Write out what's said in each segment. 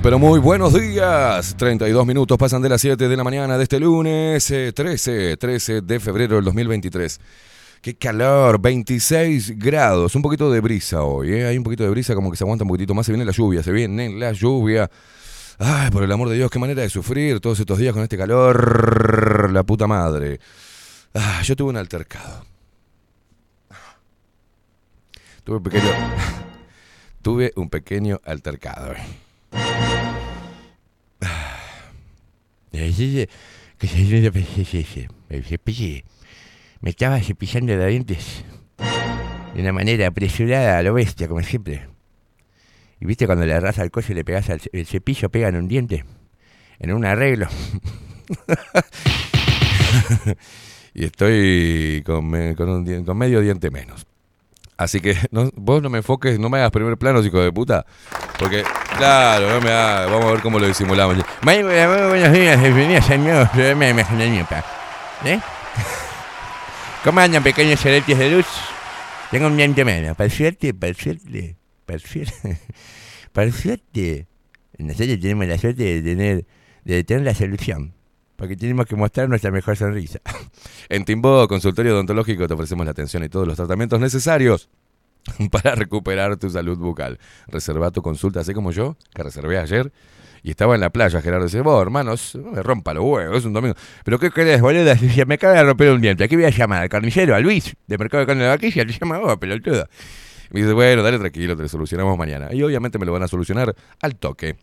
Pero muy buenos días. 32 minutos pasan de las 7 de la mañana de este lunes eh, 13, 13 de febrero del 2023. Qué calor, 26 grados, un poquito de brisa hoy, ¿eh? hay un poquito de brisa como que se aguanta un poquitito más, se viene la lluvia, se viene la lluvia. Ay, por el amor de Dios, qué manera de sufrir todos estos días con este calor, la puta madre. Ah, yo tuve un altercado. Tuve un pequeño, tuve un pequeño altercado. Me estaba cepillando los dientes de una manera apresurada a lo bestia, como siempre. Y viste cuando le agarras al coche y le pegas el cepillo, pega en un diente, en un arreglo. y estoy con, con un con medio diente menos. Así que no- vos no me enfoques, no me hagas primer plano, hijo de puta. Porque, claro, no me vamos a ver cómo lo disimulamos. Buenos días, bienvenidos a nuevo. ¿Eh? ¿Cómo andan, pequeños ceretes de luz? Tengo un diente menos. Por suerte, por suerte, por suerte, por suerte. Nosotros tenemos la suerte de tener, de tener la solución. Porque tenemos que mostrar nuestra mejor sonrisa. En Timbo Consultorio Odontológico te ofrecemos la atención y todos los tratamientos necesarios para recuperar tu salud bucal. Reserva tu consulta, así como yo, que reservé ayer. Y estaba en la playa, Gerardo dice, vos, hermanos, no me rompa los huevos, es un domingo. ¿Pero qué querés, boludo? Si se me acaba de romper un diente, ¿a qué voy a llamar? ¿Al carnicero? ¿A Luis? ¿De Mercado de Carne de Vaquilla? Te llama vos, pelotudo. Me dice, bueno, dale tranquilo, te solucionamos mañana. Y obviamente me lo van a solucionar al toque.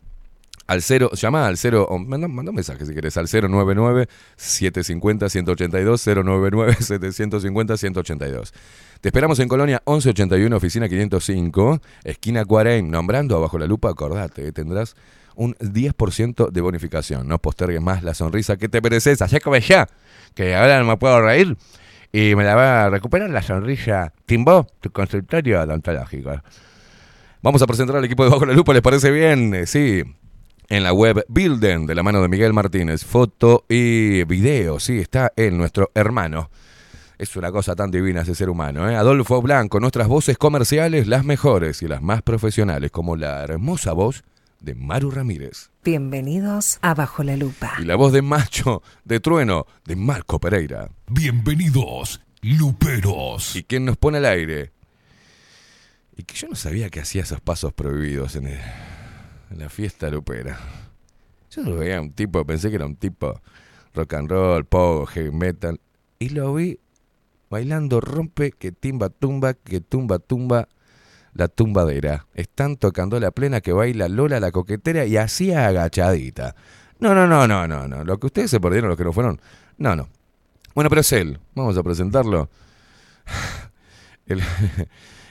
Al cero, llama al cero, o manda, manda un mensaje si querés, al 099-750-182, 099-750-182. Te esperamos en Colonia 1181, oficina 505, esquina Cuarén, nombrando abajo la lupa, acordate, eh, tendrás un 10% de bonificación. No postergues más la sonrisa que te mereces. Allá como ya, que ahora no me puedo reír y me la va a recuperar la sonrisa. Timbo, tu consultorio odontológico. Vamos a presentar al equipo de Bajo la Lupa, ¿les parece bien? Eh, Sí. En la web Builden, de la mano de Miguel Martínez. Foto y video, sí, está él, nuestro hermano. Es una cosa tan divina ese ser humano, ¿eh? Adolfo Blanco, nuestras voces comerciales, las mejores y las más profesionales, como la hermosa voz de Maru Ramírez. Bienvenidos a Bajo la Lupa. Y la voz de macho, de trueno, de Marco Pereira. Bienvenidos, Luperos. Y quien nos pone al aire. Y que yo no sabía que hacía esos pasos prohibidos en, el- la fiesta lupera. Yo lo veía un tipo, pensé que era un tipo rock and roll, pop, heavy metal. Y lo vi bailando rompe, que timba tumba, que tumba tumba, la tumbadera. Están tocando la plena que baila Lola la coquetera y así agachadita. No, no, no, no, no, no. Lo que ustedes se perdieron, los que no fueron. No, no. Bueno, pero es él. Vamos a presentarlo. El,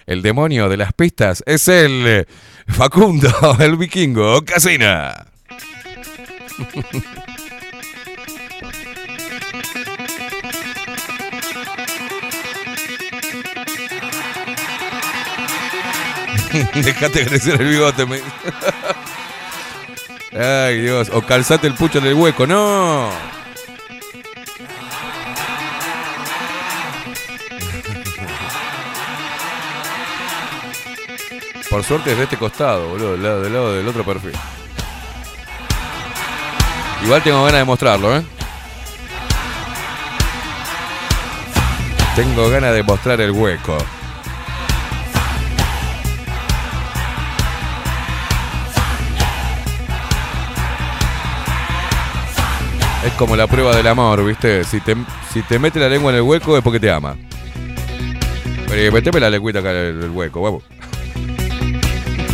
el demonio de las pistas es el eh, Facundo, el vikingo, Casina. Dejate crecer el bigote. me- Ay, Dios. O calzate el pucho en el hueco. No. Por suerte es de este costado, boludo, del lado, del otro perfil. Igual tengo ganas de mostrarlo, ¿eh? Tengo ganas de mostrar el hueco. Es como la prueba del amor, ¿viste? Si te, si te mete la lengua en el hueco es porque te ama. Pero meteme la lengüita acá en el, el hueco, vamos.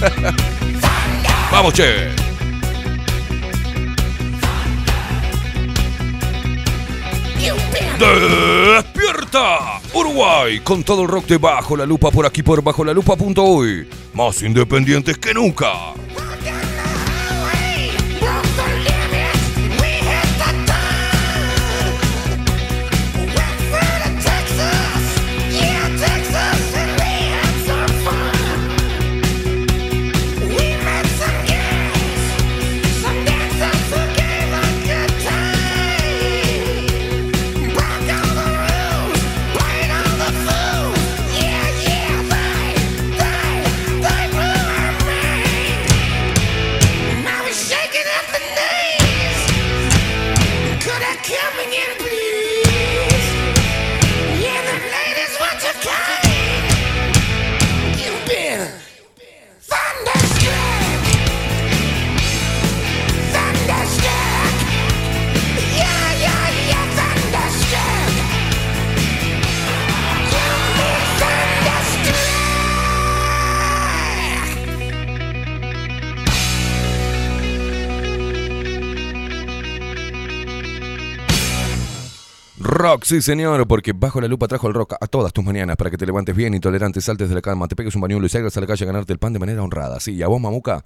¡Vamos, che! ¡Despierta! Uruguay, con todo el rock de Bajo la Lupa por aquí por bajo la lupa.uy. Más independientes que nunca. Rock, sí señor, porque Bajo la Lupa trajo el rock a todas tus mañanas para que te levantes bien, intolerante, saltes de la cama, te pegues un bañuelo y salgas a la calle a ganarte el pan de manera honrada. Sí, y a vos, mamuca,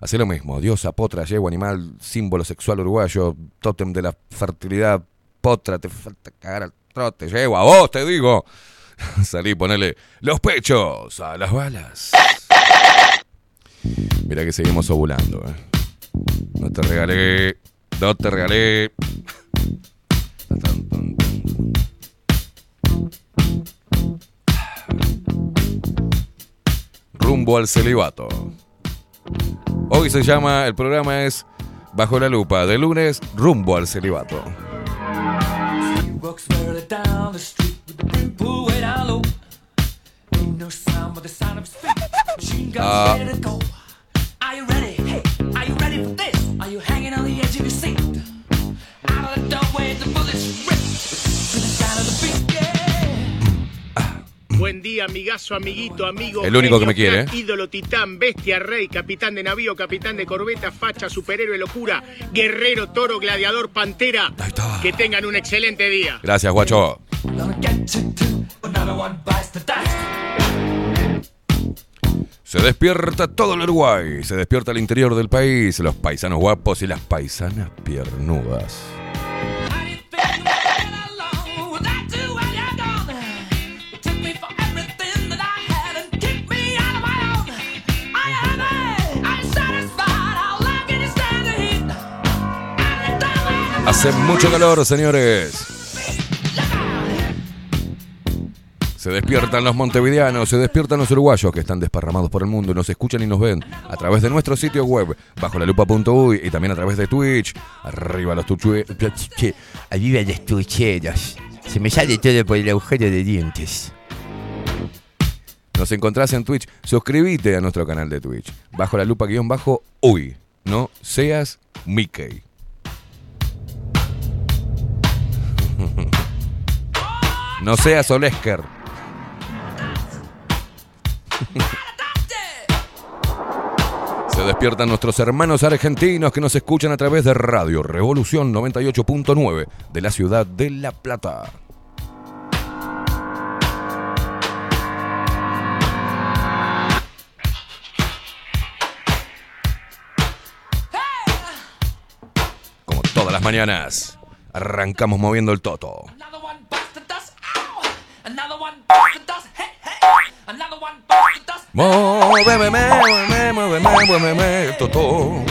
hacé lo mismo. Diosa, potra, yegua, animal, símbolo sexual uruguayo, tótem de la fertilidad, potra, te falta cagar al trote, yegua, a vos te digo. Salí, ponele los pechos a las balas. Mira que seguimos ovulando, eh. No te regalé, no te regalé. Rumbo al celibato. Hoy se llama, el programa es Bajo la Lupa, de lunes, rumbo al celibato. Walks Buen día, amigazo, amiguito, amigo. El único que me quiere, crack, Ídolo, titán, bestia, rey, capitán de navío, capitán de corbeta, facha, superhéroe, locura, guerrero, toro, gladiador, pantera. Ahí está. Que tengan un excelente día. Gracias, guacho. Se despierta todo el Uruguay, se despierta el interior del país, los paisanos guapos y las paisanas piernudas. Hace mucho calor, señores. Se despiertan los montevideanos, se despiertan los uruguayos que están desparramados por el mundo y nos escuchan y nos ven a través de nuestro sitio web, bajo la lupa.uy y también a través de Twitch. Arriba los tuchue. Arriba las tucheras. Se me sale todo por el agujero de dientes. Nos encontrás en Twitch. Suscríbete a nuestro canal de Twitch. Bajo la lupa guion bajo uy. No seas Mickey. No seas Olesker. Se despiertan nuestros hermanos argentinos que nos escuchan a través de Radio Revolución 98.9 de la ciudad de La Plata. Como todas las mañanas, arrancamos moviendo el toto. Muéveme, muéveme, muéveme, muéveme, toto.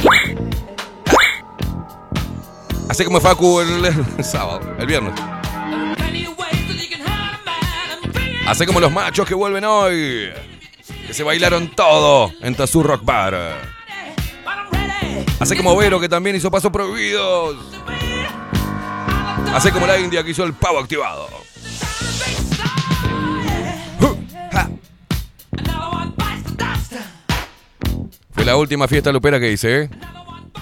Así como Facu el, el sábado, el viernes. Así como los machos que vuelven hoy. Que se bailaron todo en Tazú Rock Bar. Así como Vero que también hizo pasos prohibidos. Así como la India que hizo el pavo activado. Fue la última fiesta lupera que hice, ¿eh?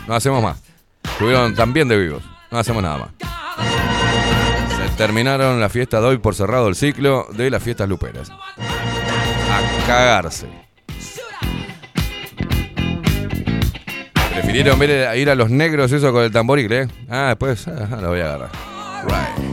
No hacemos más. Estuvieron también de vivos. No hacemos nada más. Se terminaron la fiesta de hoy por cerrado el ciclo de las fiestas luperas. A cagarse. Prefirieron a ir a los negros eso con el tamboril, ¿eh? Ah, después ah, lo voy a agarrar. Right.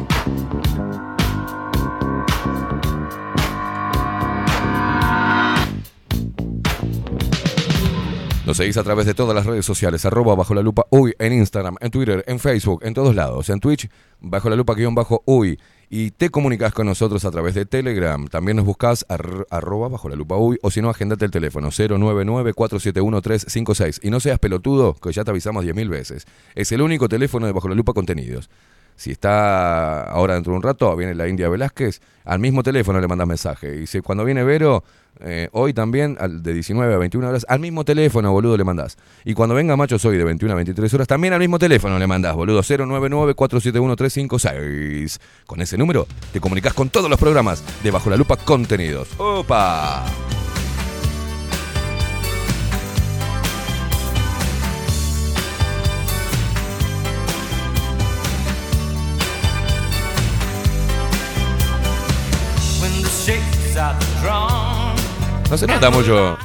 Nos seguís a través de todas las redes sociales, arroba bajo la lupa uy, en Instagram, en Twitter, en Facebook, en todos lados, en Twitch, bajo la lupa guion bajo uy. Y te comunicas con nosotros a través de Telegram. También nos buscas ar- arroba bajo la lupa uy, o si no, agendate el teléfono 099-471-356. Y no seas pelotudo, que ya te avisamos 10.000 veces. Es el único teléfono de bajo la lupa contenidos. Si está ahora dentro de un rato, viene la India Velázquez, al mismo teléfono le mandas mensaje. Y si cuando viene Vero, eh, hoy también, al- de 19 a 21 horas, al mismo teléfono, boludo, le mandás. Y cuando venga Macho Soy de 21 a 23 horas, también al mismo teléfono le mandás, boludo, 099-471-356. Con ese número te comunicas con todos los programas de Bajo la Lupa Contenidos. ¡Opa! When the shakes are drawn, No se nota mucho.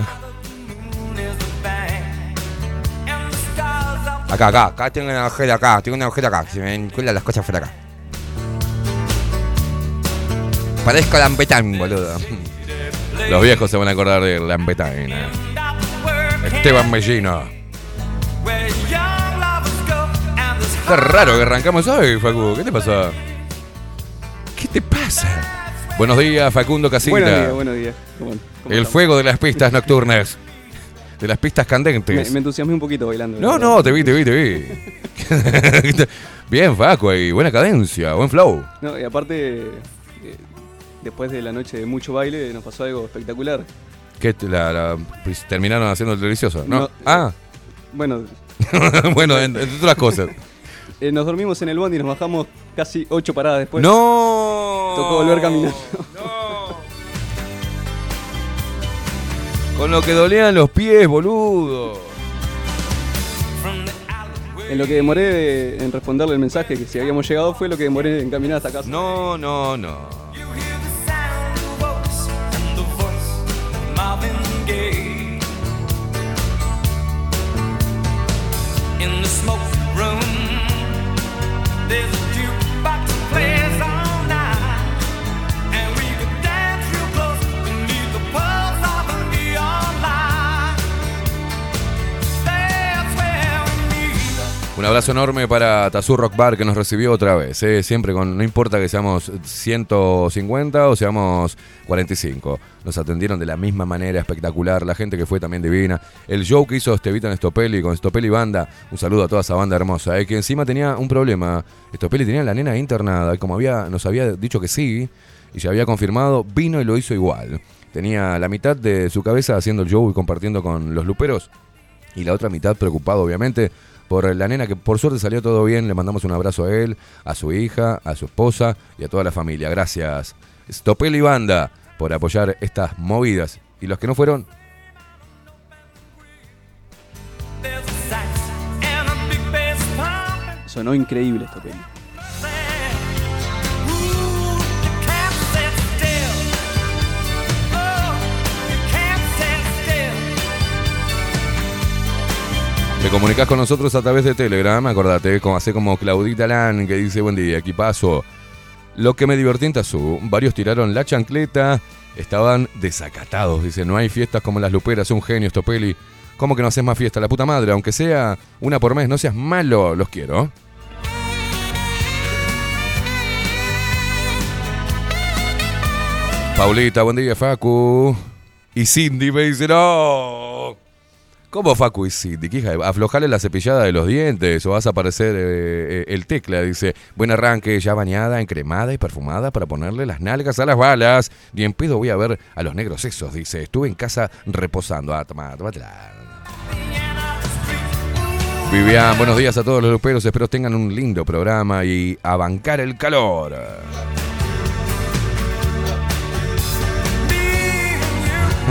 Acá, acá, acá tengo una agujero acá, tengo una agujero acá. Se me encuentran las cosas por acá. Parezco Lampetán, boludo. Los viejos se van a acordar de not working. Esteban Mellino. Está raro que arrancamos hoy, Facu. ¿Qué te pasó? ¿Qué te pasa? Buenos días, Facundo Casita. Buenos días, buenos días. ¿Cómo- cómo El fuego de las pistas nocturnas. De las pistas candentes. me entusiasmé un poquito bailando. No, no, te vi, te vi, te vi. Bien, Facu, ahí. Buena cadencia, buen flow. No, y aparte, eh, después de la noche de mucho baile, nos pasó algo espectacular. ¿Qué? te- La, la- pues, terminaron haciendo el delicioso, ¿no? No. Ah, Bueno, bueno, en- entre otras cosas. Eh, nos dormimos en el bondi y nos bajamos casi ocho paradas después. ¡No! Tocó volver caminando. Con lo que dolían los pies, boludo. En lo que demoré de- en responderle el mensaje que si habíamos llegado fue lo que demoré en caminar hasta casa. No, no, no. Un abrazo enorme para Tazú Rock Bar que nos recibió otra vez. ¿eh? Siempre con, no importa que seamos 150 o seamos 45. Nos atendieron de la misma manera espectacular. La gente que fue también divina. El show que hizo Estevita en Stopelli con Stopelli Banda. Un saludo a toda esa banda hermosa. ¿eh? Que encima tenía un problema. Stopelli tenía la nena internada. Como había, nos había dicho que sí y se había confirmado, vino y lo hizo igual. Tenía la mitad de su cabeza haciendo el show y compartiendo con los luperos y la otra mitad preocupado obviamente por la nena que por suerte salió todo bien. Le mandamos un abrazo a él, a su hija, a su esposa y a toda la familia. Gracias Stopel y Banda por apoyar estas movidas. Y los que no fueron. Sonó increíble esta peli. Te comunicas con nosotros a través de Telegram. Acordate, como hace como Claudita Lan que dice buen día, equipazo. Lo que me divertí en Tazú, varios tiraron la chancleta, estaban desacatados. Dice, no hay fiestas como las luperas, un genio Stopeli. ¿Cómo que no haces más fiesta? La puta madre, aunque sea una por mes, no seas malo, los quiero. Paulita, buen día, Facu. Y Cindy me dice, no. ¿Cómo Facu y? ¿Qué hija? Aflojale la cepillada de los dientes o vas a aparecer eh, eh, el tecla. Dice, buen arranque, ya bañada, encremada y perfumada para ponerle las nalgas a las balas. Ni en pedo voy a ver a los negros esos, dice. Estuve en casa reposando. Ah, tómatela. Vivian, buenos días a todos los luperos. Espero tengan un lindo programa y a bancar el calor.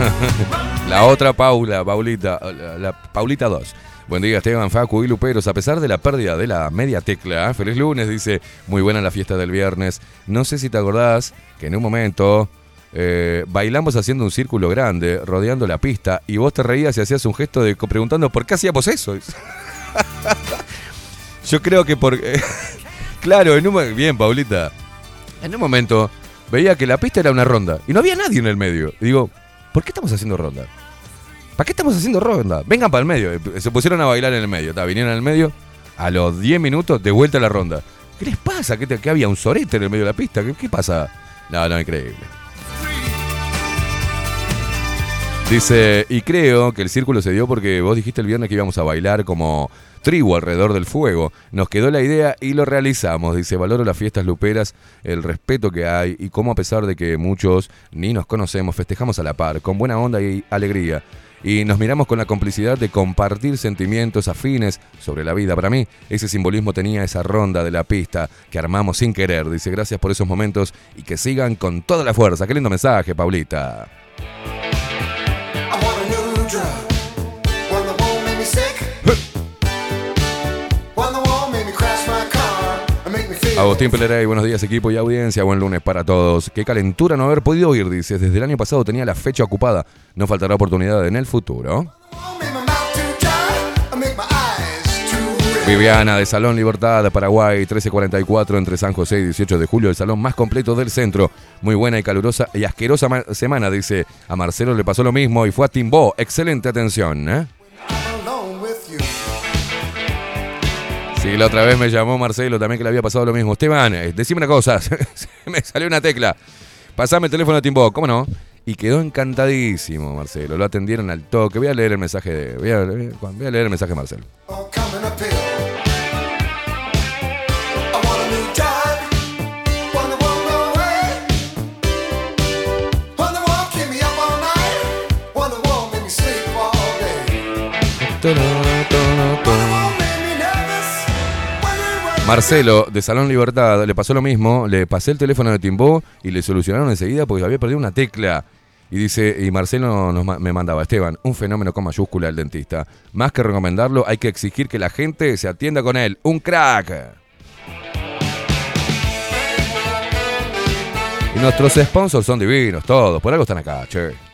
La otra Paula, Paulita, la, la Paulita 2. Buen día, Esteban, Facu y Luperos. A pesar de la pérdida de la media tecla, feliz lunes, dice. Muy buena la fiesta del viernes. No sé si te acordás que en un momento eh, bailamos haciendo un círculo grande, rodeando la pista, y vos te reías y hacías un gesto de preguntando por qué hacíamos eso. Yo creo que por. claro, en un. Bien, Paulita. En un momento veía que la pista era una ronda y no había nadie en el medio. Digo, ¿por qué estamos haciendo ronda? ¿Para qué estamos haciendo ronda? Vengan para el medio. Se pusieron a bailar en el medio. Vinieron al medio. A los 10 minutos, de vuelta a la ronda. ¿Qué les pasa? ¿Qué, te- que había un sorete en el medio de la pista? ¿Qué, qué pasa? No, no, increíble. Dice, y creo que el círculo se dio porque vos dijiste el viernes que íbamos a bailar como tribu alrededor del fuego. Nos quedó la idea y lo realizamos. Dice, valoro las fiestas luperas, el respeto que hay y cómo a pesar de que muchos ni nos conocemos, festejamos a la par, con buena onda y alegría. Y nos miramos con la complicidad de compartir sentimientos afines sobre la vida. Para mí, ese simbolismo tenía esa ronda de la pista que armamos sin querer. Dice, gracias por esos momentos y que sigan con toda la fuerza. Qué lindo mensaje, Paulita. Agustín Pelerey, buenos días equipo y audiencia, buen lunes para todos. Qué calentura no haber podido ir, dice. Desde el año pasado tenía la fecha ocupada. No faltará oportunidad en el futuro. Viviana de Salón Libertad, Paraguay, 1344 entre San José y 18 de julio, el salón más completo del centro. Muy buena y calurosa y asquerosa ma- semana, dice. A Marcelo le pasó lo mismo y fue a Timbó. Excelente atención, ¿eh? Sí, la otra vez me llamó Marcelo también que le había pasado lo mismo. Esteban, eh, decime una cosa, me salió una tecla. Pasame el teléfono de Timbó, ¿cómo no? Y quedó encantadísimo, Marcelo. Lo atendieron al toque. Voy a leer el mensaje de. Voy a, voy a leer el mensaje de Marcelo. Marcelo, de Salón Libertad, le pasó lo mismo. Le pasé el teléfono de Timbó y le solucionaron enseguida porque había perdido una tecla. Y dice, y Marcelo me mandaba, Esteban, un fenómeno con mayúscula el dentista. Más que recomendarlo, hay que exigir que la gente se atienda con él. ¡Un crack! Y nuestros sponsors son divinos, todos. Por algo están acá, che.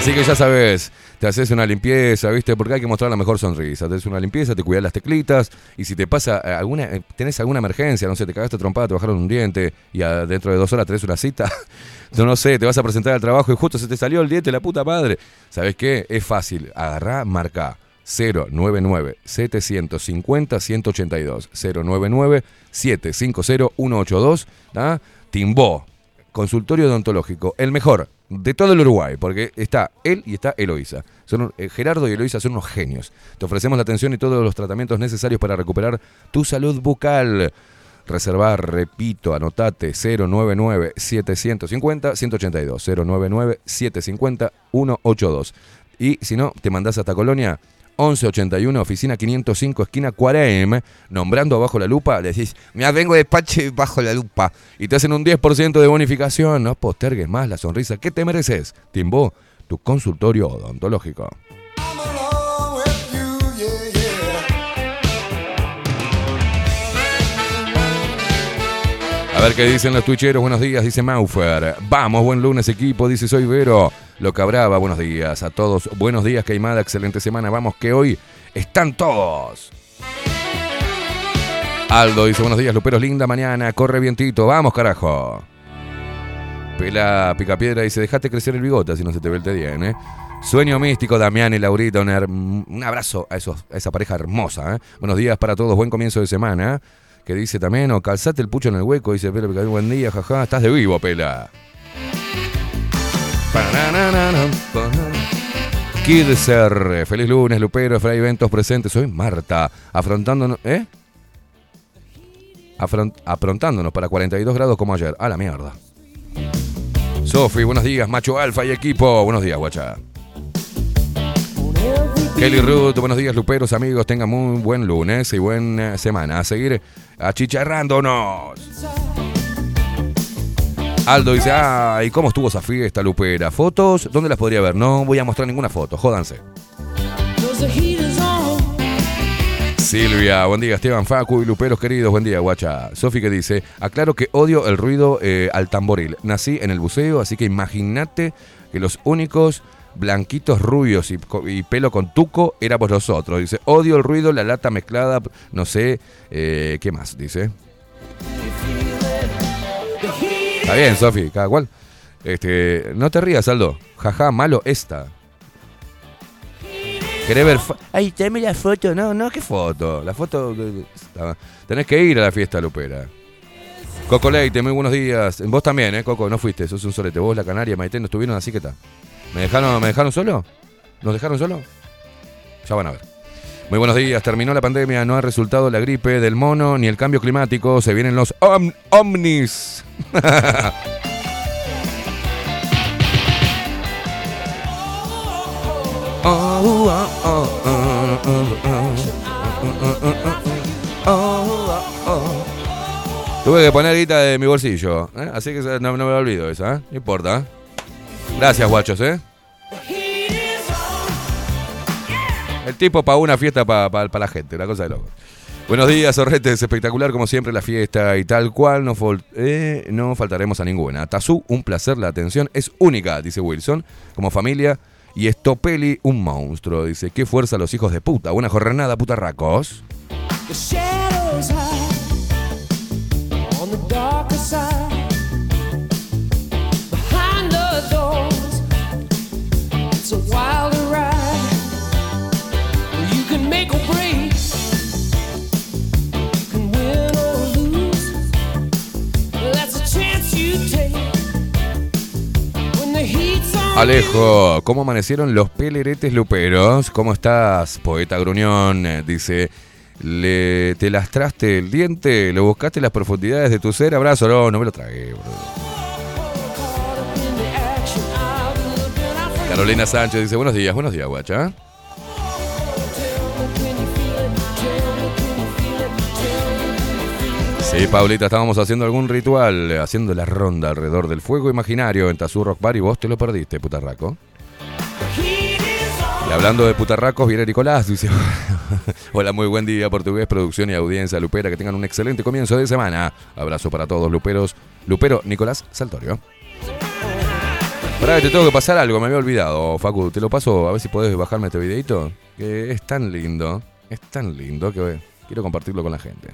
Así que ya sabes, te haces una limpieza, ¿viste? Porque hay que mostrar la mejor sonrisa. Te haces una limpieza, te cuidas las teclitas y si te pasa eh, alguna, eh, tenés alguna emergencia, no sé, te cagaste trompada, te bajaron un diente y ah, dentro de dos horas tenés una cita, yo no sé, te vas a presentar al trabajo y justo se te salió el diente, la puta madre. ¿Sabes qué? Es fácil, agarrá, marca 099 750 182 099 750 182 ¿tá? Timbó, consultorio odontológico, el mejor de todo el Uruguay, porque está él y está Eloísa. Son, eh, Gerardo y Eloísa son unos genios. Te ofrecemos la atención y todos los tratamientos necesarios para recuperar tu salud bucal. Reservar, repito, anotate 099 750 182 099 750 182. Y si no, te mandás hasta Colonia 1181, oficina 505, esquina 40, nombrando abajo la lupa, le decís, mira, vengo de Pache bajo la lupa. Y te hacen un 10% de bonificación. No postergues más la sonrisa que te mereces. Timbó, tu consultorio odontológico. A ver qué dicen los twitcheros. Buenos días, dice Maufer. Vamos, buen lunes, equipo, dice Soy Vero. Loca Brava, buenos días a todos. Buenos días, Caimada, excelente semana. Vamos, que hoy están todos. Aldo dice: Buenos días, Luperos, linda mañana. Corre vientito, vamos, carajo. Pela Picapiedra dice: Dejate crecer el bigote, así no se te ve el bien, ¿eh? Sueño místico, Damián y Laurita, un, un abrazo a, a esa pareja hermosa. ¿eh? Buenos días para todos, buen comienzo de semana. Que dice también, o calzate el pucho en el hueco, dice Pela Picapiedra, buen día, jaja, estás de vivo, Pela. Kidser, feliz lunes, Lupero, Fray Eventos presentes. Soy Marta, afrontándonos, ¿eh? Afront- aprontándonos para 42 grados como ayer. A la mierda. Sofi, buenos días, macho alfa y equipo. Buenos días, guacha. Kelly Ruth, buenos días, luperos, amigos. Tengan muy buen lunes y buena semana. A seguir achicharrándonos. Aldo dice, ay, ¿cómo estuvo esa fiesta, Lupera? ¿Fotos? ¿Dónde las podría ver? No voy a mostrar ninguna foto, jódanse. Silvia, buen día, Esteban Facu y Luperos queridos, buen día, guacha. Sofi que dice, aclaro que odio el ruido eh, al tamboril. Nací en el buceo, así que imagínate que los únicos blanquitos rubios y, pelo con tuco éramos nosotros. Dice, odio el ruido, la lata mezclada, no sé, eh, ¿qué más? Dice. Está bien, Sofi, cada cual. Este, no te rías, Aldo. Jaja, malo esta. ¿Querés ver? Ay, tráeme la foto. No, no, ¿qué foto? La foto. Tenés que ir a la fiesta, Lupera. Coco Leite, muy buenos días. Vos también, ¿eh, Coco? No fuiste, sos un solete. Vos, la Canaria, Maite, no estuvieron, así que está. ¿Me dejaron, ¿Me dejaron solo? ¿Nos dejaron solo? Ya van a ver. Muy buenos días. Terminó la pandemia, no ha resultado la gripe del mono ni el cambio climático. Se vienen los om- ovnis. Tuve que poner guita de mi bolsillo, ¿eh? así que no, me olvido eso, ¿eh? No importa. Gracias, guachos, ¿eh? El tipo pagó una fiesta para la gente, una cosa de loco. Buenos días, Sorretes. Espectacular como siempre la fiesta y tal cual. No, eh, no faltaremos a ninguna. Tazú, un placer. La atención es única, dice Wilson. Como familia. Y Estopeli, un monstruo. Dice, qué fuerza los hijos de puta. Una jornada, putarracos. Alejo, ¿cómo amanecieron los peleretes luperos? ¿Cómo estás, poeta gruñón? Dice, ¿le, ¿te lastraste el diente? ¿Lo buscaste las profundidades de tu ser? Abrazo, no, no me lo tragué, bro. Carolina Sánchez dice, buenos días, buenos días, guacha. Sí, Paulita, estábamos haciendo algún ritual, haciendo la ronda alrededor del fuego imaginario en Tazú Rock Bar y vos te lo perdiste, putarraco. Y hablando de putarracos, viene Nicolás, hola, muy buen día, portugués, producción y audiencia lupera, que tengan un excelente comienzo de semana. Abrazo para todos, luperos. Lupero, Nicolás Saltorio. Pará, te tengo que pasar algo, me había olvidado, Facu. Te lo paso, a ver si podés bajarme este videito. Que es tan lindo, es tan lindo que quiero compartirlo con la gente.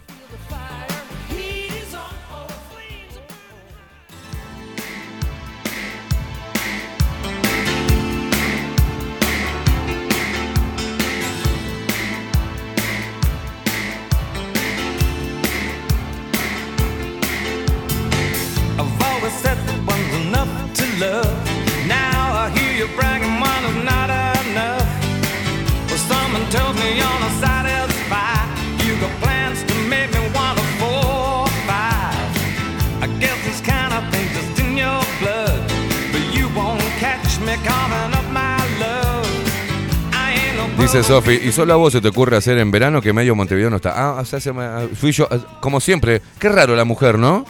Dice Sofi, ¿y solo a vos se te ocurre hacer en verano que medio Montevideo no está? Ah, o sea, se me- fui yo, eh, como siempre. Qué raro la mujer, ¿no?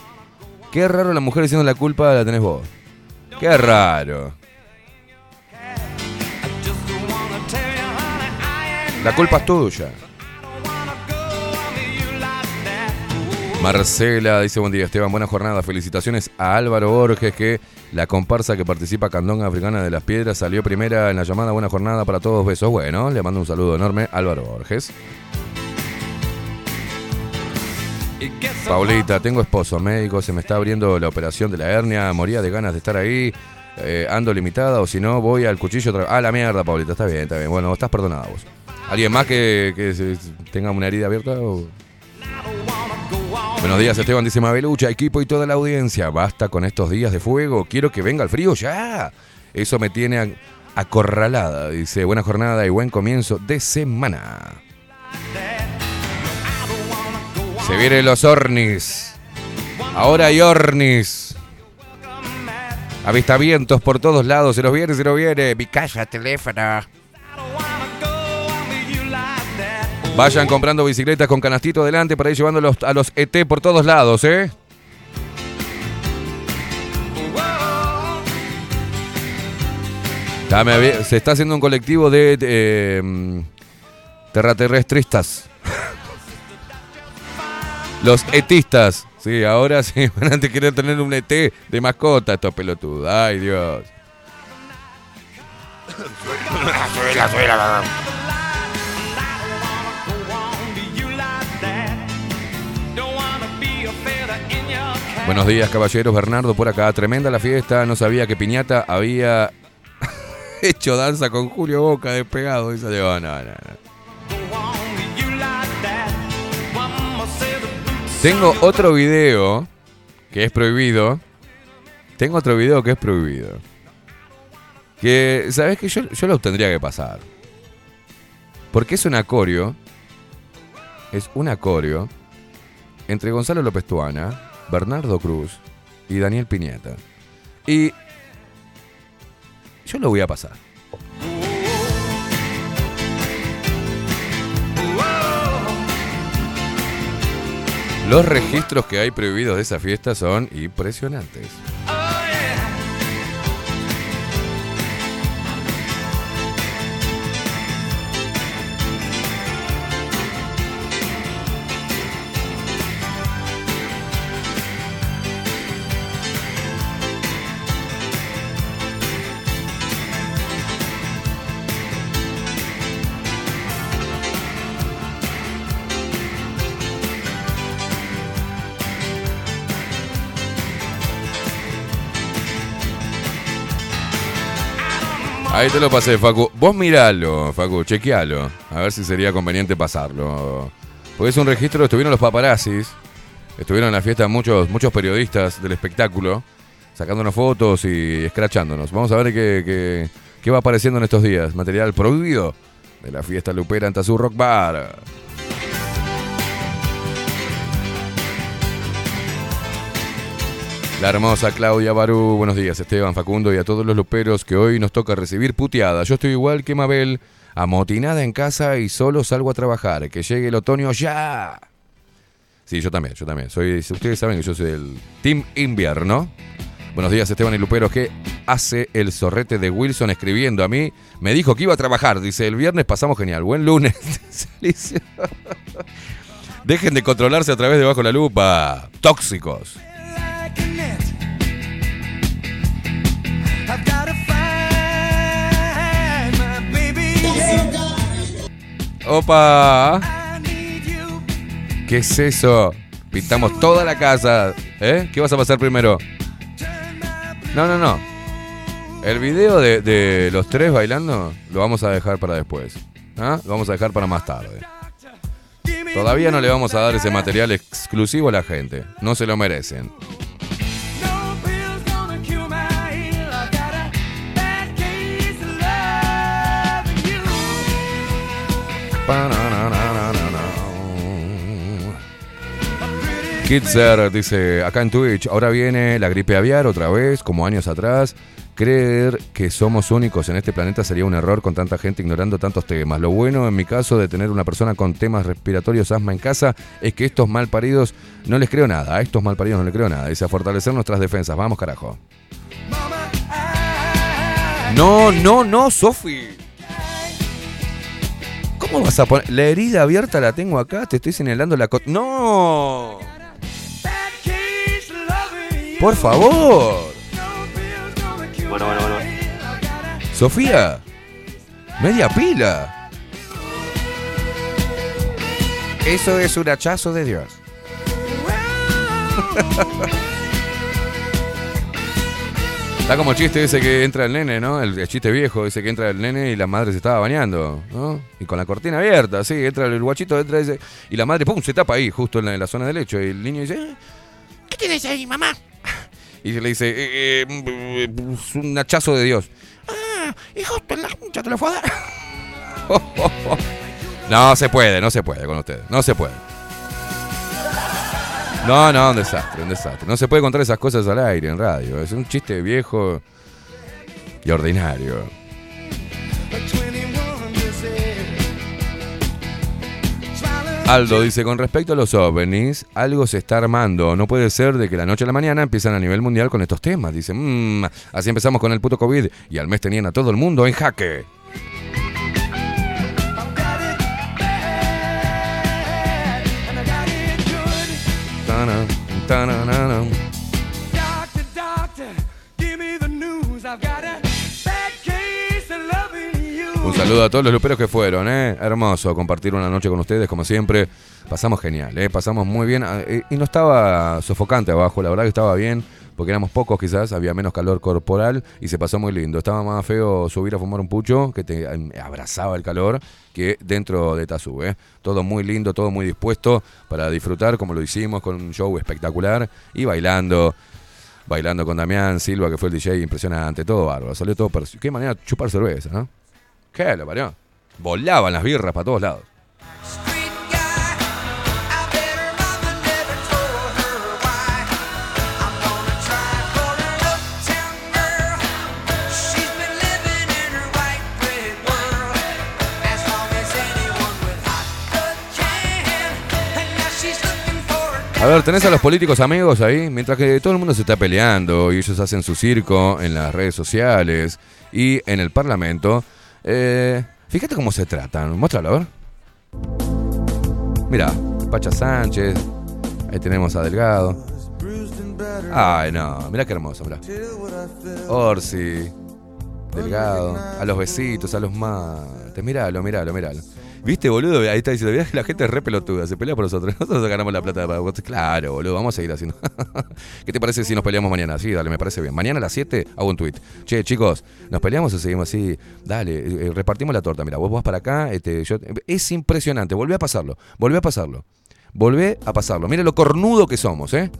Qué raro la mujer diciendo la culpa la tenés vos. Qué raro. La culpa es tuya. Marcela dice buen día Esteban, buena jornada. Felicitaciones a Álvaro Borges que la comparsa que participa Candonga Africana de las Piedras salió primera en la llamada. Buena jornada para todos. Besos. Bueno, le mando un saludo enorme Álvaro Borges. Paulita, tengo esposo médico, se me está abriendo la operación de la hernia, moría de ganas de estar ahí, eh, ando limitada o si no voy al cuchillo otra vez. Ah, la mierda, Paulita, está bien, está bien. Bueno, estás perdonada vos. ¿Alguien más que, que tenga una herida abierta? o- Buenos días, Esteban, dice Mabelucha, equipo y toda la audiencia. Basta con estos días de fuego, quiero que venga el frío ya. Eso me tiene acorralada, dice. Buena jornada y buen comienzo de semana. Se vienen los ornis. Ahora hay ornis. Avistamientos por todos lados. Se los viene, se los viene. Mi casa, teléfono. Vayan comprando bicicletas con canastito delante para ir llevándolos a los ET por todos lados, ¿eh? Se está haciendo un colectivo de, em, terraterrestristas. Los etistas. Sí, ahora sí van a querer tener un ET de mascota estos pelotudos. Ay, Dios. Buenos días, caballeros. Bernardo por acá. Tremenda la fiesta. No sabía que Piñata había hecho danza con Julio Boca despegado. Dice, no, no, no. Tengo otro video que es prohibido. Tengo otro video que es prohibido. Que, ¿sabes qué? Yo, yo lo tendría que pasar. Porque es un acorio. Es un acorio entre Gonzalo López Tuana, Bernardo Cruz y Daniel Piñata. Y yo lo voy a pasar. Los registros que hay prohibidos de esa fiesta son impresionantes. Ahí te lo pasé, Facu. Vos miralo, Facu, chequealo. A ver si sería conveniente pasarlo. Porque es un registro, estuvieron los paparazzis. Estuvieron en la fiesta muchos, muchos periodistas del espectáculo. Sacándonos fotos y escrachándonos. Vamos a ver qué, qué- qué va apareciendo en estos días. Material prohibido de la fiesta lupera en Tazú Rock Bar. La hermosa Claudia Barú, buenos días Esteban Facundo y a todos los luperos que hoy nos toca recibir puteada. Yo estoy igual que Mabel, amotinada en casa y solo salgo a trabajar. Que llegue el otoño ya. Sí, yo también, yo también. Soy, ustedes saben que yo soy del Team Invierno. Buenos días Esteban y Luperos. ¿Qué hace el zorrete de Wilson escribiendo? A mí me dijo que iba a trabajar. Dice, el viernes pasamos genial. Buen lunes. Dejen de controlarse a través de Bajo la Lupa. Tóxicos. ¡Opa! ¿Qué es eso? Pintamos toda la casa. ¿Eh? ¿Qué vas a pasar primero? No, no, no. El video de, los tres bailando lo vamos a dejar para después. ¿Ah? Lo vamos a dejar para más tarde. Todavía no le vamos a dar ese material exclusivo a la gente. No se lo merecen. Kitzer dice acá en Twitch, ahora viene la gripe aviar otra vez, como años atrás. Creer que somos únicos en este planeta sería un error con tanta gente ignorando tantos temas. Lo bueno en mi caso de tener una persona con temas respiratorios asma en casa es que estos mal paridos no les creo nada. A estos mal paridos no les creo nada. Dice a fortalecer nuestras defensas. Vamos carajo. No, no, no, Sofi. ¿Cómo vas a poner? La herida abierta la tengo acá, te estoy señalando la... co- ¡No! Por favor. Bueno, bueno, bueno. Sofía. Media pila. Eso es un hachazo de Dios. Está como chiste ese que entra el nene, ¿no? El, el chiste viejo, ese que entra el nene y la madre se estaba bañando, ¿no? Y con la cortina abierta, sí, entra el guachito, entra ese, y la madre, ¡pum!, se tapa ahí, justo en la, en la zona del lecho. Y el niño dice, "Eh, ¿Qué tienes ahí, mamá? Y le dice, "Eh, eh, mm, un hachazo de Dios. Ah, y justo en la ya te lo fue a dar. No se puede, no se puede con ustedes. No se puede. No, no, un desastre, un desastre. No se puede contar esas cosas al aire en radio. Es un chiste viejo y ordinario. Aldo dice, con respecto a los ovnis, algo se está armando. No puede ser de que la noche a la mañana empiezan a nivel mundial con estos temas. Dice, "Mm, así empezamos con el puto COVID y al mes tenían a todo el mundo en jaque. Saludo a todos los luperos que fueron, ¿eh? Hermoso compartir una noche con ustedes, como siempre. Pasamos genial, ¿eh? Pasamos muy bien. ah, eh, Y no estaba sofocante abajo, la verdad que estaba bien, porque éramos pocos quizás, había menos calor corporal y se pasó muy lindo. Estaba más feo subir a fumar un pucho, que te abrazaba el calor, que dentro de Tazú, ¿eh? Todo muy lindo, todo muy dispuesto para disfrutar, como lo hicimos, con un show espectacular y bailando. Bailando con Damián Silva, que fue el DJ, impresionante, todo bárbaro. Salió todo. Qué manera de chupar cerveza, ¿no? ¿Qué lo parió? Volaban las birras para todos lados. A ver, tenés a los políticos amigos ahí, mientras que todo el mundo se está peleando y ellos hacen su circo en las redes sociales y en el Parlamento. Eh, fíjate cómo se tratan. Muéstralo, a ver. Mira, Pacha Sánchez. Ahí tenemos a Delgado. Ay, no, mira qué hermoso, mira. Orsi, Delgado, a los besitos, a los mates. Míralo, míralo, míralo. ¿Viste, boludo? Ahí está diciendo, la gente es re pelotuda, se pelea por nosotros. Nosotros ganamos la plata para vos. Claro, boludo, vamos a seguir haciendo. ¿Qué te parece si nos peleamos mañana? Sí, dale, me parece bien. Mañana a las 7 hago un tweet. Che, chicos, ¿nos peleamos o seguimos así? Dale, eh, repartimos la torta. Mira, vos vas para acá, este. Es impresionante, volvé a pasarlo, volvé a pasarlo. Volvé a pasarlo. Mira lo cornudo que somos, ¿eh?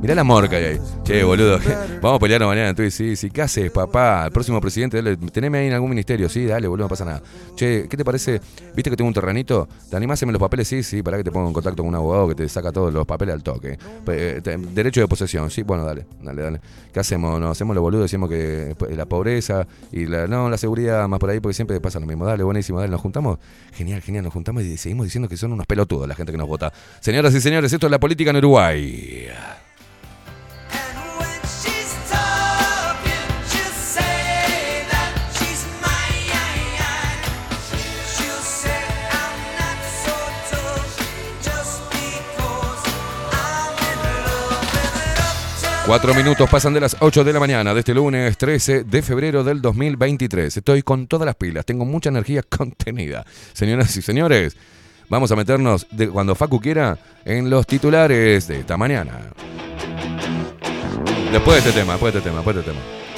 Mirá la morca ahí. Che, boludo, vamos a pelear mañana Twitch. Sí, sí, ¿qué haces, papá? El próximo presidente, dale, teneme ahí en algún ministerio. Sí, dale, boludo, no pasa nada. Che, ¿qué te parece? ¿Viste que tengo un terrenito? ¿Te animás a los papeles? Sí, sí, para que te ponga en contacto con un abogado que te saca todos los papeles al toque. Eh, derecho de posesión, sí, bueno, dale, dale, dale. ¿Qué hacemos? Nos hacemos los boludos, decimos que pues, la pobreza y la, no, la seguridad más por ahí, porque siempre pasa lo mismo. Dale, buenísimo, dale, nos juntamos. Genial, genial, nos juntamos y seguimos diciendo que son unos pelotudos la gente que nos vota. Señoras y señores, esto es la política en Uruguay. Cuatro minutos pasan de las 8 de la mañana de este lunes 13 de febrero del 2023. Estoy con todas las pilas, tengo mucha energía contenida. Señoras y señores, vamos a meternos de, cuando Facu quiera en los titulares de esta mañana. Después de este tema, después de este tema, después de este tema.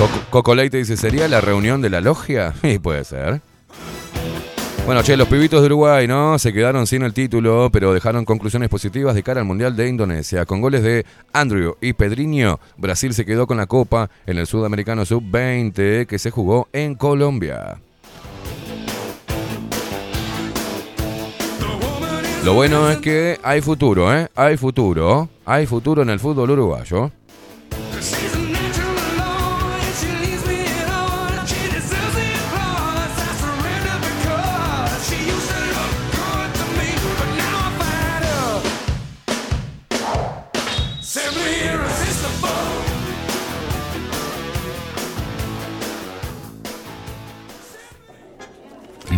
Coco, Coco Leite dice, ¿sería la reunión de la logia? Y puede ser. Bueno, che, los pibitos de Uruguay, ¿no? Se quedaron sin el título, pero dejaron conclusiones positivas de cara al Mundial de Indonesia. Con goles de Andrew y Pedriño, Brasil se quedó con la copa en el Sudamericano Sub-20 que se jugó en Colombia. Lo bueno es que hay futuro, ¿eh? Hay futuro. Hay futuro en el fútbol uruguayo.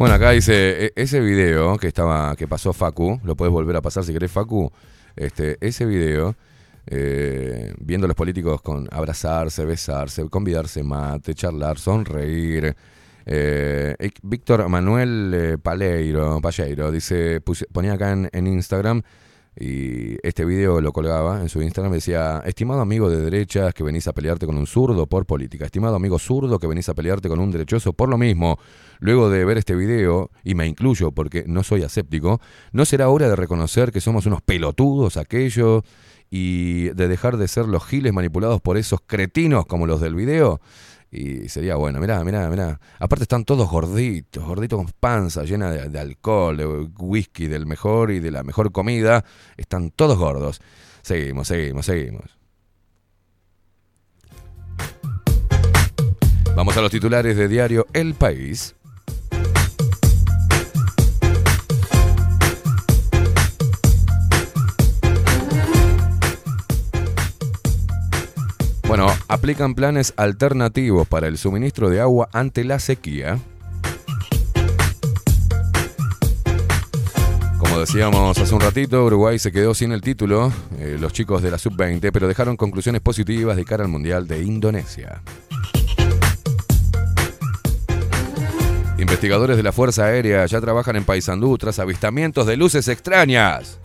Bueno, acá dice, e- ese video que estaba, que pasó Facu, lo puedes volver a pasar si querés, Facu. Este, ese video, eh, viendo a los políticos con abrazarse, besarse, convidarse mate, charlar, sonreír. Eh, Víctor Manuel eh, Paleiro, Palleiro dice, ponía acá en, en Instagram y este video lo colgaba en su Instagram. Decía: Estimado amigo de derechas que venís a pelearte con un zurdo por política. Estimado amigo zurdo que venís a pelearte con un derechoso por lo mismo. Luego de ver este video, y me incluyo porque no soy aséptico, ¿no será hora de reconocer que somos unos pelotudos aquellos y de dejar de ser los giles manipulados por esos cretinos como los del video? Y sería bueno, mirá, mirá, mirá. Aparte están todos gorditos, gorditos con panza llena de, de alcohol, de whisky, del mejor y de la mejor comida. Están todos gordos. Seguimos, seguimos, seguimos. Vamos a los titulares de diario El País. Bueno, aplican planes alternativos para el suministro de agua ante la sequía. Como decíamos hace un ratito, Uruguay se quedó sin el título, eh, los chicos de la sub-20, pero dejaron conclusiones positivas de cara al Mundial de Indonesia. Investigadores de la Fuerza Aérea ya trabajan en Paysandú tras avistamientos de luces extrañas.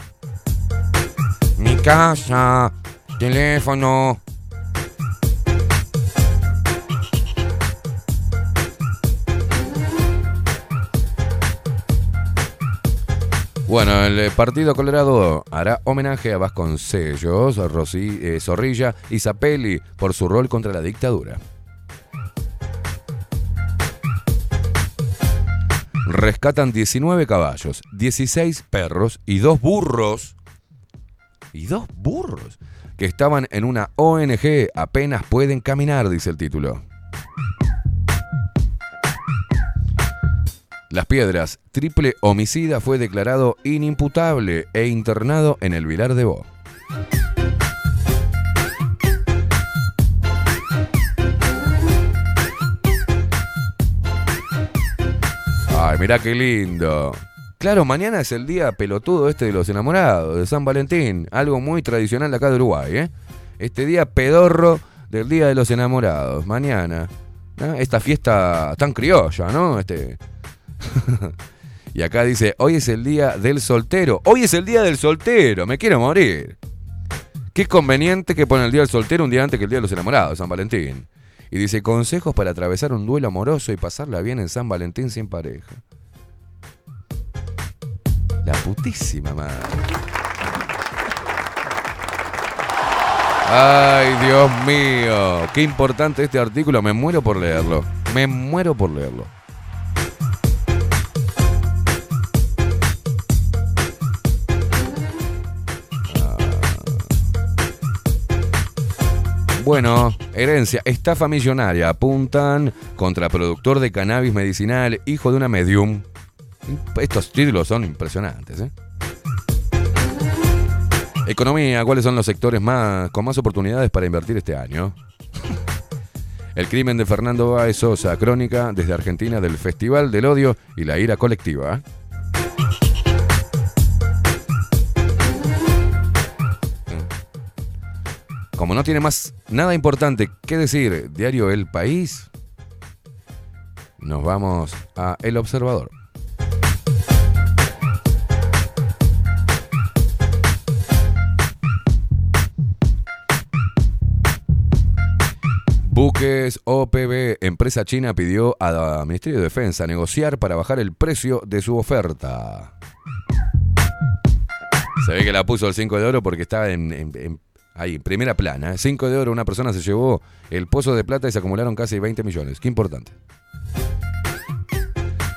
Mi casa, teléfono, Bueno, el eh, Partido Colorado hará homenaje a Vasconcellos, Rosy, eh, Zorrilla y Zapelli por su rol contra la dictadura. Rescatan 19 caballos, 16 perros y dos burros. Y dos burros que estaban en una ONG apenas pueden caminar, dice el título. Las Piedras, triple homicida, fue declarado inimputable e internado en el Vilar de Bo. Ay, mirá qué lindo. Claro, mañana es el día pelotudo este de los enamorados, de San Valentín. Algo muy tradicional acá de Uruguay, ¿eh? Este día pedorro del Día de los Enamorados. Mañana. Esta fiesta tan criolla, ¿no? Este. y acá dice, hoy es el día del soltero. Hoy es el día del soltero. Me quiero morir. Qué conveniente que pone el día del soltero un día antes que el día de los enamorados, San Valentín. Y dice, consejos para atravesar un duelo amoroso y pasarla bien en San Valentín sin pareja. La putísima madre. Ay, Dios mío. Qué importante este artículo. Me muero por leerlo. Me muero por leerlo. Bueno, herencia, estafa millonaria. Apuntan contra productor de cannabis medicinal, hijo de una medium. Estos títulos son impresionantes, ¿eh? Economía, ¿cuáles son los sectores más con más oportunidades para invertir este año? El crimen de Fernando Báez Sosa, crónica desde Argentina del Festival del Odio y la Ira Colectiva. Como no tiene más nada importante que decir, diario El País, nos vamos a El Observador. Buques OPB, empresa china pidió al Ministerio de Defensa negociar para bajar el precio de su oferta. Se ve que la puso el 5 de oro porque estaba en, en- en- ahí, primera plana. 5 de oro, una persona se llevó el pozo de plata y se acumularon casi 20 millones. Qué importante.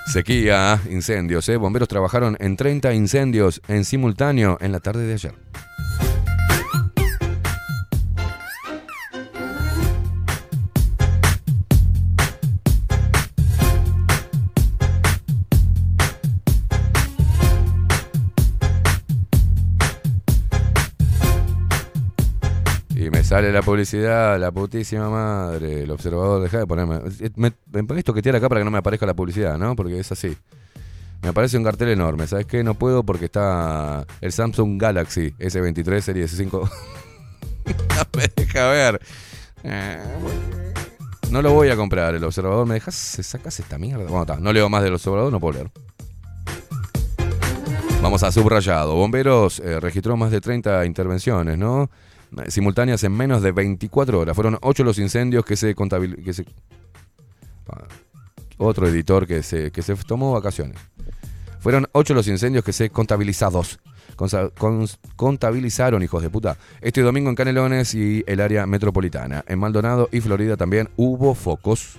Sequía, incendios, ¿eh? Bomberos trabajaron en 30 incendios en simultáneo en la tarde de ayer. Sale la publicidad, la putísima madre, el observador, deja de ponerme. Me, me ponés toquetear acá para que no me aparezca la publicidad, ¿no? Porque es así. Me aparece un cartel enorme, ¿sabes qué? No puedo porque está el Samsung Galaxy S23 Serie S5. no deja ver. Eh, No lo voy a comprar, el observador. ¿Me dejas? ¿Se sacas esta mierda? Bueno, está, no leo más del observador, no puedo leer. Vamos a subrayado. Bomberos eh, registró más de 30 intervenciones, ¿no? Simultáneas en menos de 24 horas. Fueron 8 los incendios que se contabilizaron. Otro editor que se, que se tomó vacaciones. Fueron 8 los incendios que se contabilizados. Contabilizaron, hijos de puta. Este domingo en Canelones y el área metropolitana. En Maldonado y Florida también hubo focos.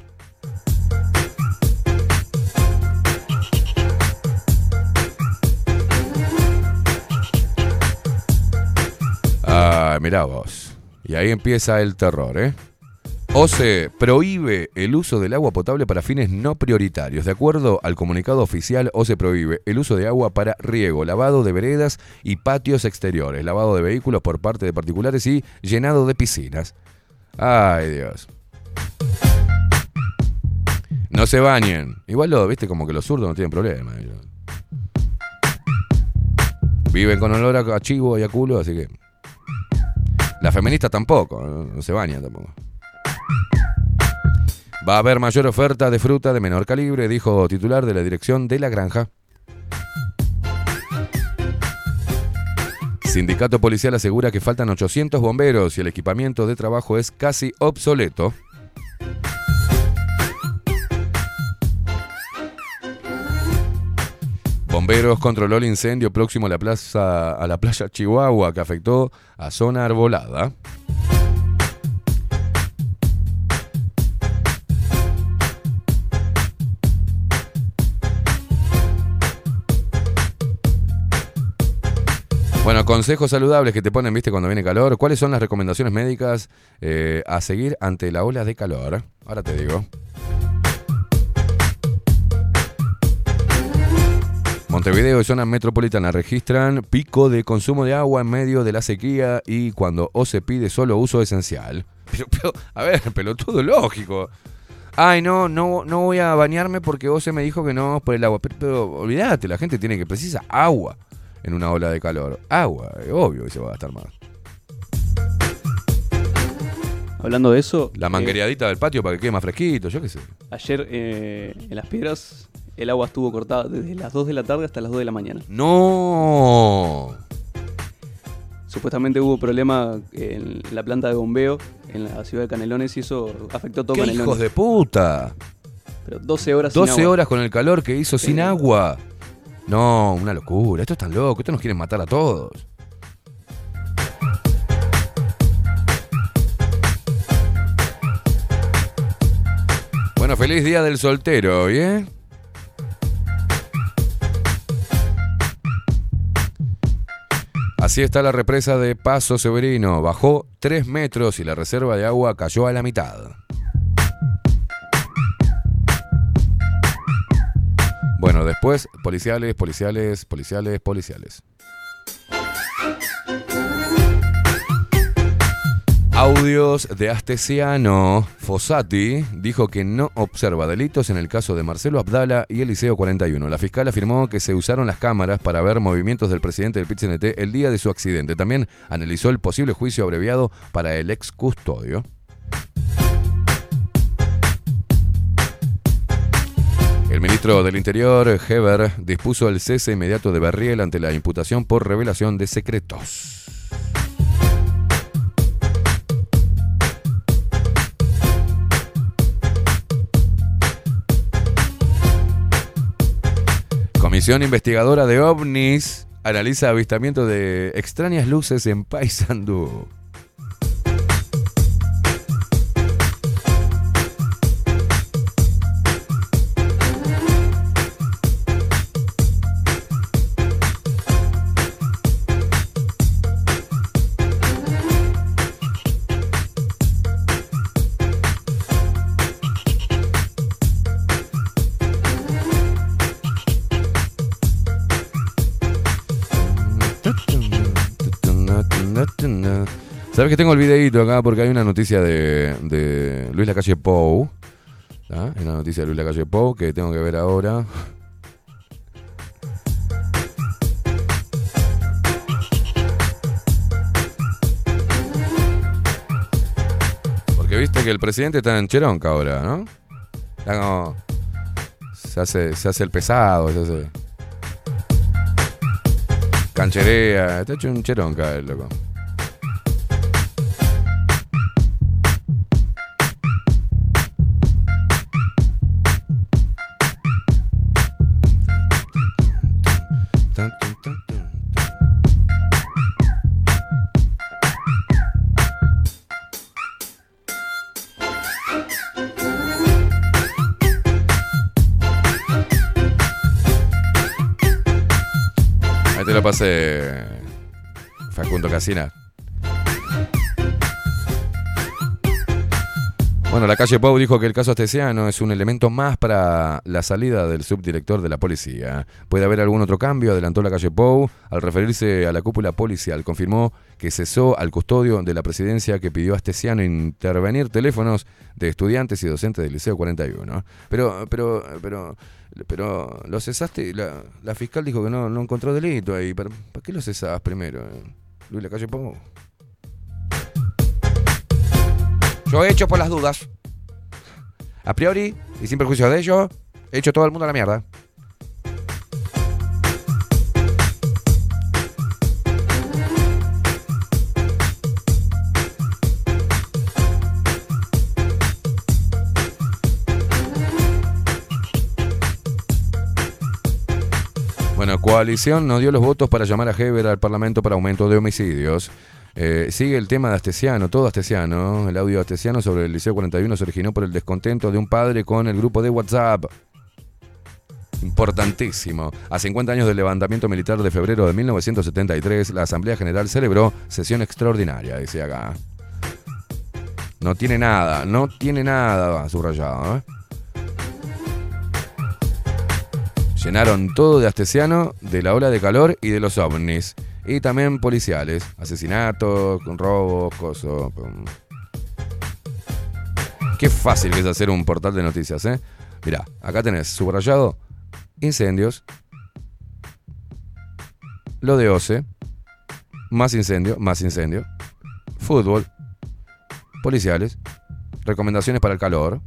Mirá vos. Y ahí empieza el terror, ¿eh? OCE prohíbe el uso del agua potable para fines no prioritarios. De acuerdo al comunicado oficial, OCE prohíbe el uso de agua para riego, lavado de veredas y patios exteriores, lavado de vehículos por parte de particulares y llenado de piscinas. Ay, Dios. No se bañen. Igual lo, viste, como que los zurdos no tienen problema. Viven con olor a chivo y a culo, así que. Las feministas tampoco, no, se bañan tampoco. Va a haber mayor oferta de fruta de menor calibre, dijo titular de la dirección de la granja. Sindicato policial asegura que faltan 800 bomberos y el equipamiento de trabajo es casi obsoleto. Bomberos controló el incendio próximo a la, plaza, a la playa Chihuahua que afectó a zona arbolada. Bueno, consejos saludables que te ponen, viste, cuando viene calor. ¿Cuáles son las recomendaciones médicas eh, a seguir ante la ola de calor? Ahora te digo. Montevideo y zona metropolitana registran pico de consumo de agua en medio de la sequía y cuando o se pide solo uso esencial. Pero, pero, a ver, pelotudo lógico. Ay, no, no, no voy a bañarme porque vos se me dijo que no por el agua. Pero, pero olvídate, la gente tiene que precisa agua en una ola de calor. Agua, es obvio que se va a gastar más. Hablando de eso, La eh, manguereadita del patio para que quede más fresquito, yo qué sé. ayer eh, en Las Piedras el agua estuvo cortada desde las 2 de la tarde hasta las 2 de la mañana. No. Supuestamente hubo problema en la planta de bombeo en la ciudad de Canelones y eso afectó todo ¡Qué Canelones. hijos de puta! Pero 12 horas sin 12 agua. horas con el calor que hizo sin agua. No, una locura. Esto es tan loco. Esto nos quieren matar a todos. Bueno, feliz día del soltero, ¿bien? Así está la represa de Paso Severino. Bajó 3 metros y la reserva de agua cayó a la mitad. Bueno, después, policiales, policiales, policiales, policiales. Audios de Astesiano. Fossati dijo que no observa delitos en el caso de Marcelo Abdala y Eliseo 41. La fiscal afirmó que se usaron las cámaras para ver movimientos del presidente del PIT-CNT el día de su accidente. También analizó el posible juicio abreviado para el ex custodio. El ministro del Interior, Heber, dispuso el cese inmediato de Berriel ante la imputación por revelación de secretos. Comisión investigadora de ovnis analiza avistamiento de extrañas luces en Paysandú. ¿Sabes que tengo el videíto acá? Porque hay una noticia de, de Luis Lacalle Pou. ¿ah? Hay una noticia de Luis Lacalle Pou que tengo que ver ahora. Porque viste que el presidente está en Cheronca ahora, ¿no? Está como- Se hace, se hace el pesado, se hace. Cancherea, está hecho un cheronca el loco. Tan. Ahí te lo pasé, Facundo Casina. Bueno, la calle Pau dijo que el caso Astesiano es un elemento más para la salida del subdirector de la policía. ¿Puede haber algún otro cambio? Adelantó la calle Pou al referirse a la cúpula policial. Confirmó que cesó al custodio de la presidencia que pidió a Astesiano intervenir teléfonos de estudiantes y docentes del Liceo 41. Pero, pero, pero, pero, lo cesaste. La, fiscal dijo que no, encontró delito ahí. ¿Para, ¿para qué lo cesás primero? eh? Luis la calle Pou. Yo he hecho por las dudas. A priori, y sin perjuicio de ello, he hecho todo el mundo a la mierda. Bueno, coalición no dio los votos para llamar a Heber al Parlamento para aumento de homicidios. Eh, sigue el tema de Astesiano, todo Astesiano. El audio de Astesiano sobre el Liceo 41 se originó por el descontento de un padre con el grupo de WhatsApp. Importantísimo. A 50 años del levantamiento militar de febrero de 1973, la Asamblea General celebró sesión extraordinaria, dice acá. No tiene nada, no tiene nada subrayado. ¿eh? Llenaron todo de Astesiano, de la ola de calor y de los ovnis. Y también policiales, asesinatos, robos, cosas. Qué fácil que es hacer un portal de noticias, ¿eh? Mirá, acá tenés subrayado incendios, lo de OCE, más incendio, más incendio, fútbol, policiales, recomendaciones para el calor,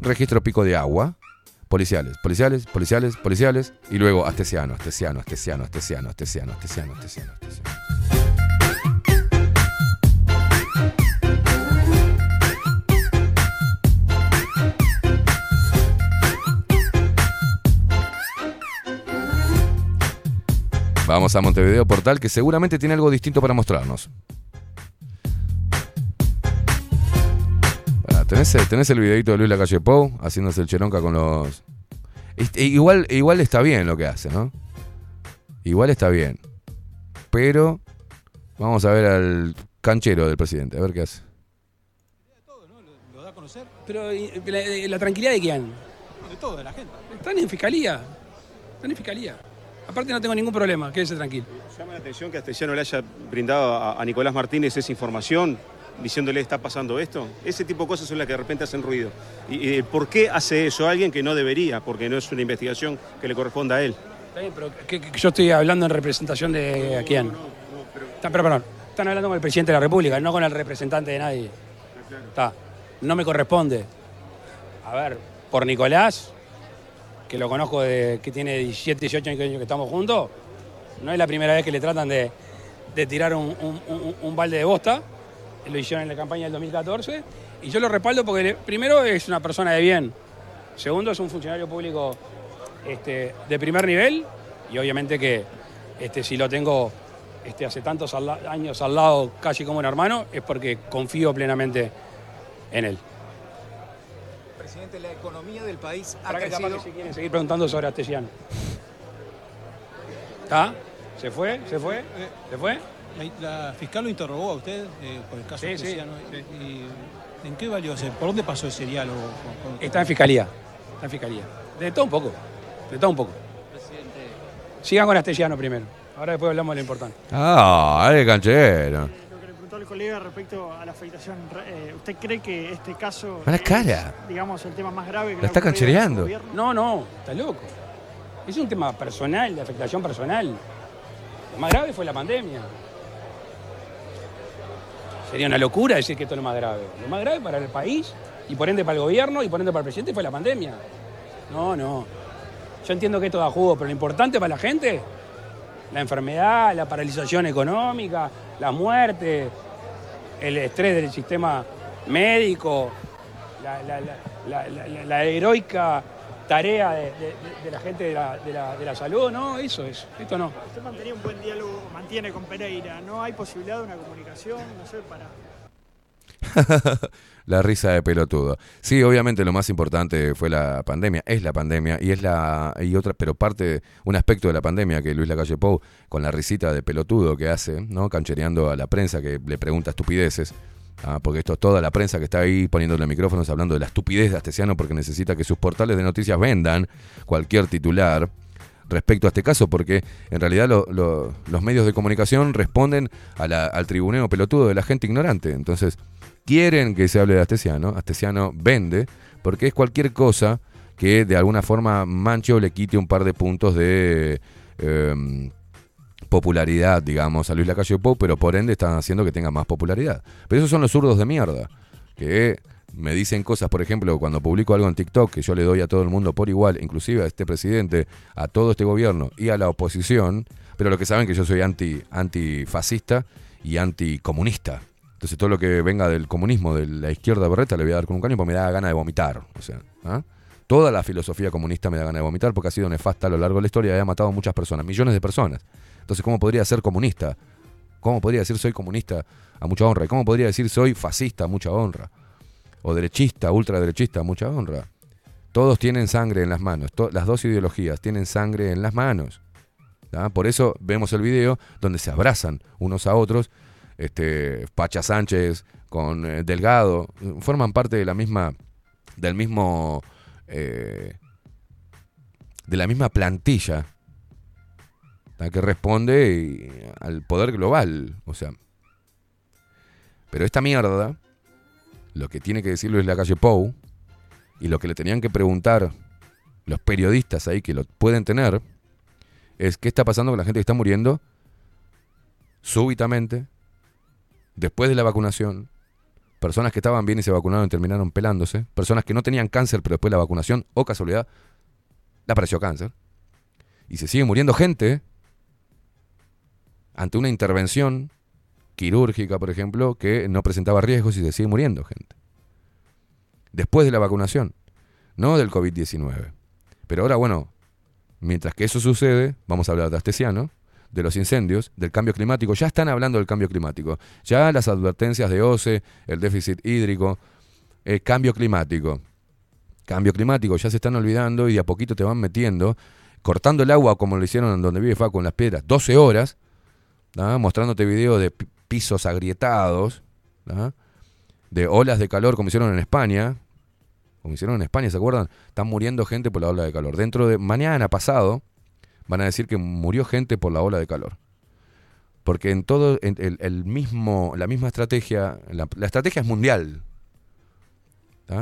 registro pico de agua, policiales, policiales, policiales, policiales, y luego astesiano, astesiano, astesiano, astesiano, astesiano, astesiano, astesiano, astesiano. Vamos a Montevideo Portal, que seguramente tiene algo distinto para mostrarnos. ¿Tenés, tenés el videito de Luis Lacalle Pou haciéndose el cheronca con los. Este, igual, igual está bien lo que hace, ¿no? Igual está bien. Pero vamos a ver al canchero del presidente, a ver qué hace. ¿Lo da a conocer? Pero ¿y la, la tranquilidad de quién? De todo, de la gente. Están en fiscalía. Están en fiscalía. Aparte no tengo ningún problema, quédese tranquilo. Llama la atención que Astesiano le haya brindado a, a Nicolás Martínez esa información diciéndole está pasando esto. Ese tipo de cosas son las que de repente hacen ruido. ¿Y, y por qué hace eso alguien que no debería? Porque no es una investigación que le corresponda a él. Pero que, que yo estoy hablando en representación de a quién. Está, pero perdón, están hablando con el presidente de la República, no con el representante de nadie. Está. No me corresponde. A ver, por Nicolás, que lo conozco de que tiene 17, 18 años que estamos juntos, no es la primera vez que le tratan de, de tirar un, un- un- un balde de bosta. Lo hicieron en la campaña del 2014. Y yo lo respaldo porque, primero, es una persona de bien. Segundo, es un funcionario público este, de primer nivel. Y obviamente que este, si lo tengo este, hace tantos al años al lado, casi como un hermano, es porque confío plenamente en él. Presidente, la economía del país ha que crecido. que se quieren seguir preguntando sobre Astesiano. ¿Está? ¿Se fue? ¿Se fue? ¿Se fue? La, fiscal lo interrogó a usted eh, por el caso Sí. Y, ¿En qué valió? ¿Por dónde pasó ese diálogo? con- con- Está en fiscalía. Está en fiscalía. De todo un poco. De todo un poco. Sigan con Astesiano primero. Ahora después hablamos de lo importante. Ah, el canchero. Lo que le preguntó el colega respecto a la afectación, eh, ¿usted cree que este caso A la es, cara. digamos, el tema más grave que La está su canchereando. gobierno? No, no, está loco. Es un tema personal, de afectación personal. Lo más grave fue la pandemia. Sería una locura decir que esto es lo más grave. Lo más grave para el país y por ende para el gobierno y por ende para el presidente fue la pandemia. No, no. Yo entiendo que esto da jugo, pero lo importante para la gente, la enfermedad, la paralización económica, la muerte, el estrés del sistema médico, la, la- heroica tarea de, de- de la gente de la, de la- de la salud, no, eso es, esto no. Usted mantenía un buen diálogo, mantiene con Pereira. ¿No hay posibilidad de una comunicación, no sé, para la risa de pelotudo. Sí, obviamente lo más importante fue la pandemia, es la pandemia y es la y otra, pero parte un aspecto de la pandemia que Luis Lacalle Pou con la risita de pelotudo que hace, ¿no? Canchereando a la prensa que le pregunta estupideces. Ah, porque esto es toda la prensa que está ahí poniéndole micrófonos hablando de la estupidez de Astesiano porque necesita que sus portales de noticias vendan cualquier titular respecto a este caso, porque en realidad lo- lo- los medios de comunicación responden al tribuneo pelotudo de la gente ignorante. Entonces, quieren que se hable de Astesiano, Astesiano vende, porque es cualquier cosa que de alguna forma manche o le quite un par de puntos de em, popularidad, digamos, a Luis Lacalle Pou, pero por ende están haciendo que tenga más popularidad. Pero esos son los zurdos de mierda, que me dicen cosas, por ejemplo, cuando publico algo en TikTok que yo le doy a todo el mundo por igual, inclusive a este presidente, a todo este gobierno y a la oposición, pero lo que saben que yo soy anti antifascista y anticomunista. Entonces todo lo que venga del comunismo, de la izquierda berreta, le voy a dar con un caño porque me da ganas de vomitar. O sea, ¿ah? toda la filosofía comunista me da ganas de vomitar porque ha sido nefasta a lo largo de la historia y ha matado a muchas personas, millones de personas. Entonces, ¿cómo podría ser comunista? ¿Cómo podría decir soy comunista a mucha honra? ¿Y cómo podría decir soy fascista a mucha honra? O derechista, ultraderechista a mucha honra. Todos tienen sangre en las manos. las dos ideologías tienen sangre en las manos. Por eso vemos el video donde se abrazan unos a otros. Este, Pacha Sánchez con eh, Delgado. Forman parte de la misma. del mismo. eh, de la misma plantilla ¿tá? que responde y- al poder global. O sea. Pero esta mierda lo que tiene que decir Luis Lacalle Pou y lo que le tenían que preguntar los periodistas ahí que lo pueden tener es qué está pasando con la gente que está muriendo súbitamente después de la vacunación. Personas que estaban bien y se vacunaron y terminaron pelándose. Personas que no tenían cáncer, pero después de la vacunación, o casualidad, le apareció cáncer. Y se sigue muriendo gente ante una intervención quirúrgica, por ejemplo, que no presentaba riesgos y se sigue muriendo gente. Después de la vacunación, no del COVID-19. Pero ahora, bueno, mientras que eso sucede, vamos a hablar de Astesiano, de los incendios, del cambio climático. Ya están hablando del cambio climático. Ya las advertencias de OCE, el déficit hídrico, el cambio climático. Cambio climático, ya se están olvidando y de a poquito te van metiendo, cortando el agua como lo hicieron en donde vive Facu con las piedras, 12 horas, mostrándote videos de pi- pisos agrietados, de olas de calor como hicieron en España, como hicieron en España, ¿se acuerdan? Están muriendo gente por la ola de calor. Dentro de mañana pasado van a decir que murió gente por la ola de calor. Porque en todo el, mismo la misma estrategia, la, estrategia es mundial.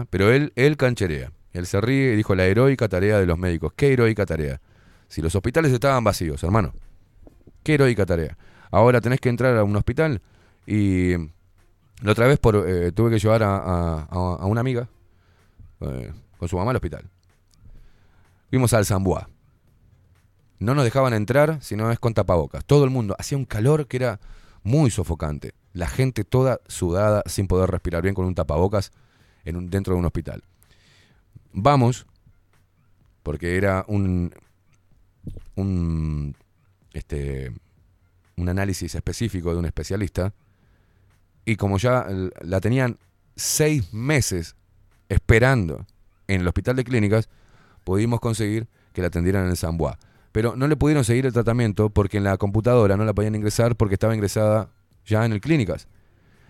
Pero él él cancherea. Él se ríe y dijo la heroica tarea de los médicos. ¿Qué heroica tarea? Si los hospitales estaban vacíos, hermano. Qué heroica tarea. Ahora tenés que entrar a un hospital y la otra vez eh, tuve que llevar a, una amiga eh, con su mamá al hospital. Fuimos al Zambuá. No nos dejaban entrar si no es con tapabocas. Todo el mundo. Hacía un calor que era muy sofocante. La gente toda sudada, sin poder respirar bien con un tapabocas en dentro de un hospital. Vamos, porque era un, un, este, un análisis específico de un especialista. Y como ya la tenían seis meses esperando en el hospital de clínicas, pudimos conseguir que la atendieran en el Zambuá. Pero no le pudieron seguir el tratamiento porque en la computadora no la podían ingresar porque estaba ingresada ya en el clínicas.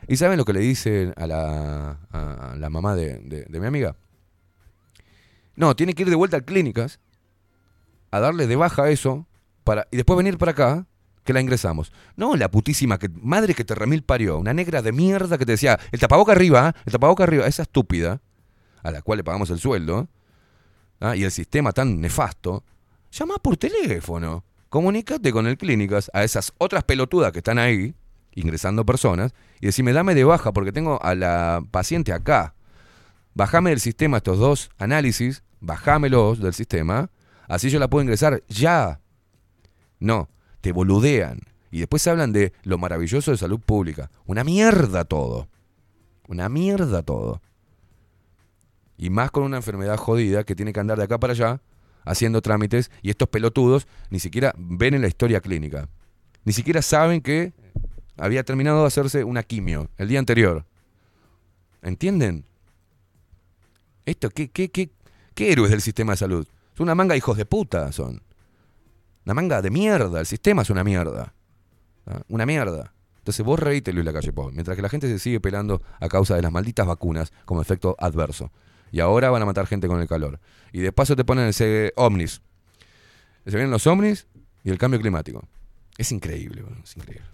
¿Y saben lo que le dice a la, la mamá de, de- de mi amiga? No, tiene que ir de vuelta al clínicas a darle de baja eso para, y después venir para acá que la ingresamos. No, la putísima que, madre que te remil parió, una negra de mierda que te decía, el tapaboca arriba, ¿eh? el tapaboca arriba, esa estúpida, a la cual le pagamos el sueldo, ¿ah? y el sistema tan nefasto, llama por teléfono, comunícate con el clínicas a esas otras pelotudas que están ahí, ingresando personas, y decime, dame de baja porque tengo a la paciente acá. Bajame del sistema estos dos análisis, bajámelos del sistema, así yo la puedo ingresar ya. No, te boludean. Y después hablan de lo maravilloso de salud pública. Una mierda todo. Una mierda todo. Y más con una enfermedad jodida que tiene que andar de acá para allá haciendo trámites y estos pelotudos ni siquiera ven en la historia clínica. Ni siquiera saben que había terminado de hacerse una quimio el día anterior. ¿Entienden? Esto, ¿qué, qué, qué, qué héroes del sistema de salud? Son una manga hijos de puta, son. Una manga de mierda. El sistema es una mierda. ¿ah? Una mierda. Entonces vos reíte, Luis Lacalle Pou, mientras que la gente se sigue pelando a causa de las malditas vacunas como efecto adverso. Y ahora van a matar gente con el calor. Y de paso te ponen ese ovnis. Se vienen los ovnis y el cambio climático. Es increíble, es increíble.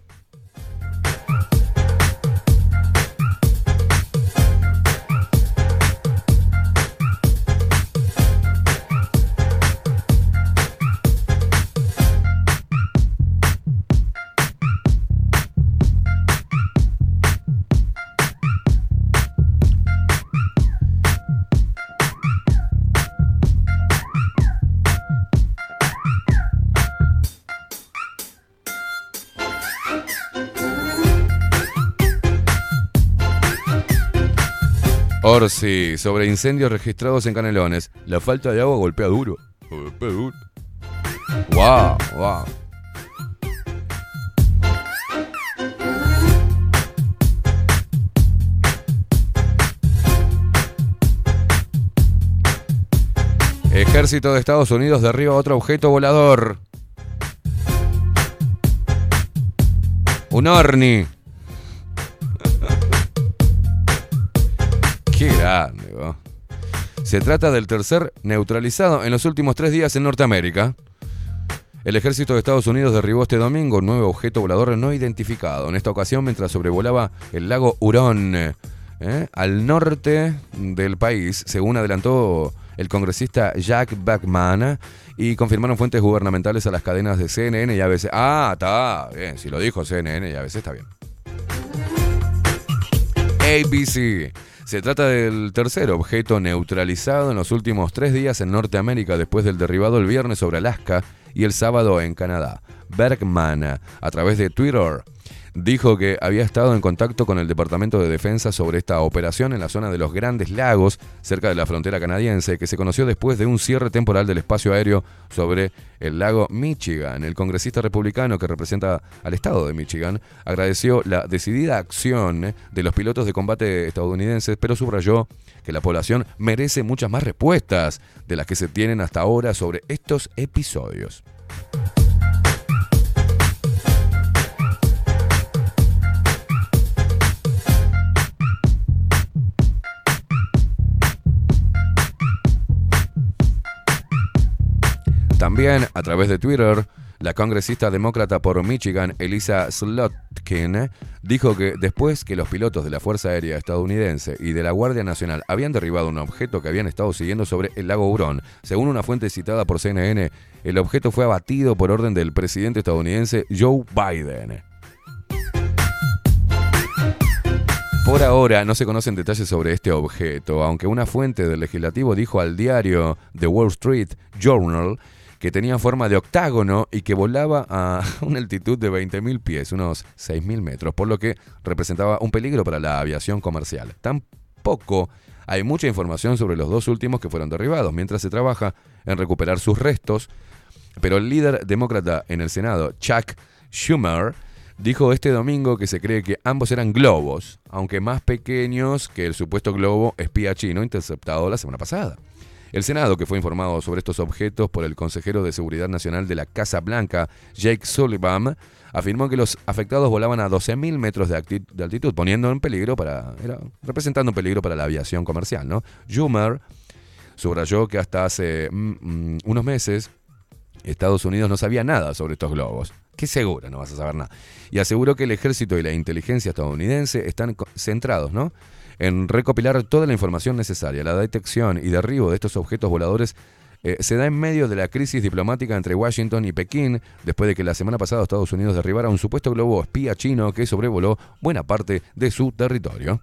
Orsi, sobre incendios registrados en Canelones. La falta de agua golpea duro. Golpea duro. Wow, wow. Ejército de Estados Unidos derriba otro objeto volador. Un orni. Se trata del tercer neutralizado en los últimos tres días en Norteamérica. El ejército de Estados Unidos derribó este domingo un nuevo objeto volador no identificado. En esta ocasión, mientras sobrevolaba el lago Hurón, ¿eh? al norte del país, según adelantó el congresista Jack Backman, y confirmaron fuentes gubernamentales a las cadenas de CNN y ABC. Ah, está bien, si lo dijo CNN y ABC está bien. ABC. Se trata del tercer objeto neutralizado en los últimos tres días en Norteamérica después del derribado el viernes sobre Alaska y el sábado en Canadá. Bergman, a través de Twitter, dijo que había estado en contacto con el Departamento de Defensa sobre esta operación en la zona de los Grandes Lagos, cerca de la frontera canadiense, que se conoció después de un cierre temporal del espacio aéreo sobre el lago Michigan. El congresista republicano que representa al estado de Michigan agradeció la decidida acción de los pilotos de combate estadounidenses, pero subrayó que la población merece muchas más respuestas de las que se tienen hasta ahora sobre estos episodios. También a través de Twitter, la congresista demócrata por Michigan, Elisa Slotkin, dijo que después que los pilotos de la Fuerza Aérea estadounidense y de la Guardia Nacional habían derribado un objeto que habían estado siguiendo sobre el lago Hurón, según una fuente citada por CNN, el objeto fue abatido por orden del presidente estadounidense Joe Biden. Por ahora no se conocen detalles sobre este objeto, aunque una fuente del legislativo dijo al diario The Wall Street Journal que tenía forma de octágono y que volaba a una altitud de 20.000 pies, unos 6.000 metros, por lo que representaba un peligro para la aviación comercial. Tampoco hay mucha información sobre los dos últimos que fueron derribados, mientras se trabaja en recuperar sus restos, pero el líder demócrata en el Senado, Chuck Schumer, dijo este domingo que se cree que ambos eran globos, aunque más pequeños que el supuesto globo espía chino interceptado la semana pasada. El Senado, que fue informado sobre estos objetos por el consejero de Seguridad Nacional de la Casa Blanca, Jake Sullivan, afirmó que los afectados volaban a 12.000 metros de, altitud, poniendo en peligro para, era- representando un peligro para la aviación comercial. ¿no? Schumer subrayó que hasta hace mm, mm, unos meses Estados Unidos no sabía nada sobre estos globos. Qué seguro, no vas a saber nada. Y aseguró que el ejército y la inteligencia estadounidense están centrados, ¿no? En recopilar toda la información necesaria. La detección y derribo de estos objetos voladores eh, se da en medio de la crisis diplomática entre Washington y Pekín, después de que la semana pasada Estados Unidos derribara un supuesto globo espía chino que sobrevoló buena parte de su territorio.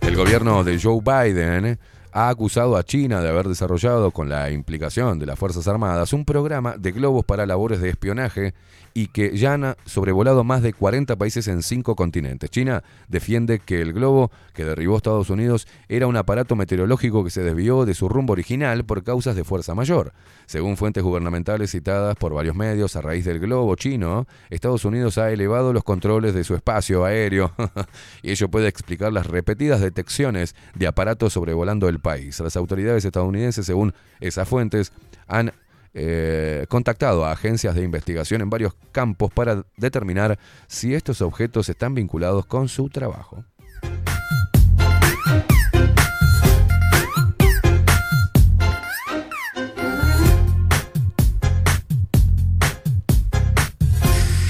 El gobierno de Joe Biden ha acusado a China de haber desarrollado, con la implicación de las Fuerzas Armadas, un programa de globos para labores de espionaje y que ya han sobrevolado más de 40 países en cinco continentes. China defiende que el globo que derribó Estados Unidos era un aparato meteorológico que se desvió de su rumbo original por causas de fuerza mayor. Según fuentes gubernamentales citadas por varios medios a raíz del globo chino, Estados Unidos ha elevado los controles de su espacio aéreo y ello puede explicar las repetidas detecciones de aparatos sobrevolando el país. Las autoridades estadounidenses, según esas fuentes, han eh, contactado a agencias de investigación en varios campos para determinar si estos objetos están vinculados con su trabajo.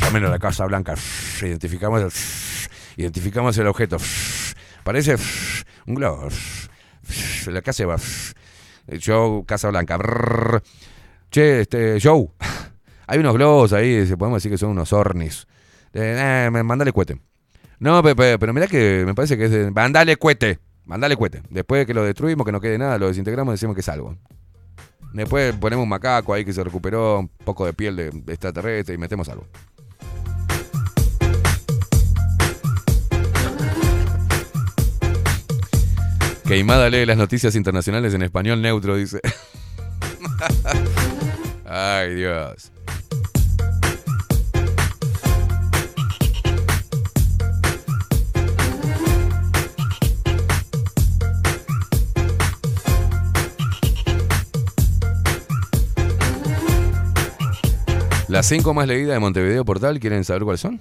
Camino a la Casa Blanca. Identificamos el, identificamos el objeto. Parece un globo. La casa va. Joe, Casa Blanca. Che, este, Joe. Hay unos globos ahí, podemos decir que son unos ornis. Eh, mandale cuete. No, pe- pe- pero mirá que me parece que es de. Mandale cuete. Mandale cuete. Después de que lo destruimos, que no quede nada, lo desintegramos, decimos que es algo. Después ponemos un macaco ahí que se recuperó, un poco de piel de extraterrestre y metemos algo. Queimada lee las noticias internacionales en español neutro, dice. Ay, Dios. Las cinco más leídas de Montevideo Portal, ¿quieren saber cuáles son?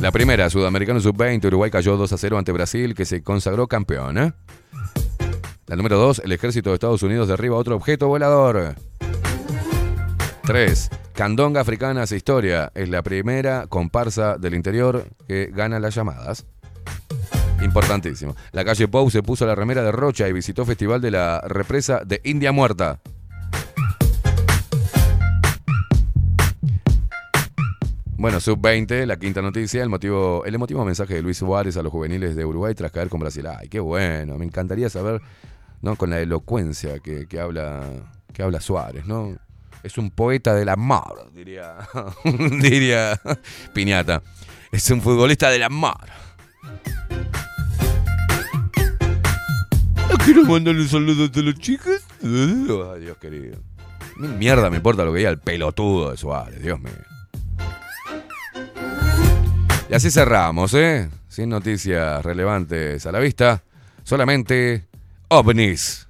La primera, Sudamericano Sub-20, Uruguay cayó 2 a 0 ante Brasil, que se consagró campeón. ¿eh? La número 2, el ejército de Estados Unidos derriba otro objeto volador. 3. Candonga Africanas Historia es la primera comparsa del interior que gana las llamadas. Importantísimo. La calle Pou se puso la remera de Rocha y visitó Festival de la Represa de India Muerta. Bueno, sub-20, la quinta noticia, el motivo, el emotivo mensaje de Luis Suárez a los juveniles de Uruguay tras caer con Brasil. Ay, qué bueno, me encantaría saber, ¿no? Con la elocuencia que, que habla, que habla Suárez, ¿no? Es un poeta del amor, diría, diría Piñata. Es un futbolista del amor. Quiero mandarle un saludo a los chicos. Ay, Dios querido. Mil Mierda me importa lo que diga el pelotudo de Suárez, Dios mío. Y así cerramos, ¿eh? Sin noticias relevantes a la vista. Solamente ovnis.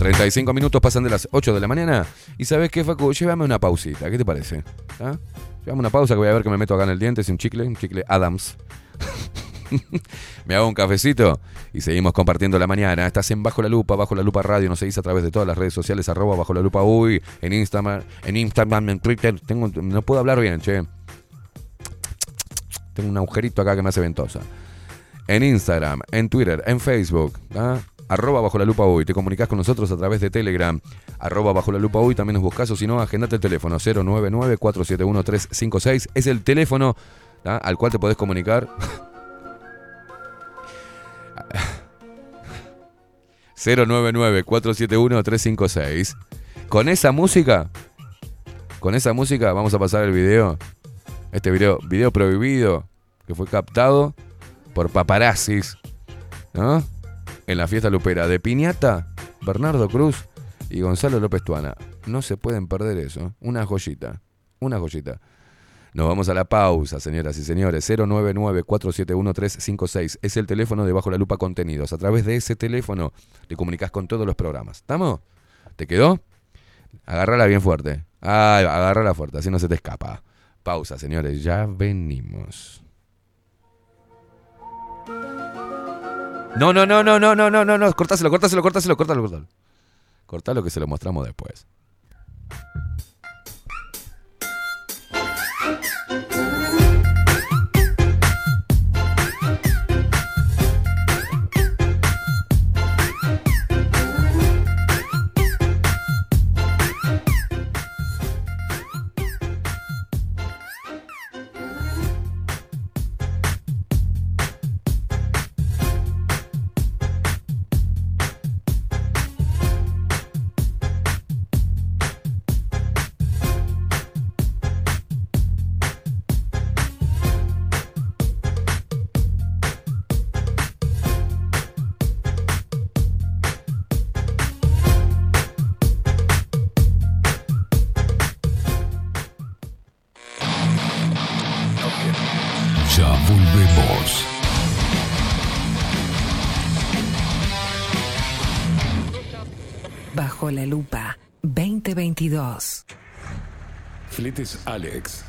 ...35 minutos pasan de las 8 de la mañana... ...y ¿sabes qué, Facu? Llévame una pausita, ¿qué te parece? ¿Ah? Llévame una pausa que voy a ver que me meto acá en el diente... ...es un chicle, un chicle Adams... me hago un cafecito y seguimos compartiendo la mañana. Estás en Bajo la Lupa, Bajo la Lupa Radio, nos seguís a través de todas las redes sociales, arroba Bajo la Lupa Uy, en Instagram, en Instagram, en Twitter. Tengo, no puedo hablar bien, che. Tengo un agujerito acá que me hace ventosa. En Instagram, en Twitter, en Facebook, ¿ah? Arroba Bajo la Lupa Uy. Te comunicas con nosotros a través de Telegram, arroba Bajo la Lupa Uy. También nos buscas o si no, agendate el teléfono 099-471-356. Es el teléfono ¿ah? al cual te podés comunicar. 099-471-356. Con esa música, con esa música vamos a pasar el video. Este video, video prohibido, que fue captado por paparazzis, ¿no? En la fiesta lupera de Piñata, Bernardo Cruz y Gonzalo López Tuana. No se pueden perder eso. Una joyita, una joyita. Nos vamos a la pausa, señoras y señores. 099-471-356. Es el teléfono de Bajo la Lupa Contenidos. A través de ese teléfono te comunicas con todos los programas. ¿Estamos? ¿Te quedó? Agárrala bien fuerte. Ah, agárrala fuerte, así no se te escapa. Pausa, señores. Ya venimos. No, no, no, no, no, no, no, no, no. Cortáselo, cortáselo, cortáselo, cortalo, cortalo. Cortalo que se lo mostramos después. 2022. Fletes Alex.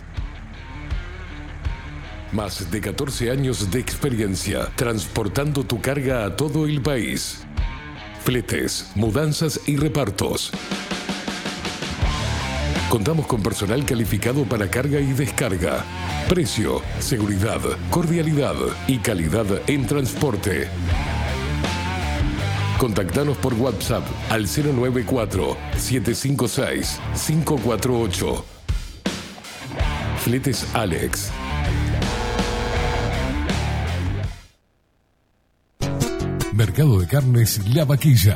Más de 14 años de experiencia transportando tu carga a todo el país. Fletes, mudanzas y repartos. Contamos con personal calificado para carga y descarga. Precio, seguridad, cordialidad y calidad en transporte. Contactanos por WhatsApp al 094-756-548. Fletes Alex. Mercado de Carnes La Vaquilla.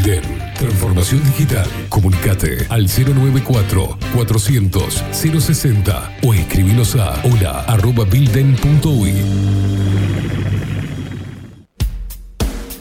Transformación digital. Comunicate al 094 400 060 o escribinos a hola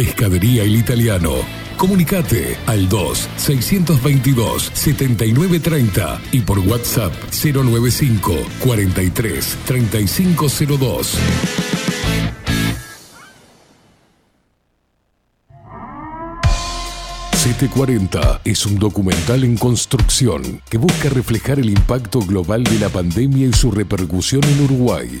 Pescadería El Italiano. Comunicate al 2-622-7930 y por WhatsApp 095 43 3502. CT40 es un documental en construcción que busca reflejar el impacto global de la pandemia y su repercusión en Uruguay.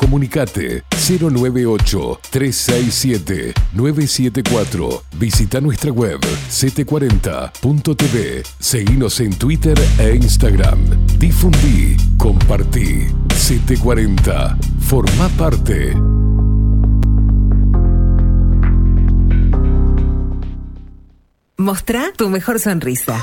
Comunicate 098-367-974. Visita nuestra web ct40.tv. Seguinos en Twitter e Instagram. Difundí, compartí. CT40. Forma parte. Mostrá tu mejor sonrisa.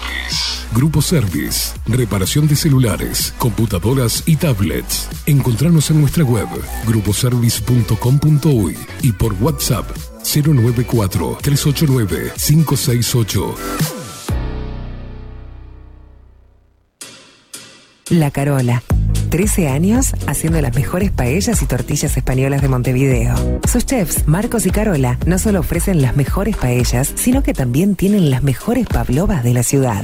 Grupo Service. Reparación de celulares, computadoras y tablets. Encontranos en nuestra web gruposervice.com.uy y por WhatsApp 094 389 568. La Carola. 13 años haciendo las mejores paellas y tortillas españolas de Montevideo. Sus chefs, Marcos y Carola, no solo ofrecen las mejores paellas, sino que también tienen las mejores pavlovas de la ciudad.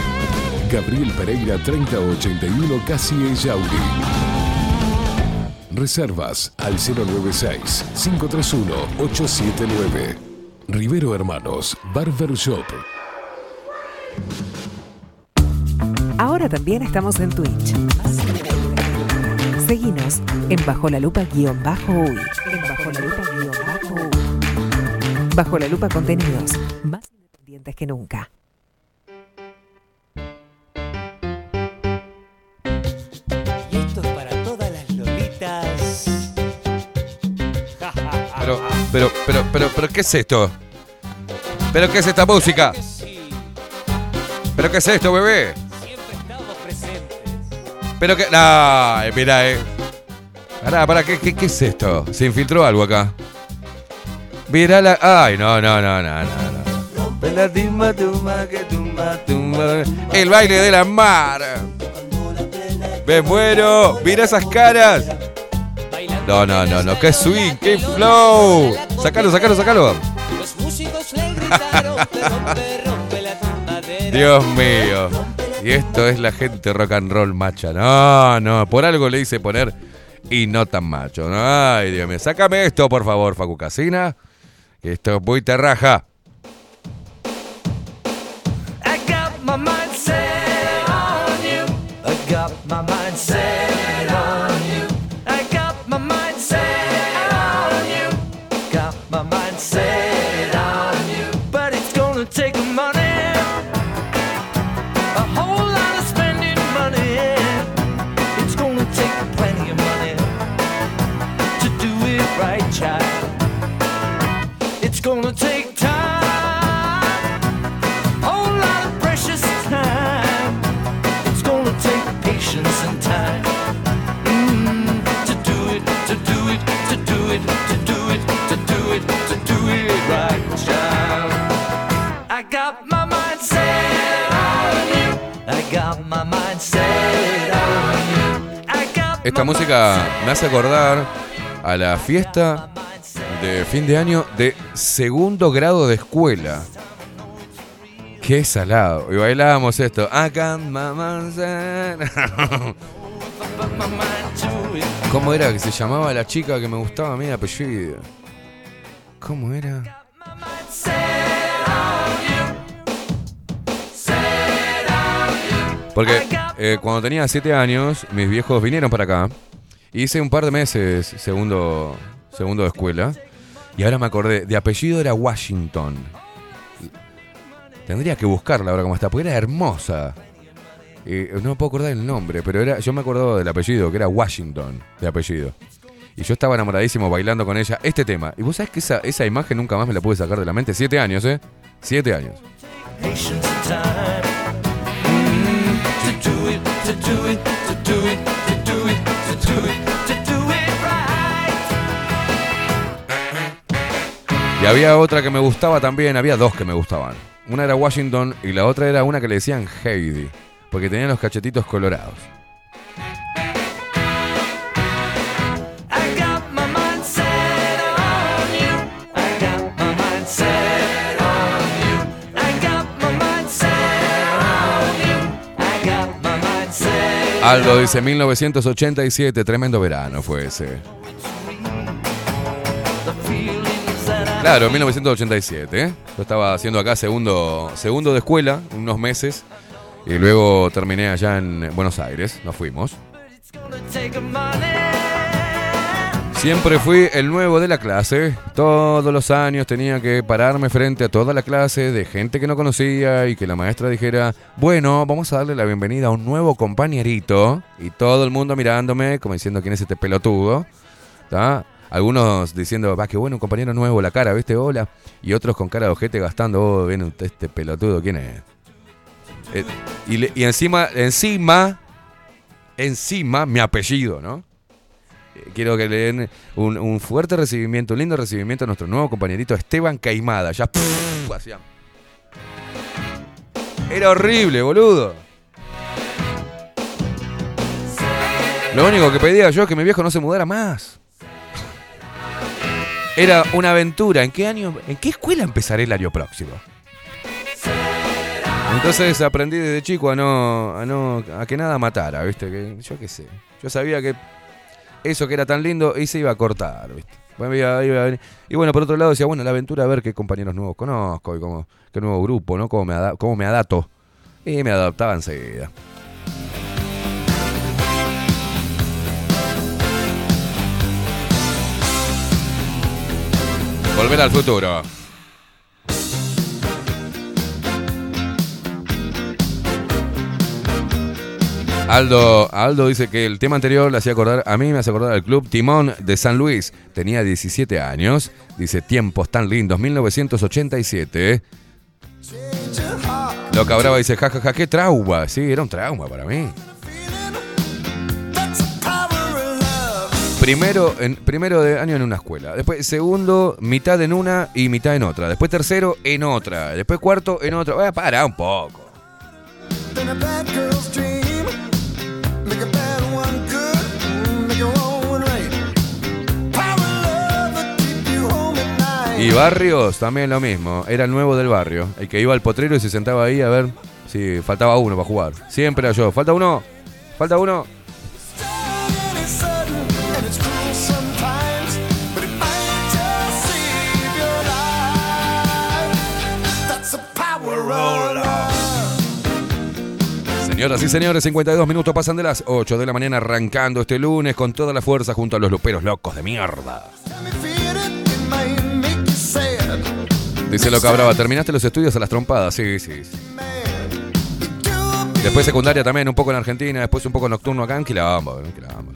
Gabriel Pereira 3081 Casi Yauri. Reservas al 096-531-879. Rivero Hermanos, Barber Shop. Ahora también estamos en Twitch. Seguinos en Bajo la Lupa guion bajo uy. En Bajo la Lupa. Bajo la Lupa contenidos más independientes que nunca. Pero, pero, pero, pero, ¿qué es esto? ¿Pero qué es esta música? ¿Pero qué es esto, bebé? Pero que. Eh, mira, eh. Pará, pará, ¿qué, qué, qué es esto? Se infiltró algo acá. Mira la. Ay, no, no, no, no. no. El baile de la mar. Me muero. Mira esas caras. No, no, no, no. Qué swing, qué flow. Sacalo, sacalo, sacalo. Dios mío. Y esto es la gente rock and roll macha. No, no, por algo le hice poner y no tan macho. Ay, Dios mío. Sácame esto, por favor, Facu Casina. Esto es muy terraja. I got my mind on you. I got my mind Esta música me hace acordar a la fiesta de fin de año de segundo grado de escuela. Qué salado. Y bailábamos esto. ¿Cómo era que se llamaba la chica que me gustaba a mí de apellido? ¿Cómo era? Porque eh, cuando tenía 7 años, mis viejos vinieron para acá. Hice un par de meses segundo, segundo de escuela. Y ahora me acordé, de apellido era Washington. Tendría que buscarla ahora como está, porque era hermosa. Eh, no me puedo acordar el nombre, pero era, yo me acordaba del apellido, que era Washington, de apellido. Y yo estaba enamoradísimo bailando con ella este tema. Y vos sabés que esa, esa imagen nunca más me la pude sacar de la mente. Siete años, ¿eh? Siete años. To do it, to do it, to do it, to do it, to do it right. Y había otra que me gustaba también, había dos que me gustaban. Una era Washington y la otra era una que le decían Heidi, porque tenían los cachetitos colorados. I got my mind set on you. I got my mind set Aldo dice 1987, tremendo verano fue ese. Claro, 1987. ¿eh? Yo estaba haciendo acá segundo, segundo de escuela, unos meses, y luego terminé allá en Buenos Aires. Nos fuimos. Siempre fui el nuevo de la clase. Todos los años tenía que pararme frente a toda la clase de gente que no conocía y que la maestra dijera, bueno, vamos a darle la bienvenida a un nuevo compañerito. Y todo el mundo mirándome, como diciendo, ¿quién es este pelotudo? Algunos diciendo, va, qué bueno, un compañero nuevo, la cara, ¿viste? Hola. Y otros con cara de ojete gastando, oh, ven este pelotudo, ¿quién es? Eh, y encima, encima, encima, mi apellido, ¿no? Quiero que le den un, fuerte recibimiento, un lindo recibimiento a nuestro nuevo compañerito Esteban Caimada. Ya, hacía- Era horrible, boludo. Lo único que pedía yo es que mi viejo no se mudara más. Era una aventura. ¿En qué año, en qué escuela empezaré el año próximo? Entonces aprendí desde chico a no, a no, a que nada matara, ¿viste? Yo qué sé. Yo sabía que eso que era tan lindo y se iba a cortar, ¿viste? Venir. Y bueno, por otro lado decía, bueno, la aventura a ver qué compañeros nuevos conozco y cómo, qué nuevo grupo, ¿no? Cómo me adapto. Y me adaptaba enseguida. Volver al futuro. Aldo, Aldo dice que el tema anterior le hacía acordar, a mí me hace acordar al club Timón de San Luis. Tenía 17 años. Dice, tiempos tan lindos, 1987. Loca Brava dice, jajaja, qué trauma. Sí, era un trauma para mí. Primero, en, primero de año en una escuela. Después segundo, mitad en una y mitad en otra. Después tercero, en otra. Después cuarto, en otra. Eh, para un poco. Y Barrios también lo mismo. Era el nuevo del barrio. El que iba al potrero y se sentaba ahí a ver si faltaba uno para jugar. Siempre era yo. Falta uno. Falta uno. Señoras y señores, 52 minutos pasan de las 8 de la mañana arrancando este lunes con toda la fuerza junto a los luperos locos de mierda. Dice Loca Brava, terminaste los estudios a las trompadas. Sí, sí. sí. Después secundaria también, un poco en Argentina, después un poco nocturno acá en Quilombo. en Quilombo.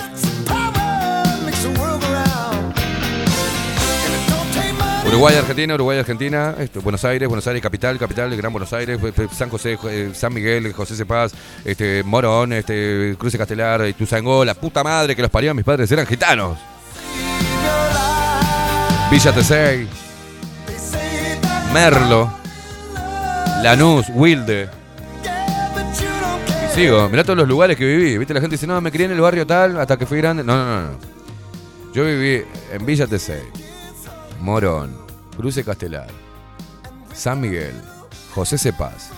Uruguay, Argentina, Uruguay, Argentina, esto, Buenos Aires, Buenos Aires, capital, capital, Gran Buenos Aires, San José, eh, San Miguel, José Cepaz, este, Morón, este, Cruce Castelar, Tuzangó, la puta madre que los parió mis padres eran gitanos. Villa Tesey, Merlo, Lanús, Wilde. Y sigo, mirá todos los lugares que viví. Viste, la gente dice, no, me crié en el barrio tal hasta que fui grande. No, no. no. Yo viví en Villa Tesey, Morón, Cruce Castelar, San Miguel, José Cepaz,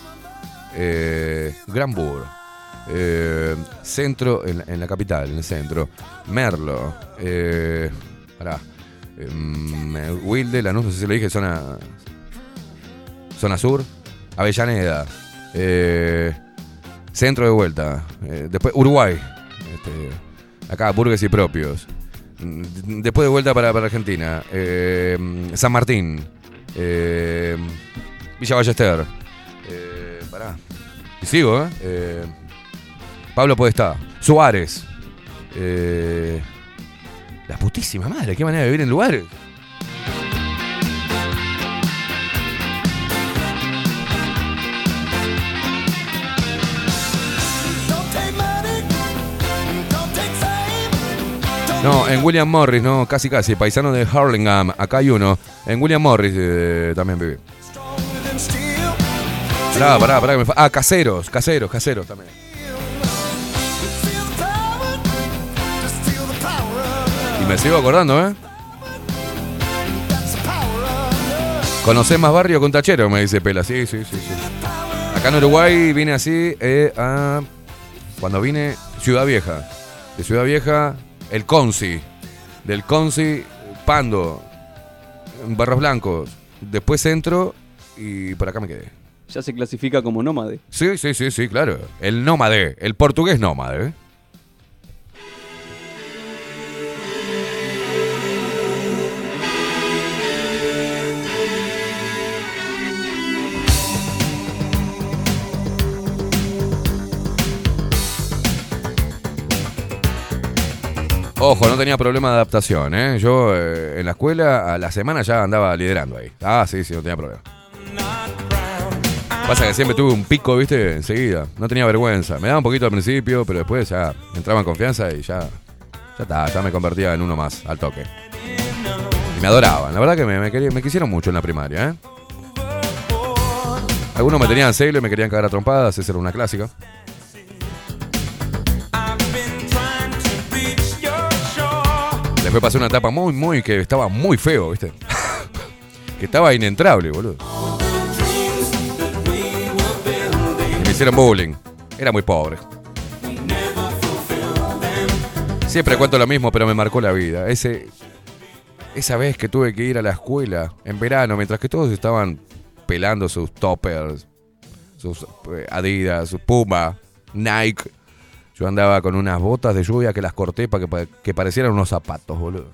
eh, Granbur, eh, centro, en, la- capital, en el centro, Merlo, eh, pará, em, Wilde, Lanús, no sé si lo dije, zona, zona sur, Avellaneda, eh, Centro de vuelta. Eh, después Uruguay. Este, acá, Burgues y propios. Después de vuelta para, para Argentina. Eh, San Martín. Eh, Villa Ballester. Eh, pará. Y sigo, ¿eh? Eh, Pablo Podestá. Suárez. Eh, la putísima madre. Qué manera de vivir en lugares. No, en William Morris, no, casi casi, paisano de Hurlingham. Acá hay uno. En William Morris eh, también viví. Pará, pará, pará. que me ah, caseros, caseros, caseros también. Y me sigo acordando, ¿eh? Conocés más barrio con tachero, me dice Pela. Sí, sí, sí, sí. Acá en Uruguay vine así eh, a- cuando vine Ciudad Vieja. De Ciudad Vieja, el Conci. Del Conci, Pando. Barros Blancos. Después Centro y por acá me quedé. Ya se clasifica como nómade. Sí, sí, sí, sí, claro. El nómade, el portugués nómade. Ojo, no tenía problema de adaptación, ¿eh? Yo eh, en la escuela a la semana ya andaba liderando ahí. Ah, sí, sí, no tenía problema. Pasa que siempre tuve un pico, ¿viste? Enseguida. No tenía vergüenza. Me daba un poquito al principio, pero después ya entraba en confianza y ya. Ya está, ya me convertía en uno más, al toque. Y me adoraban. La verdad que me, me quisieron mucho en la primaria, ¿eh? Algunos me tenían celo y me querían cagar a trompadas, esa era una clásica. Después pasé una etapa muy, muy, que estaba muy feo, ¿viste? que estaba inentrable, boludo. Me hicieron bullying. Era muy pobre. Siempre cuento lo mismo, pero me marcó la vida. Ese, esa vez que tuve que ir a la escuela en verano, mientras que todos estaban pelando sus toppers, sus eh, Adidas, sus Puma, Nike. Yo andaba con unas botas de lluvia que las corté para que, que parecieran unos zapatos, boludo.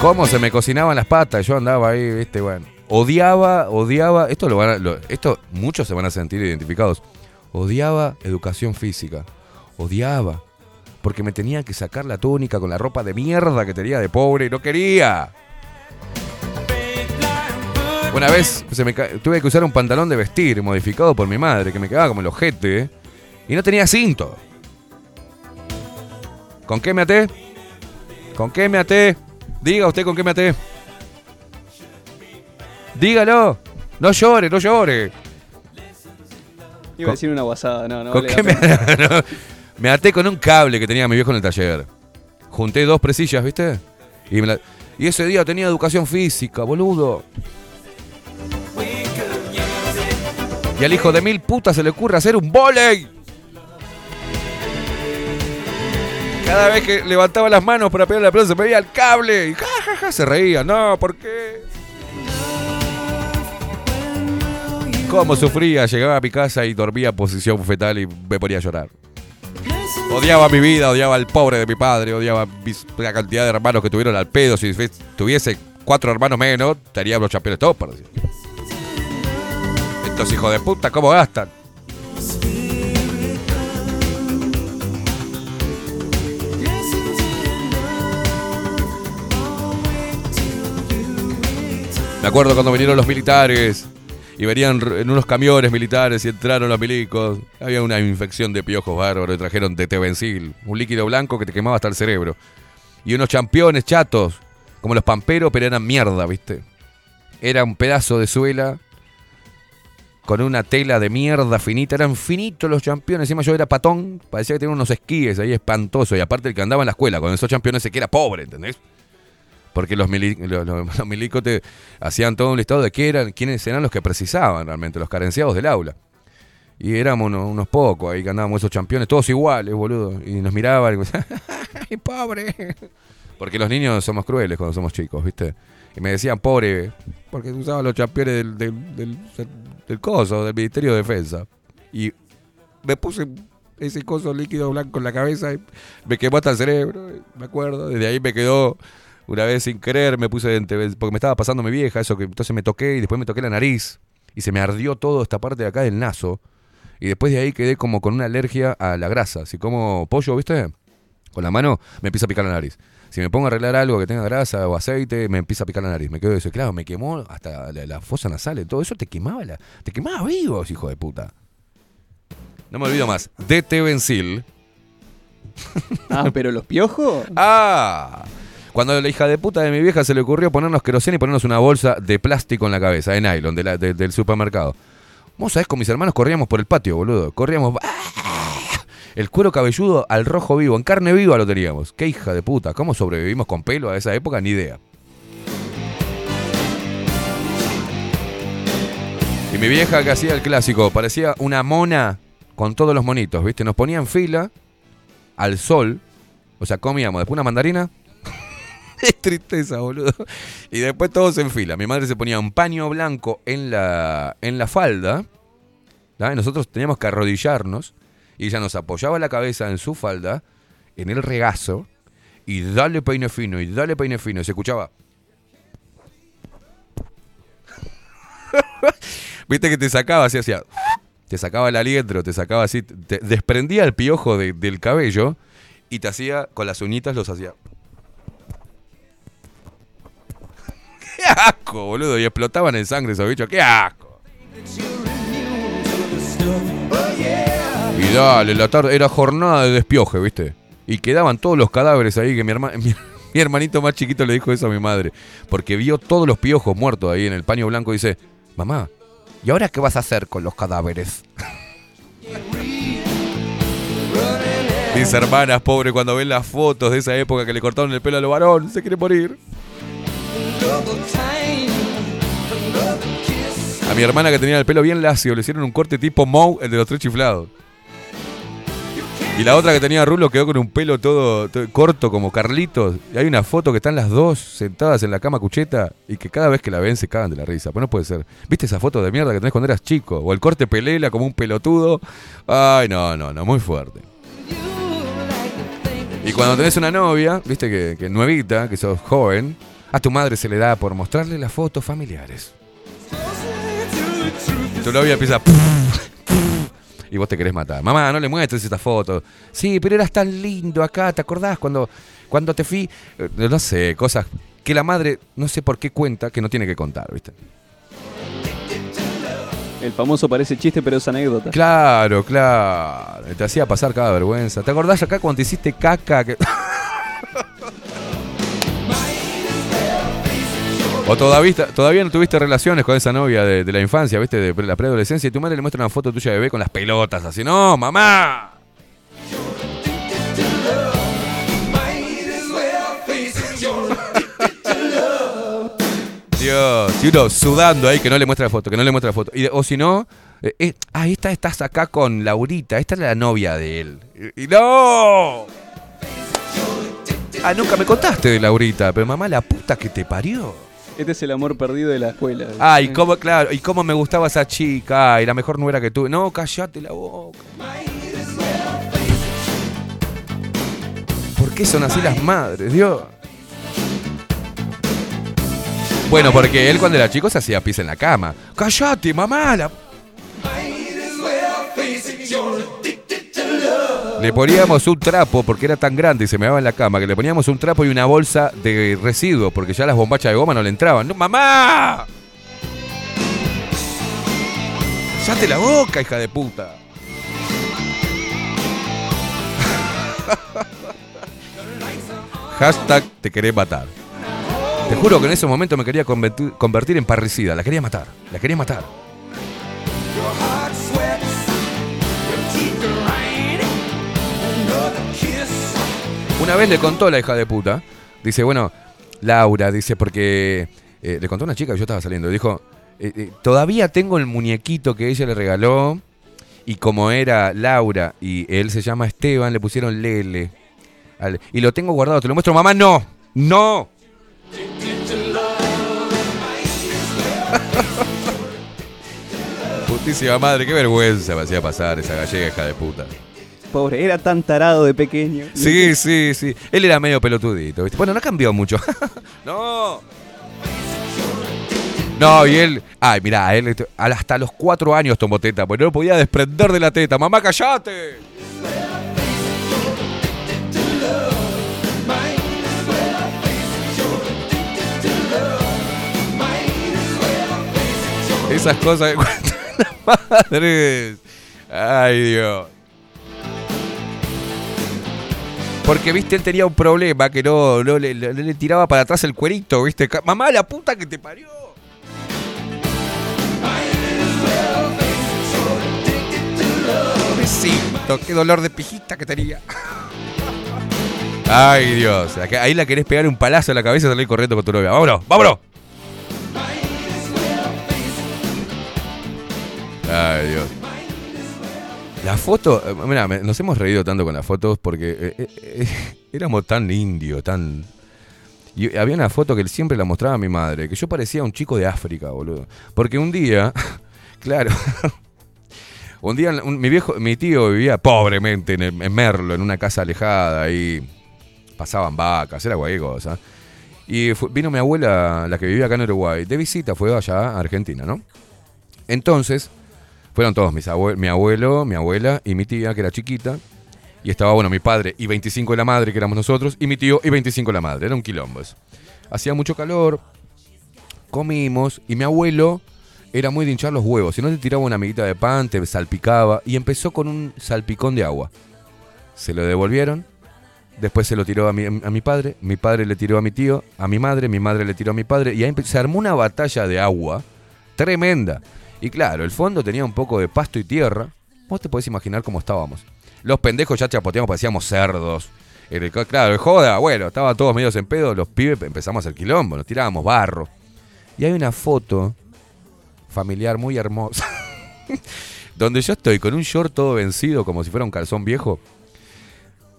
¿Cómo se me cocinaban las patas? Yo andaba ahí, viste, bueno. Odiaba, odiaba. Esto lo van a- esto muchos se van a sentir identificados. Odiaba educación física. Odiaba. Porque me tenía que sacar la túnica con la ropa de mierda que tenía de pobre y no quería. Una vez se me tuve que usar un pantalón de vestir modificado por mi madre, que me quedaba como el ojete, ¿eh? Y no tenía cinto. ¿Con qué me até? ¿Con qué me até? Diga usted con qué me até. Dígalo. No llore, no llore. Iba a decir una guasada, no, no. ¿Con vale qué me, no, me até con un cable que tenía mi viejo en el taller. Junté dos presillas, ¿viste? Y, me la- y ese día tenía educación física, boludo. Y al hijo de mil putas se le ocurre hacer un volei. Cada vez que levantaba las manos para pegar la pelota se me veía el cable. Y ja, ja, ja, se reía. No, ¿por qué? ¿Cómo sufría? Llegaba a mi casa y dormía en posición fetal y me ponía a llorar. Odiaba mi vida, odiaba al pobre de mi padre, odiaba mis- la cantidad de hermanos que tuvieron al pedo. Si tuviese cuatro hermanos menos, estaríamos los campeones todos, por decir. Estos hijos de puta, ¿cómo gastan? Me acuerdo cuando vinieron los militares y venían en unos camiones militares y entraron los milicos. Había una infección de piojos bárbaros y trajeron tetebencil, un líquido blanco que te quemaba hasta el cerebro. Y unos championes chatos, como los pamperos, pero eran mierda, ¿viste? Era un pedazo de suela con una tela de mierda finita. Eran finitos los championes. Encima yo era patón, parecía que tenía unos esquíes ahí espantosos. Y aparte el que andaba en la escuela con esos championes se que era pobre, ¿entendés? Porque los, mili- los, los- hacían todo un listado de qué eran, quiénes eran los que precisaban realmente, los carenciados del aula. Y éramos unos, pocos ahí que andábamos esos championes, todos iguales, boludo. Y nos miraban y decían, ¡ay, pobre! Porque los niños somos crueles cuando somos chicos, ¿viste? Y me decían, pobre, porque usaban los championes del, del, del coso, del Ministerio de Defensa. Y me puse ese coso líquido blanco en la cabeza y me quemó hasta el cerebro, me acuerdo. Desde ahí me quedó una vez sin querer, me puse entre- porque me estaba pasando mi vieja, eso que entonces me toqué y después me toqué la nariz y se me ardió todo esta parte de acá del naso. Y después de ahí quedé como con una alergia a la grasa. Si como pollo, ¿viste? Con la mano me empieza a picar la nariz. Si me pongo a arreglar algo que tenga grasa o aceite, me empieza a picar la nariz. Me quedo eso. Y Claro, me quemó hasta la, la fosa nasal. Todo eso te quemaba, la, te quemaba vivos, hijo de puta. No me olvido más. DT Benzil. Ah, pero los piojos. Ah. Cuando a la hija de puta de mi vieja se le ocurrió ponernos queroseno y ponernos una bolsa de plástico en la cabeza, de nylon, del supermercado. Vos sabés, con mis hermanos corríamos por el patio, boludo. Corríamos. ¡ah! El cuero cabelludo al rojo vivo, en carne viva lo teníamos. Qué hija de puta. ¿Cómo sobrevivimos con pelo a esa época? Ni idea. Y mi vieja que hacía el clásico, parecía una mona con todos los monitos, ¿viste? Nos ponía en fila al sol, o sea, comíamos después una mandarina. es tristeza, boludo. Y después todos en fila. Mi madre se ponía un paño blanco en la, en la falda. nosotros teníamos que arrodillarnos. Y ella nos apoyaba la cabeza en su falda, en el regazo. Y dale peine fino, y dale peine fino. Y se escuchaba. Viste que te sacaba así, hacía. Te sacaba el aliento, te sacaba así. Desprendía el piojo de- del cabello. Y te hacía, con las uñitas los hacía. ¡Qué asco, boludo! Y explotaban en sangre esos bichos. ¡Qué asco! Y dale, la tarde era jornada de despioje, ¿viste? Y quedaban todos los cadáveres ahí que mi, herma- mi, mi hermanito más chiquito le dijo eso a mi madre. Porque vio todos los piojos muertos ahí en el paño blanco y dice, mamá, ¿y ahora qué vas a hacer con los cadáveres? Mis hermanas, pobre, cuando ven las fotos de esa época que le cortaron el pelo a los varones, se quiere morir. A mi hermana que tenía el pelo bien lacio le hicieron un corte tipo Moe, el de los tres chiflados. Y la otra que tenía rulo quedó con un pelo todo, corto como Carlitos. Y hay una foto que están las dos sentadas en la cama cucheta y que cada vez que la ven se cagan de la risa. Pues no puede ser. ¿Viste esa foto de mierda que tenés cuando eras chico? O el corte pelela como un pelotudo. Ay, no, no, no, muy fuerte. Y cuando tenés una novia, viste que, que nuevita, que sos joven, a tu madre se le da por mostrarle las fotos familiares. Tu novia empieza. Y vos te querés matar. Mamá, no le muestres esta foto. Sí, pero eras tan lindo acá, ¿te acordás cuando, cuando te fui? Eh, No sé, cosas que la madre no sé por qué cuenta que no tiene que contar, ¿viste? El famoso parece chiste, pero es anécdota. Claro, claro. Te hacía pasar cada vergüenza. ¿Te acordás acá cuando te hiciste caca? Que... o todavía, todavía no tuviste relaciones con esa novia de, la infancia, ¿viste? De la preadolescencia y tu madre le muestra una foto tuya de bebé con las pelotas así. No, mamá. Dios, y uno sudando ahí que no le muestra la foto, que no le muestra la foto. O si no, eh, eh, ah, esta estás acá con Laurita, esta es la novia de él. Y, y no. Ah, nunca me contaste de Laurita, pero mamá, la puta que te parió. Este es el amor perdido de la escuela. Ay, cómo, claro, y cómo me gustaba esa chica, ay, la mejor no era que tú. No, callate la boca. ¿Por qué son así las madres, Dios? Bueno, porque él cuando era chico se hacía pis en la cama. ¡Cállate, mamá! la- Le poníamos un trapo porque era tan grande y se me daba en la cama que le poníamos un trapo y una bolsa de residuos porque ya las bombachas de goma no le entraban. ¡No, mamá! ¡Cállate la boca, hija de puta! Hashtag te querés matar. Te juro que en ese momento me quería convertir en parricida. La quería matar. La quería matar. Una vez le contó la hija de puta. Dice, bueno, Laura, dice, porque eh, le contó a una chica que yo estaba saliendo. Dijo, eh, eh, todavía tengo el muñequito que ella le regaló. Y como era Laura y él se llama Esteban, le pusieron Lele. Y lo tengo guardado, te lo muestro, mamá, no. No. Putísima madre, qué vergüenza me hacía pasar esa gallega hija de puta. Pobre, era tan tarado de pequeño. Sí, sí, sí. Él era medio pelotudito, ¿viste? Bueno, no cambió mucho. no. No, y él. Ay, mirá, él este, hasta los cuatro años tomó teta, porque no lo podía desprender de la teta. ¡Mamá, callate! Esas cosas que madres. Ay, Dios. Porque, viste, él tenía un problema que no, le, tiraba para atrás el cuerito, viste. Mamá, la puta que te parió. Pobrecito, qué dolor de pijita que tenía. Ay, Dios. Ahí la querés pegar un palazo en la cabeza y salir corriendo con tu novia. Vámonos, vámonos. Ay, Dios. La foto, eh, mira, nos hemos reído tanto con las fotos porque eh, eh, éramos tan indios, tan... Y había una foto que siempre la mostraba a mi madre, que yo parecía un chico de África, boludo. Porque un día, claro, un día mi viejo, mi tío vivía pobremente en, Merlo, en una casa alejada, y pasaban vacas, era cualquier cosa. Y vino mi abuela, la que vivía acá en Uruguay, de visita, fue allá a Argentina, ¿no? Entonces, fueron todos, mis mi abuelo, mi abuela y mi tía, que era chiquita. Y estaba, bueno, mi padre y 25 de la madre, que éramos nosotros, y mi tío y 25 de la madre. Era un quilombo. Hacía mucho calor, comimos, y mi abuelo era muy de hinchar los huevos. Si no te tiraba una amiguita de pan, te salpicaba, y empezó con un salpicón de agua. Se lo devolvieron, después se lo tiró a mi, a mi padre, mi padre le tiró a mi tío, a mi madre, mi madre le tiró a mi padre, y ahí se armó una batalla de agua tremenda. Y claro, el fondo tenía un poco de pasto y tierra. Vos te podés imaginar cómo estábamos. Los pendejos ya chapoteamos, parecíamos cerdos. Claro, el joda, bueno, estaban todos medios en pedo, los pibes empezamos el quilombo, nos tirábamos barro. Y hay una foto familiar muy hermosa, donde yo estoy con un short todo vencido, como si fuera un calzón viejo,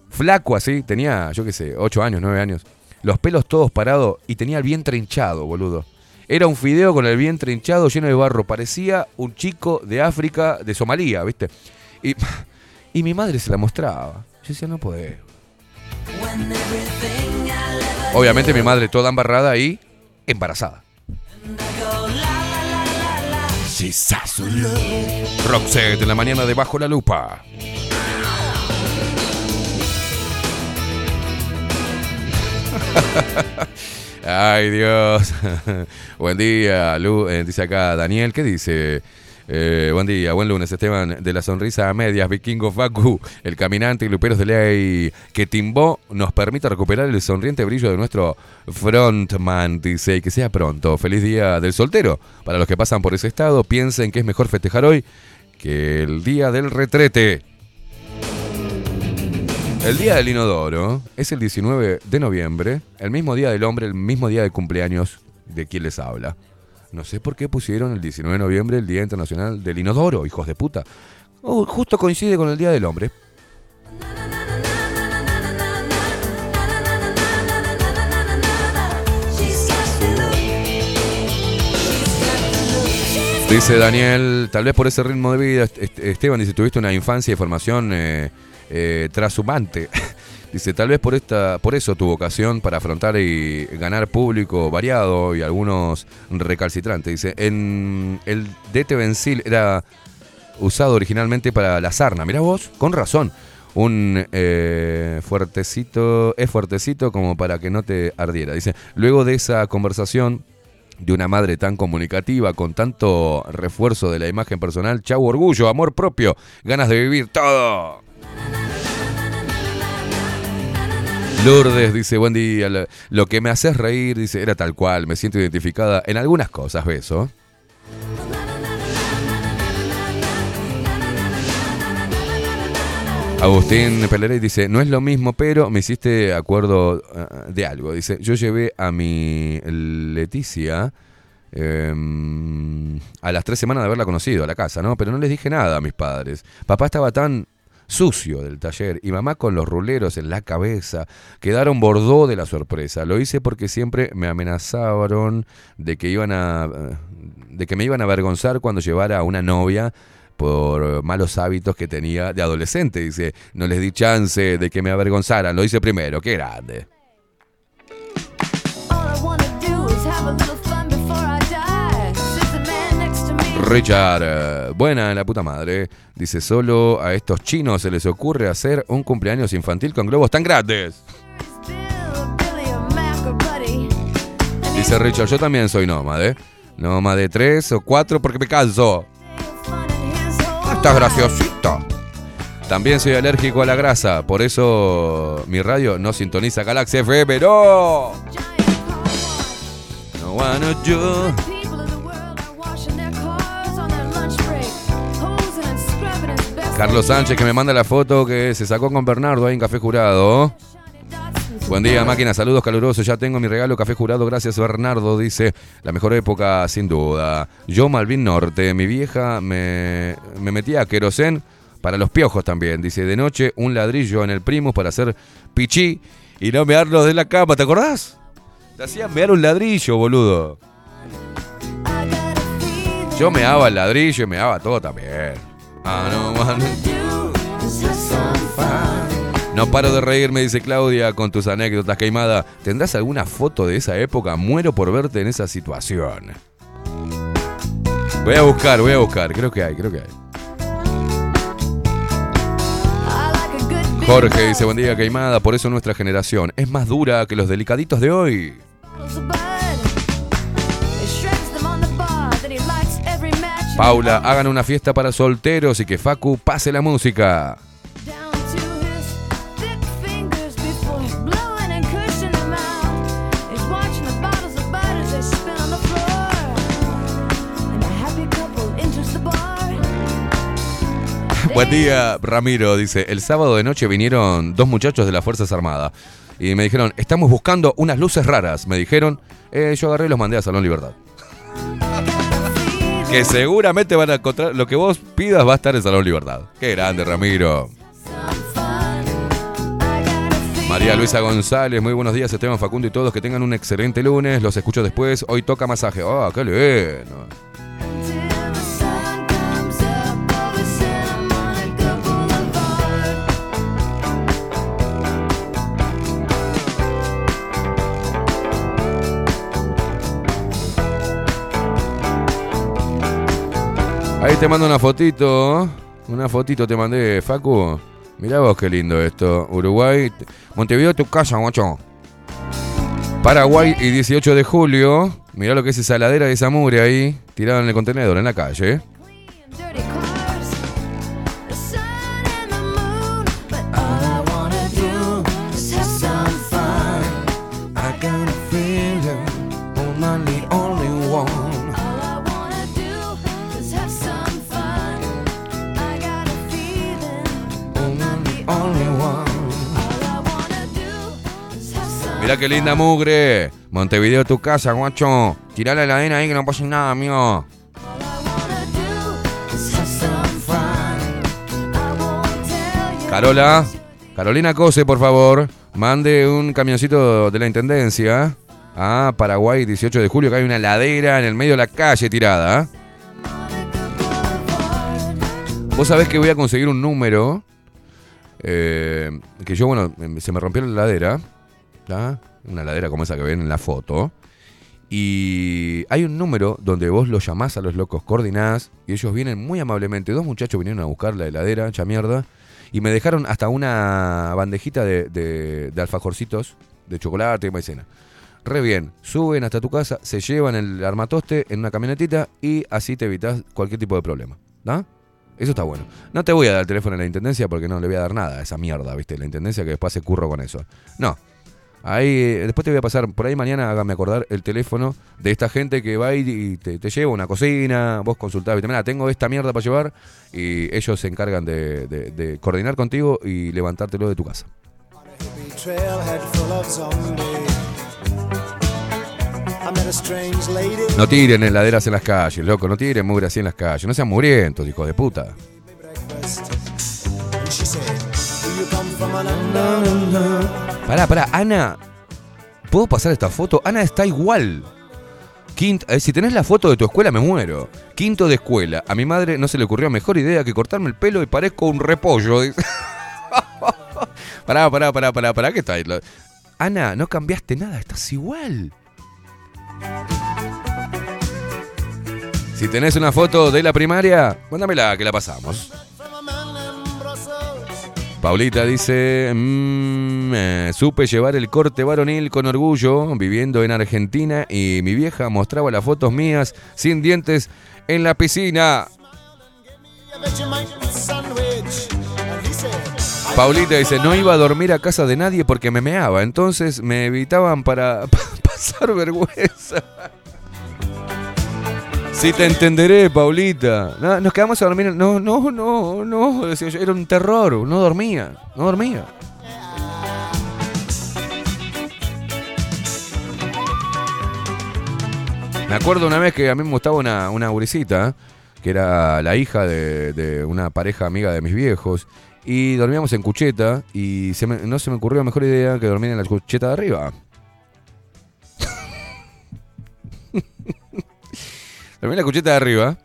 flaco así, tenía, yo qué sé, 8 años, 9 años, los pelos todos parados y tenía el vientre hinchado, boludo. Era un fideo con el vientre hinchado lleno de barro, parecía un chico de África, de Somalia, ¿viste? Y, mi madre se la mostraba. Yo decía, no puede. Obviamente mi madre toda embarrada y embarazada. Roxette en la mañana de Bajo la Lupa. Ay, Dios. buen día, Lu. eh, dice acá Daniel, ¿qué dice? Eh, buen día, buen lunes, Esteban, de la sonrisa a medias, vikingo Facu, el caminante y luperos de ley que timbó, nos permite recuperar el sonriente brillo de nuestro frontman, dice, y que sea pronto. Feliz día del soltero. Para los que pasan por ese estado, piensen que es mejor festejar hoy que el día del retrete. El día del inodoro es el 19 de noviembre, el mismo día del hombre, el mismo día de cumpleaños de quien les habla. No sé por qué pusieron el 19 de noviembre el Día Internacional del Inodoro, hijos de puta. Oh, justo coincide con el Día del Hombre. Dice Daniel, tal vez por ese ritmo de vida, Est- Est- Esteban dice, tuviste una infancia y formación eh, eh, trashumante. dice, tal vez por esta, por eso tu vocación para afrontar y ganar público variado y algunos recalcitrantes. Dice, en el DT Benzil era usado originalmente para la sarna. Mirá vos, con razón. Un eh, fuertecito, es fuertecito como para que no te ardiera. Dice, luego de esa conversación de una madre tan comunicativa, con tanto refuerzo de la imagen personal, chau orgullo, amor propio, ganas de vivir todo. Lourdes dice, buen día, lo- que me haces reír, dice, era tal cual, me siento identificada en algunas cosas, beso. Agustín Pelerey dice, no es lo mismo, pero me hiciste acuerdo eh, de algo. Dice, yo llevé a mi Leticia em, a las tres semanas de haberla conocido a la casa, ¿no? Pero no les dije nada a mis padres. Papá estaba tan sucio del taller y mamá con los ruleros en la cabeza. Quedaron bordó de la sorpresa. Lo hice porque siempre me amenazaron de que iban a eh, de que me iban a avergonzar cuando llevara a una novia por malos hábitos que tenía de adolescente. Dice, no les di chance de que me avergonzaran. Lo hice primero. Qué grande. Richard, buena la puta madre. Dice, solo a estos chinos se les ocurre hacer un cumpleaños infantil con globos tan grandes. Dice Richard, yo también soy nómade. Nómade tres o cuatro porque me canso. Estás graciosito. También soy alérgico a la grasa, por eso mi radio no sintoniza Galaxia FM, no. No. Carlos Sánchez que me manda la foto que se sacó con Bernardo ahí en Café Jurado. Buen día, máquina. Saludos calurosos. Ya tengo mi regalo Café Jurado. Gracias, Bernardo. Dice, la mejor época, sin duda. Yo, Malvin Norte. Mi vieja me, me metía a querosén para los piojos también. Dice, de noche, un ladrillo en el primus para hacer pichí y no mearlos de la cama. ¿Te acordás? Te hacían mear un ladrillo, boludo. Yo meaba el ladrillo y meaba todo también. No paro de reírme, dice Claudia, con tus anécdotas, Queimada. ¿Tendrás alguna foto de esa época? Muero por verte en esa situación. Voy a buscar, voy a buscar. Creo que hay, creo que hay. Jorge dice, buen día, Queimada. Por eso nuestra generación es más dura que los delicaditos de hoy. Paula, hagan una fiesta para solteros y que Facu pase la música. Buen día, Ramiro. Dice, el sábado de noche vinieron dos muchachos de las Fuerzas Armadas y me dijeron, estamos buscando unas luces raras. Me dijeron, eh, yo agarré y los mandé a Salón Libertad. Que seguramente van a encontrar, lo que vos pidas va a estar en Salón Libertad. Qué grande, Ramiro. María Luisa González, muy buenos días, Esteban Facundo y todos, que tengan un excelente lunes, los escucho después, hoy toca masaje, ¡ah, qué lindo! Ahí te mando una fotito. Una fotito te mandé, Facu. Mirá vos qué lindo esto. Uruguay. Montevideo, tu casa, guacho. Paraguay y 18 de julio. Mirá lo que es esa ladera de esa ahí. Tirada en el contenedor, en la calle. Mirá qué linda mugre. Montevideo, tu casa, guacho. Tirá la heladera ahí que no pasa nada, amigo. Carola, Carolina Cose, por favor, mande un camioncito de la Intendencia a Paraguay 18 de julio, que hay una ladera en el medio de la calle tirada. Vos sabés que voy a conseguir un número, eh, que yo, bueno, se me rompió la ladera, una ladera como esa que ven en la foto, y hay un número donde vos los llamás a los locos, coordinás, y ellos vienen muy amablemente. Dos muchachos vinieron a buscar la heladera, hecha mierda, y me dejaron hasta una bandejita de, de- de alfajorcitos, de chocolate y maicena. Re bien, suben hasta tu casa, se llevan el armatoste en una camionetita y así te evitas cualquier tipo de problema. ¿no? Eso está bueno. No te voy a dar el teléfono a la intendencia porque no le voy a dar nada a esa mierda, ¿viste? La intendencia que después se curro con eso. No. Ahí, eh, después te voy a pasar, por ahí mañana hágame acordar el teléfono de esta gente que va y- te, lleva una cocina, vos consultás. Mira, tengo esta mierda para llevar y ellos se encargan de, coordinar contigo y levantártelo de tu casa. No tiren heladeras en las calles, loco, no tiren mugre así en las calles. No sean mugrientos, hijos de puta. Pará, pará, Ana. ¿Puedo pasar esta foto? Ana está igual. Quinto, eh, si tenés la foto de tu escuela, me muero. Quinto de escuela. A mi madre no se le ocurrió mejor idea que cortarme el pelo y parezco un repollo. pará, pará, pará, pará, pará, ¿qué está ahí? Ana, no cambiaste nada, estás igual. Si tenés una foto de la primaria, mándamela que la pasamos. Paulita dice, "Mm, eh, supe llevar el corte varonil con orgullo, viviendo en Argentina y mi vieja mostraba las fotos mías sin dientes en la piscina. Paulita dice, no iba a dormir a casa de nadie porque me meaba, entonces me evitaban para pasar vergüenza. Sí te entenderé, Paulita. No, nos quedamos a dormir. No, no, no, no. Era un terror. No dormía. No dormía. Me acuerdo una vez que a mí me gustaba una, una gurisita, que era la hija de, una pareja amiga de mis viejos, y dormíamos en cucheta, y no se me ocurrió mejor idea que dormir en la cucheta de arriba. Dormí la cucheta de arriba,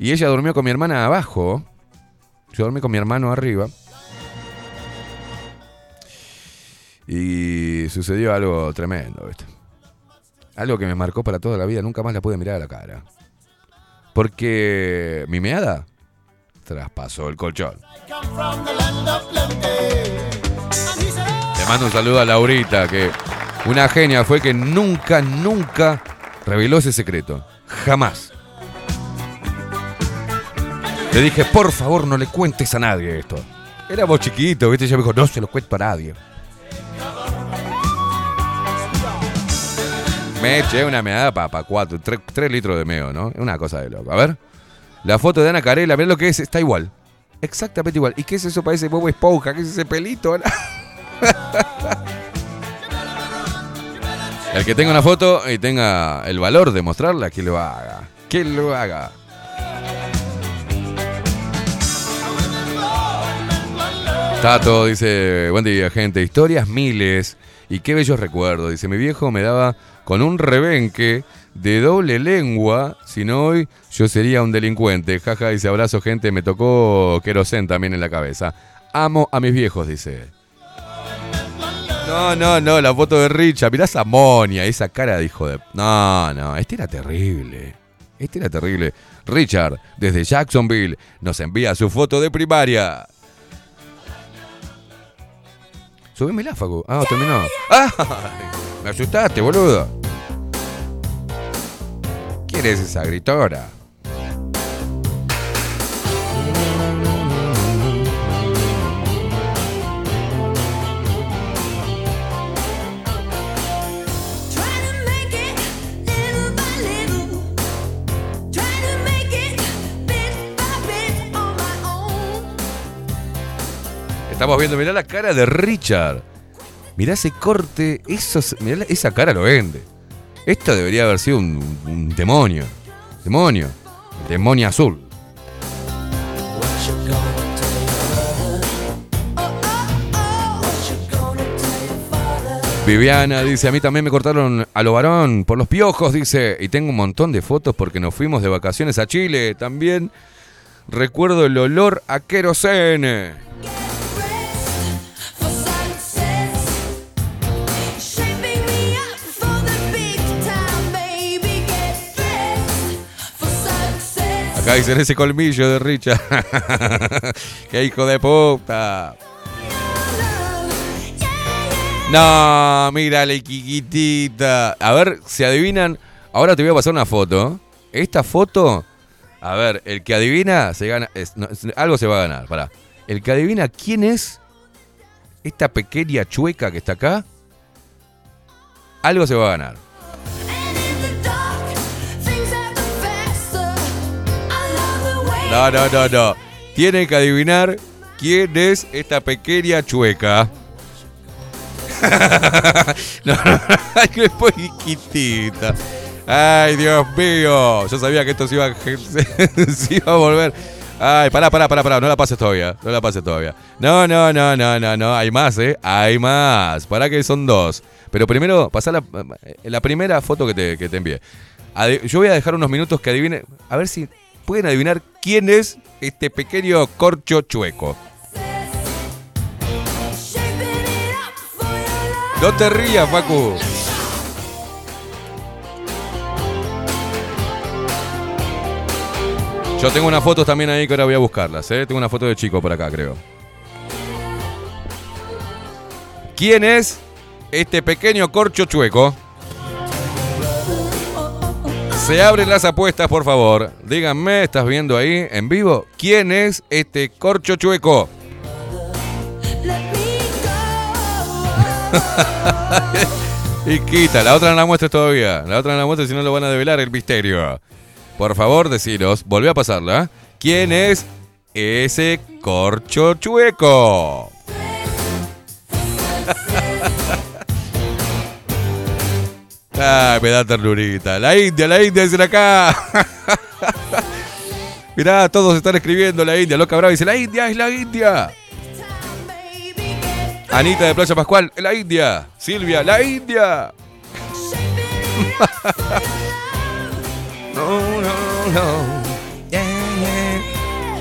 y ella durmió con mi hermana abajo. Yo dormí con mi hermano arriba. Y sucedió algo tremendo, ¿viste? Algo que me marcó para toda la vida, nunca más la pude mirar a la cara. Porque mi meada traspasó el colchón. Le mando un saludo a Laurita, que una genia fue que nunca, nunca reveló ese secreto. Jamás. Le dije, por favor, no le cuentes a nadie esto. Éramos chiquitos, ¿viste? Ella me dijo, no se lo cuento a nadie. Me eché una meada para cuatro, tres, tres litros de meo, ¿no? Una cosa de loco. A ver. La foto de Ana Carela, mirá lo que es, está igual. Exactamente igual. ¿Y qué es eso? Parece Bobo Esponja. ¿Qué es ese pelito? El que tenga una foto y tenga el valor de mostrarla, que lo haga. Que lo haga. Tato dice, buen día gente, historias miles y qué bellos recuerdos. Dice, mi viejo me daba con un rebenque de doble lengua, si no hoy yo sería un delincuente. Jaja, dice, abrazo gente, me tocó querosén también en la cabeza. Amo a mis viejos, dice. No, no, no, la foto de Richa, mirá esa monia, esa cara de hijo de... No, no, este era terrible. Este era terrible. Richard, desde Jacksonville, nos envía su foto de primaria. Subime el áfago. Ah, terminó. ¡Ah! Me asustaste, boludo. ¿Quién es esa gritora? Estamos viendo, mirá la cara de Richard. Mirá ese corte, esos, mirá esa cara lo vende. Esto debería haber sido un, un demonio. Demonio. Demonio azul. Viviana dice, a mí también me cortaron a lo varón por los piojos, dice, y tengo un montón de fotos porque nos fuimos de vacaciones a Chile. También recuerdo el olor a querosene. Acá dicen ese colmillo de Richard. ¡Qué hijo de puta! No, mírale, chiquitita. A ver, si adivinan. Ahora te voy a pasar una foto. Esta foto. A ver, el que adivina se gana. es- no, es- algo se va a ganar. Pará. El que adivina quién es esta pequeña chueca que está acá. Algo se va a ganar. No, no, no, no. Tienen que adivinar quién es esta pequeña chueca. no, no, poquitita. Ay, Dios mío. Yo sabía que esto se iba, a- volver Ay, pará, pará, pará, pará, no la pases todavía, no la pases todavía. No, no, no, no, no, no, hay más, ¿eh? Hay más. Pará que son dos. Pero primero, pasá la, la primera foto que te, que te envié. Yo voy a dejar unos minutos que adivinen, a ver si pueden adivinar quién es este pequeño corcho chueco. No te rías, Facu. Yo tengo unas fotos también ahí que ahora voy a buscarlas, ¿eh? Tengo una foto de chico por acá, creo. ¿Quién es este pequeño corcho chueco? Se abren las apuestas, por favor. Díganme, ¿estás viendo ahí en vivo? ¿Quién es este corcho chueco? y quita, la otra no la muestres todavía. La otra no la muestres si no lo van a develar el misterio. Por favor, deciros, volví a pasarla. ¿Quién es ese corcho chueco? Ay, me da ternurita. La India, la India dice acá. Mirá, todos están escribiendo la India. Loca Brava dice, la India es la India. Anita de Playa Pascual, la India. Silvia, la India. No, no, no.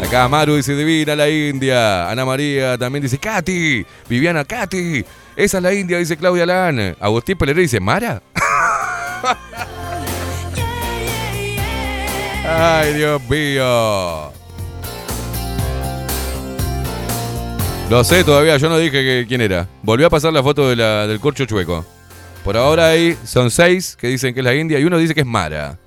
Acá Maru dice divina la India. Ana María también dice Katy. Viviana Katy. Esa es la India, dice Claudia Lan. Agustín Peleré dice Mara. Ay, Dios mío. Lo sé todavía, yo no dije que- quién era. Volvió a pasar la foto de la- del corcho chueco. Por ahora ahí son seis que dicen que es la India y uno dice que es Mara.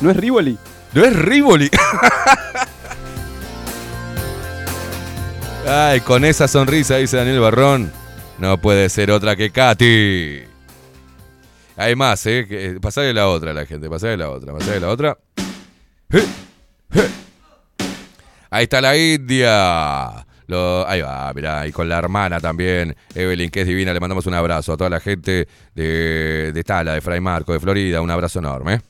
¿No es Rivoli? No es Rivoli. Ay, con esa sonrisa, dice Daniel Barrón. No puede ser otra que Katy. Hay más, ¿eh? Que- Pasale la otra, la gente. Pasale la otra. Pasale la otra. Ahí está la India. Lo- ahí va, mirá, y con la hermana también, Evelyn, que es divina, le mandamos un abrazo a toda la gente de, de Tala, de Fray Marco, de Florida, un abrazo enorme.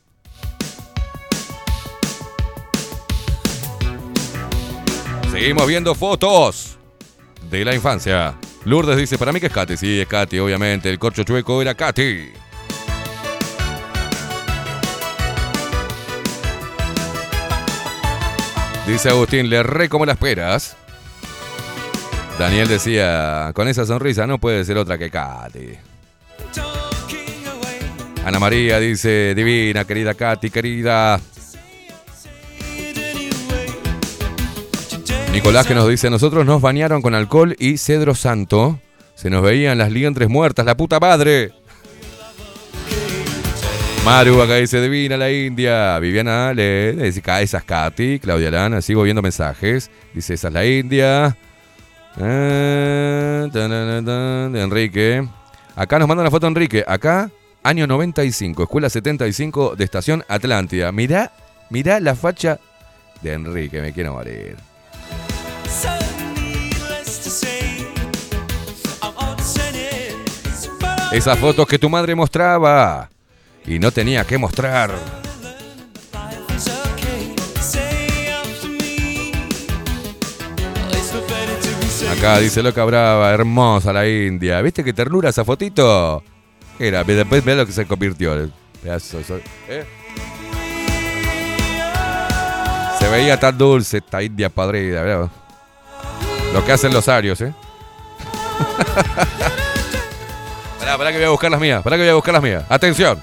Seguimos viendo fotos de la infancia. Lourdes dice, para mí que es Katy. Sí, es Katy, obviamente. El corcho chueco era Katy. Dice Agustín, le re como las peras. Daniel decía, con esa sonrisa no puede ser otra que Katy. Ana María dice, divina, querida Katy, querida. Nicolás que nos dice, nosotros nos bañaron con alcohol y cedro santo. Se nos veían las lientres muertas, la puta madre. Maru acá dice, divina la India. Viviana le dice, "Ca- esa es Katy. Claudia Lana, sigo viendo mensajes. Dice, esa es la India. Tananatan, de Enrique. Acá nos manda una foto Enrique. Acá, año 95, escuela 75 de Estación Atlántida. Mirá, mirá la facha de Enrique, me quiero morir. Esas fotos que tu madre mostraba y no tenía que mostrar. Acá dice Loca Brava, hermosa la India. ¿Viste qué ternura esa fotito? ¿Qué era? Después ve lo que se convirtió. ¿eh? Se veía tan dulce esta India padrida, ¿verdad? Lo que hacen los arios, ¿eh? Pará, que voy a buscar las mías. Pará que voy a buscar las mías. Atención.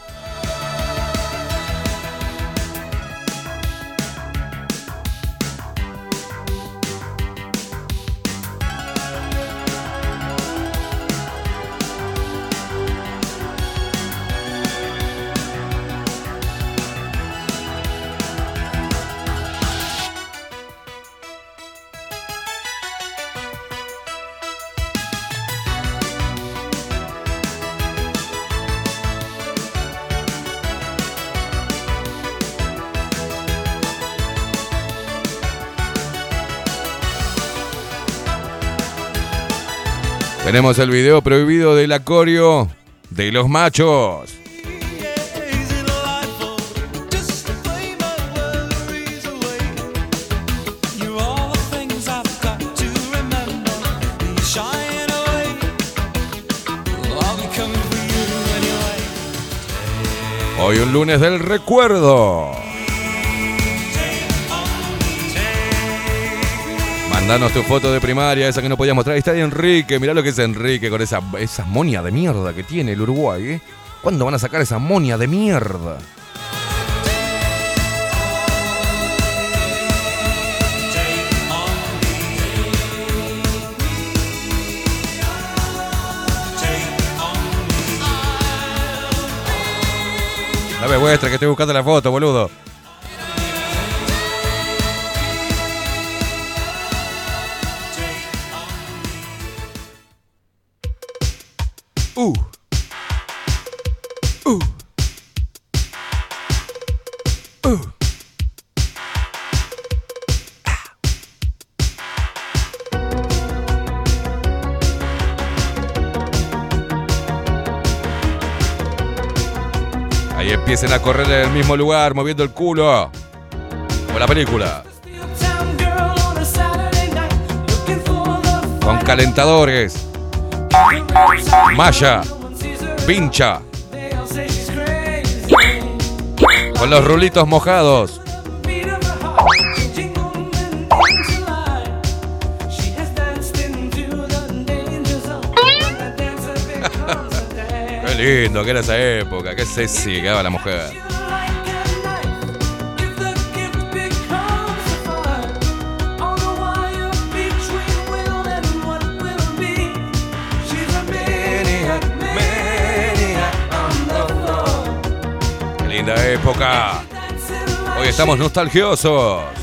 Tenemos el video prohibido del acorio de los machos. Hoy un lunes del recuerdo. Mandanos tu foto de primaria, esa que no podías mostrar. Ahí está Enrique, mirá lo que es Enrique con esa, esa monia de mierda que tiene el Uruguay. ¿eh? ¿Cuándo van a sacar esa monia de mierda? No me muestres que estoy buscando la foto, boludo. Uh. Uh. Uh. Ahí empiecen a correr en el mismo lugar, moviendo el culo. Como la película. Con calentadores. Maya. Pincha. Con los rulitos mojados. Qué lindo que era esa época. Qué sexy que daba la mujer. Época. Hoy estamos nostalgiosos.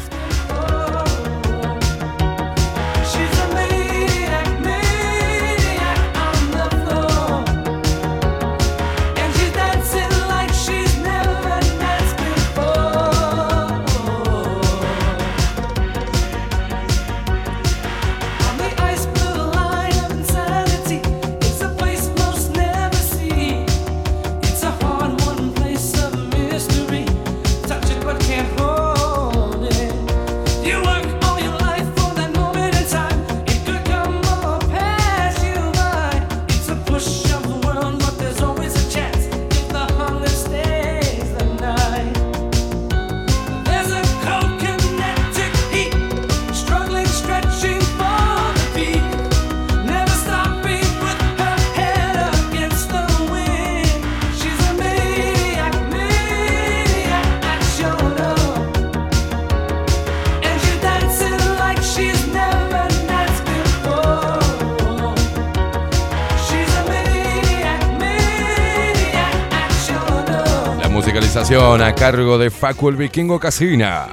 Cargo de Facu Vikingo Casina.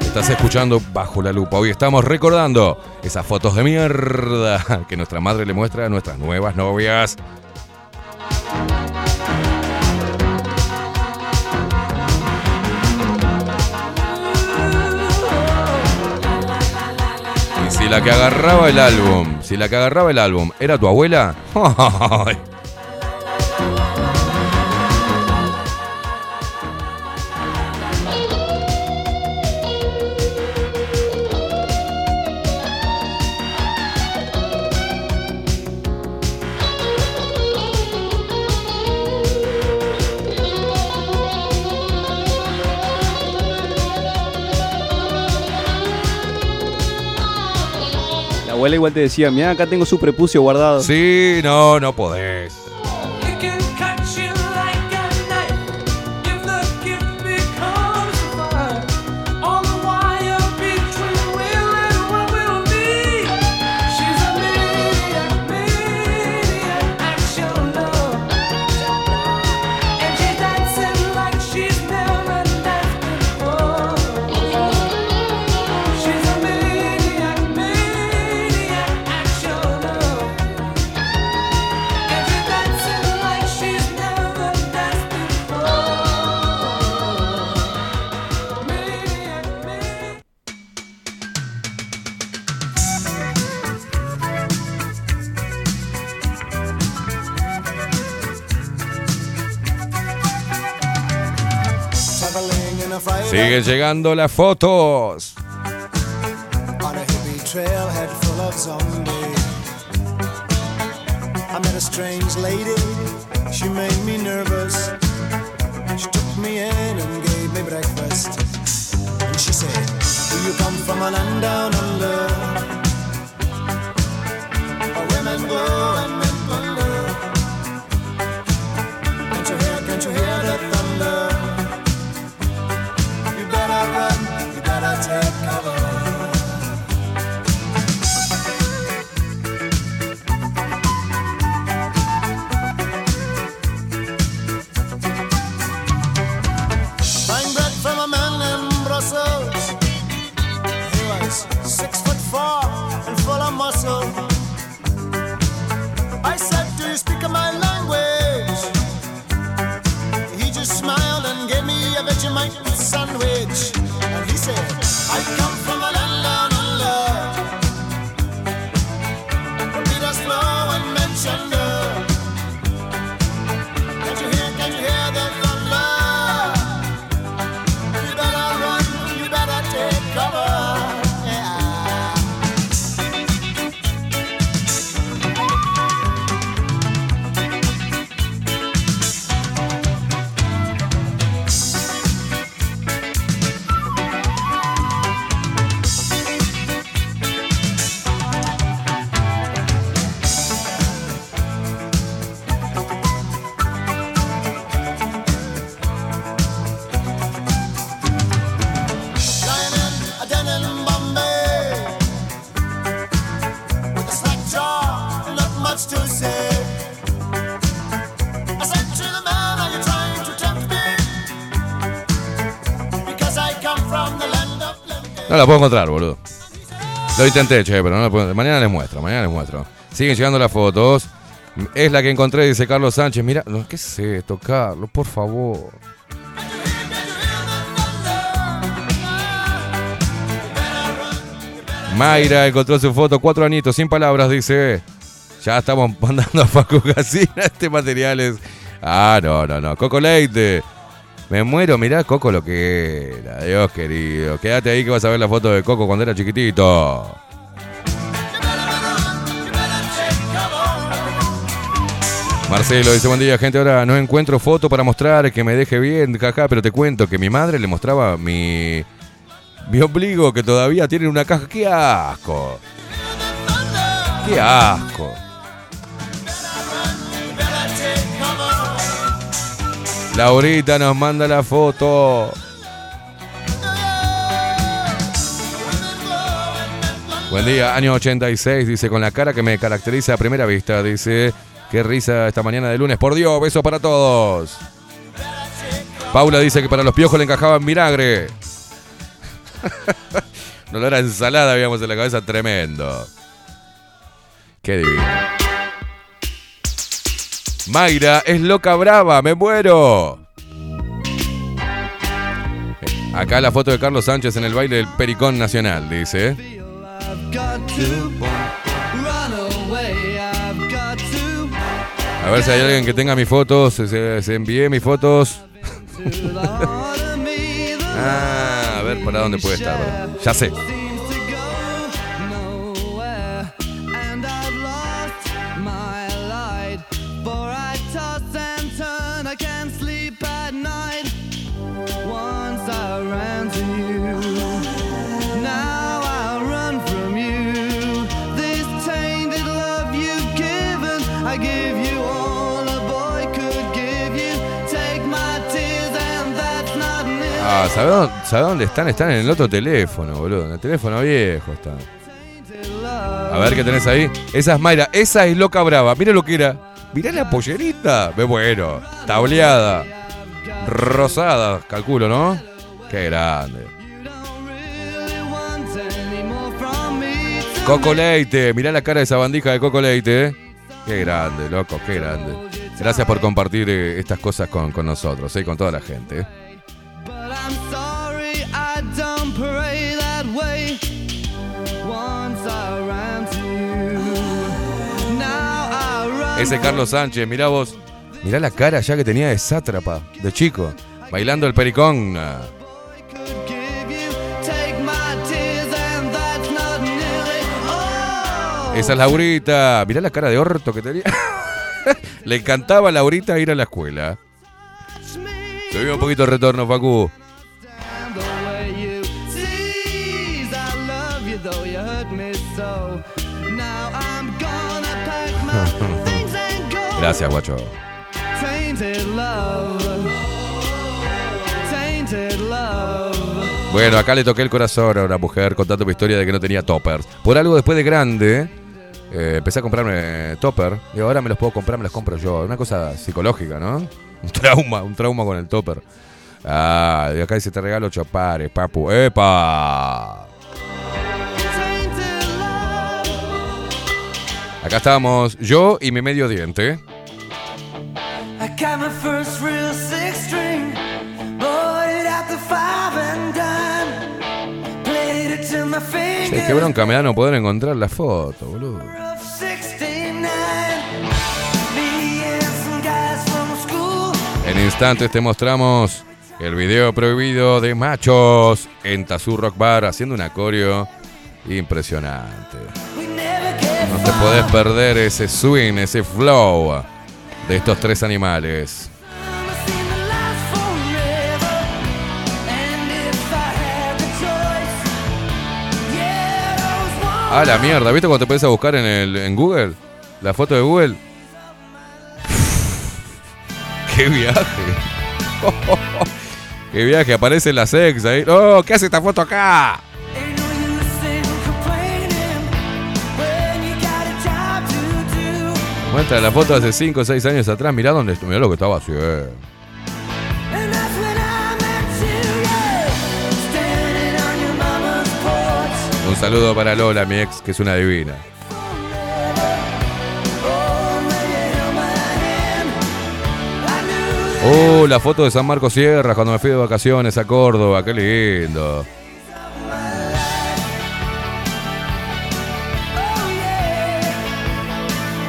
Estás escuchando Bajo la Lupa. Hoy estamos recordando esas fotos de mierda que nuestra madre le muestra a nuestras nuevas novias. Y si la que agarraba el álbum, si la que agarraba el álbum era tu abuela, igual te decía, mira, acá tengo su prepucio guardado. Sí, no, no podés. Siguen llegando las fotos. on a hippie trailhead full of zombies. I met a strange lady. She made me nervous. She took me in and gave me breakfast. And she said, Do you come from a land down under? La puedo encontrar, boludo. Lo intenté, che, pero no la puedo. Mañana les muestro, mañana les muestro. Siguen llegando las fotos. Es la que encontré, dice Carlos Sánchez. Mira, ¿qué es esto, Carlos? Por favor. Mayra encontró su foto, cuatro añitos, sin palabras, dice. Ya estamos mandando a Facu Casina. Este material es. Ah, no, no, no. Coco Leite. Me muero, mirá Coco lo que era. Dios querido. Quédate ahí que vas a ver la foto de Coco cuando era chiquitito. Marcelo dice, buen día, gente. Ahora no encuentro foto para mostrar que me deje bien, jaja, pero te cuento que mi madre le mostraba mi, mi ombligo que todavía tiene una caja. ¡Qué asco! ¡Qué asco! Laurita nos manda la foto. Buen día, año 86, dice, con la cara que me caracteriza a primera vista, dice, qué risa esta mañana de lunes, por Dios, besos para todos. Paula dice que para los piojos le encajaba en vinagre. Un olor a ensalada habíamos en la cabeza tremendo. Qué divino. Mayra es loca brava, me muero. Acá la foto de Carlos Sánchez en el baile del Pericón Nacional, dice. A ver si hay alguien que tenga mis fotos, se, se envíe mis fotos. ah, a ver para dónde puede estar. Ya sé. Nearly Ah, ¿sabe dónde, sabe dónde están? Están en el otro teléfono, boludo. En el teléfono viejo están. A ver qué tenés ahí. Esa es Mayra. Esa es loca brava. Mira lo que era. Mirá la pollerita. Ve bueno. Tableada. Rosada, calculo, ¿no? Qué grande. Coco Leite. Mirá la cara de esa bandija de Coco Leite. ¿eh? Qué grande, loco. Qué grande. Gracias por compartir eh, estas cosas con, con nosotros, ¿eh? con toda la gente. Ese Carlos Sánchez, mirá vos. Mirá la cara ya que tenía de sátrapa, de chico. Bailando el pericón. Esa es Laurita. Mirá la cara de orto que tenía. Le encantaba a Laurita ir a la escuela. Tuvimos un poquito de retorno, Facu. Gracias, guacho. Bueno, acá le toqué el corazón a una mujer contando mi historia de que no tenía toppers. Por algo después de grande, eh, empecé a comprarme topper. Y ahora me los puedo comprar, me los compro yo. Una cosa psicológica, ¿no? Un trauma, un trauma con el topper. Ah, y acá dice te regalo chopares, papu. ¡Epa! Acá estamos, yo y mi medio diente. Got my first real six string. Bought it at the five and dime. Played it till my Che, fingers. qué bronca me da no poder encontrar la foto, boludo. of 69. Me and some guys from school. En instantes te mostramos el video prohibido de machos en Tazú Rock Bar haciendo un acorio impresionante. No te podés perder ese swing, ese flow de estos tres animales. Ah, la mierda, ¿viste cuando te pones a buscar en, el, en Google? La foto de Google. ¡Qué viaje! ¡Qué viaje! Aparece la sex ahí. ¡Oh! ¿Qué hace esta foto acá? Muestra la foto de hace 5 o 6 años atrás. Mirá dónde mirá lo que estaba haciendo. Un saludo para Lola, mi ex, que es una divina. Oh, la foto de San Marcos Sierra cuando me fui de vacaciones a Córdoba, qué lindo.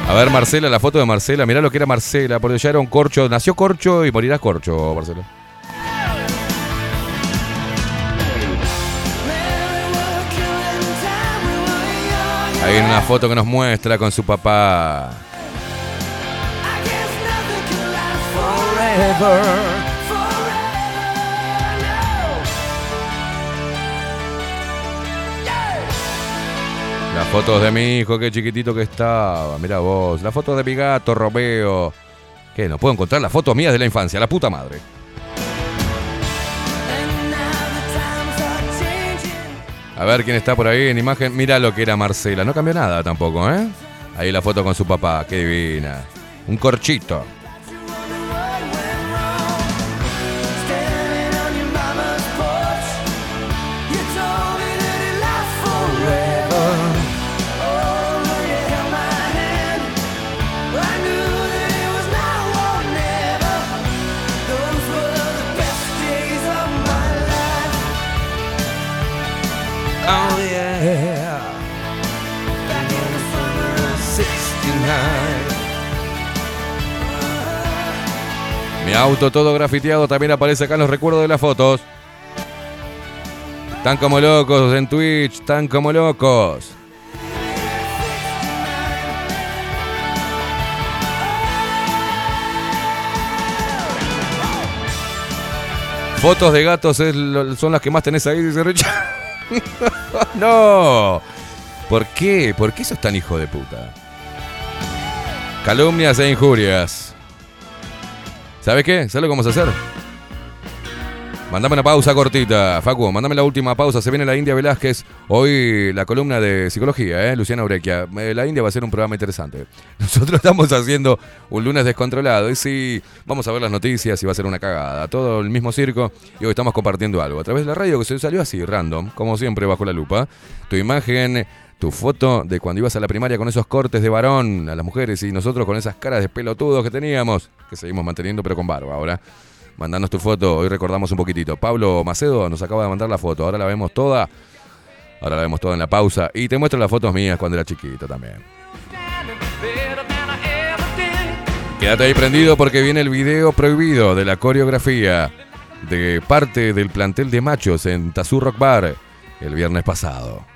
A ver, Marcela, la foto de Marcela, mirá lo que era Marcela, porque ya era un corcho, nació corcho y morirás corcho, Marcela. Hay una foto que nos muestra con su papá. Las fotos de mi hijo, qué chiquitito que estaba. Mira vos. Las fotos de mi gato, Romeo. ¿Qué? No puedo encontrar las fotos mías de la infancia, la puta madre. A ver quién está por ahí en imagen. Mira lo que era Marcela. No cambió nada tampoco, ¿eh? Ahí la foto con su papá. Qué divina. Un corchito. Auto todo grafiteado también aparece acá en los recuerdos de las fotos. Están como locos en Twitch, están como locos. Fotos de gatos son las que más tenés ahí, dice Richard. no. ¿Por qué? ¿Por qué sos tan hijo de puta? Calumnias e injurias. ¿Sabes qué? ¿Sabes lo que vamos a hacer? Mandame una pausa cortita, Facu. Mandame la última pausa. Se viene la India Velázquez. Hoy la columna de psicología, ¿eh? Luciana Urequia. Eh, La India va a ser un programa interesante. Nosotros estamos haciendo un lunes descontrolado. Y sí, vamos a ver las noticias y va a ser una cagada. Todo el mismo circo. Y hoy estamos compartiendo algo. A través de la radio que se salió así, random. Como siempre, bajo la lupa. Tu imagen. Tu foto de cuando ibas a la primaria con esos cortes de varón a las mujeres y nosotros con esas caras de pelotudos que teníamos, que seguimos manteniendo pero con barba ahora. Mandanos tu foto, hoy recordamos un poquitito. Pablo Macedo nos acaba de mandar la foto, ahora la vemos toda. Ahora la vemos toda en la pausa. Y te muestro las fotos mías cuando era chiquito también. Quédate ahí prendido porque viene el video prohibido de la coreografía de parte del plantel de machos en Tazú Rock Bar el viernes pasado.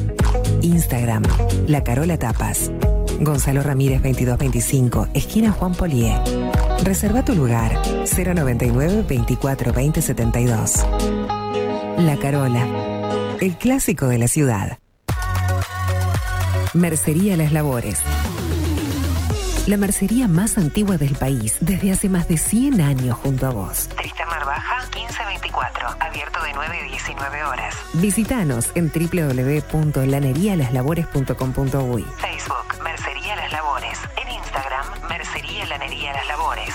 Instagram, La Carola Tapas. Gonzalo Ramírez 2225, esquina Juan Polié. Reserva tu lugar 099 24 20 72. La Carola, el clásico de la ciudad. Mercería Las Labores. La mercería más antigua del país desde hace más de 100 años junto a vos. Tristán Baja 1524, abierto de 9 a 19 horas. Visítanos en www.lanerialaslavores.com.uy. Facebook Mercería Las Labores. En Instagram Mercería Lanería Las Labores.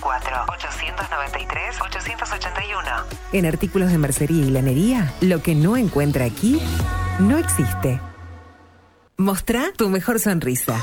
094-893-881. En artículos de mercería y lanería, lo que no encuentra aquí no existe. Mostrá tu mejor sonrisa.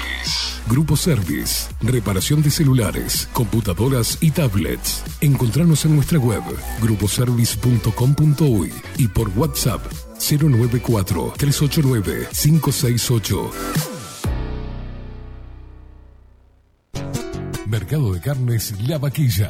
Grupo Service. Reparación de celulares, computadoras y tablets. Encontranos en nuestra web gruposervice.com.uy y por WhatsApp 094 389 568. Mercado de Carnes La Vaquilla.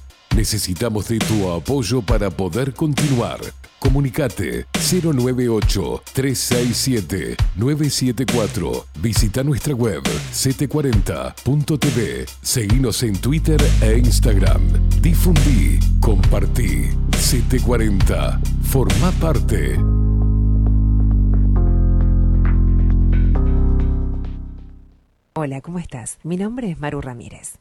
Necesitamos de tu apoyo para poder continuar. Comunicate 098-367-974. Visita nuestra web 740.tv. Seguinos en Twitter e Instagram. Difundí, compartí. 740. Forma parte. Hola, ¿cómo estás? Mi nombre es Maru Ramírez.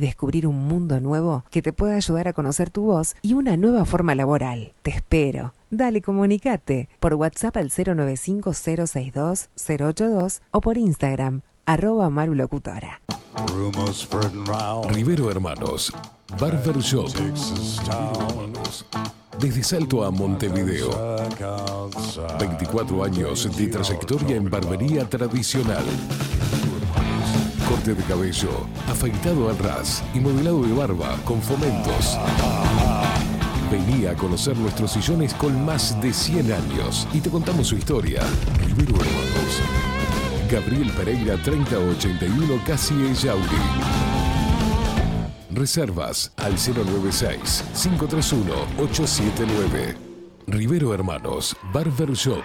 descubrir un mundo nuevo que te pueda ayudar a conocer tu voz y una nueva forma laboral. Te espero. Dale, comunicate por WhatsApp al 095-062-082 o por Instagram, arroba marulocutora. Rivero Hermanos, Barber Shop. Desde Salto a Montevideo. 24 años de trayectoria en barbería tradicional. Corte de cabello, afeitado al ras y modelado de barba con fomentos. Vení a conocer nuestros sillones con más de 100 años y te contamos su historia. Rivero Hermanos. Gabriel Pereira 3081 Casi Yauri. Reservas al 096-531-879. Rivero Hermanos, Barber Shop.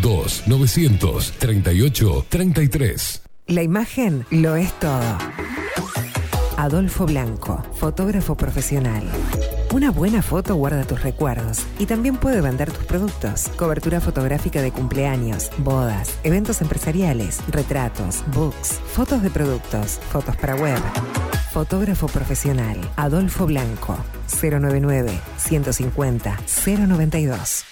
2-938-33. La imagen lo es todo. Adolfo Blanco, fotógrafo profesional. Una buena foto guarda tus recuerdos y también puede vender tus productos. Cobertura fotográfica de cumpleaños, bodas, eventos empresariales, retratos, books, fotos de productos, fotos para web. Fotógrafo profesional, Adolfo Blanco, 099-150-092.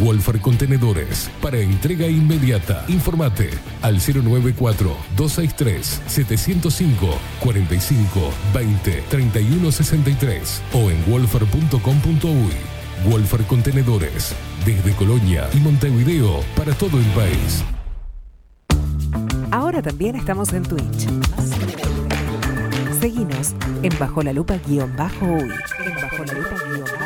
Wolfer Contenedores para entrega inmediata. Informate al 094-263-705 45 20 31 63 o en wolfer.com.uy. Wolfer Contenedores desde Colonia y Montevideo para todo el país. Ahora también estamos en Twitch. Seguinos en Bajo la Lupa guion bajo uy. En Bajo la Lupa guion bajo.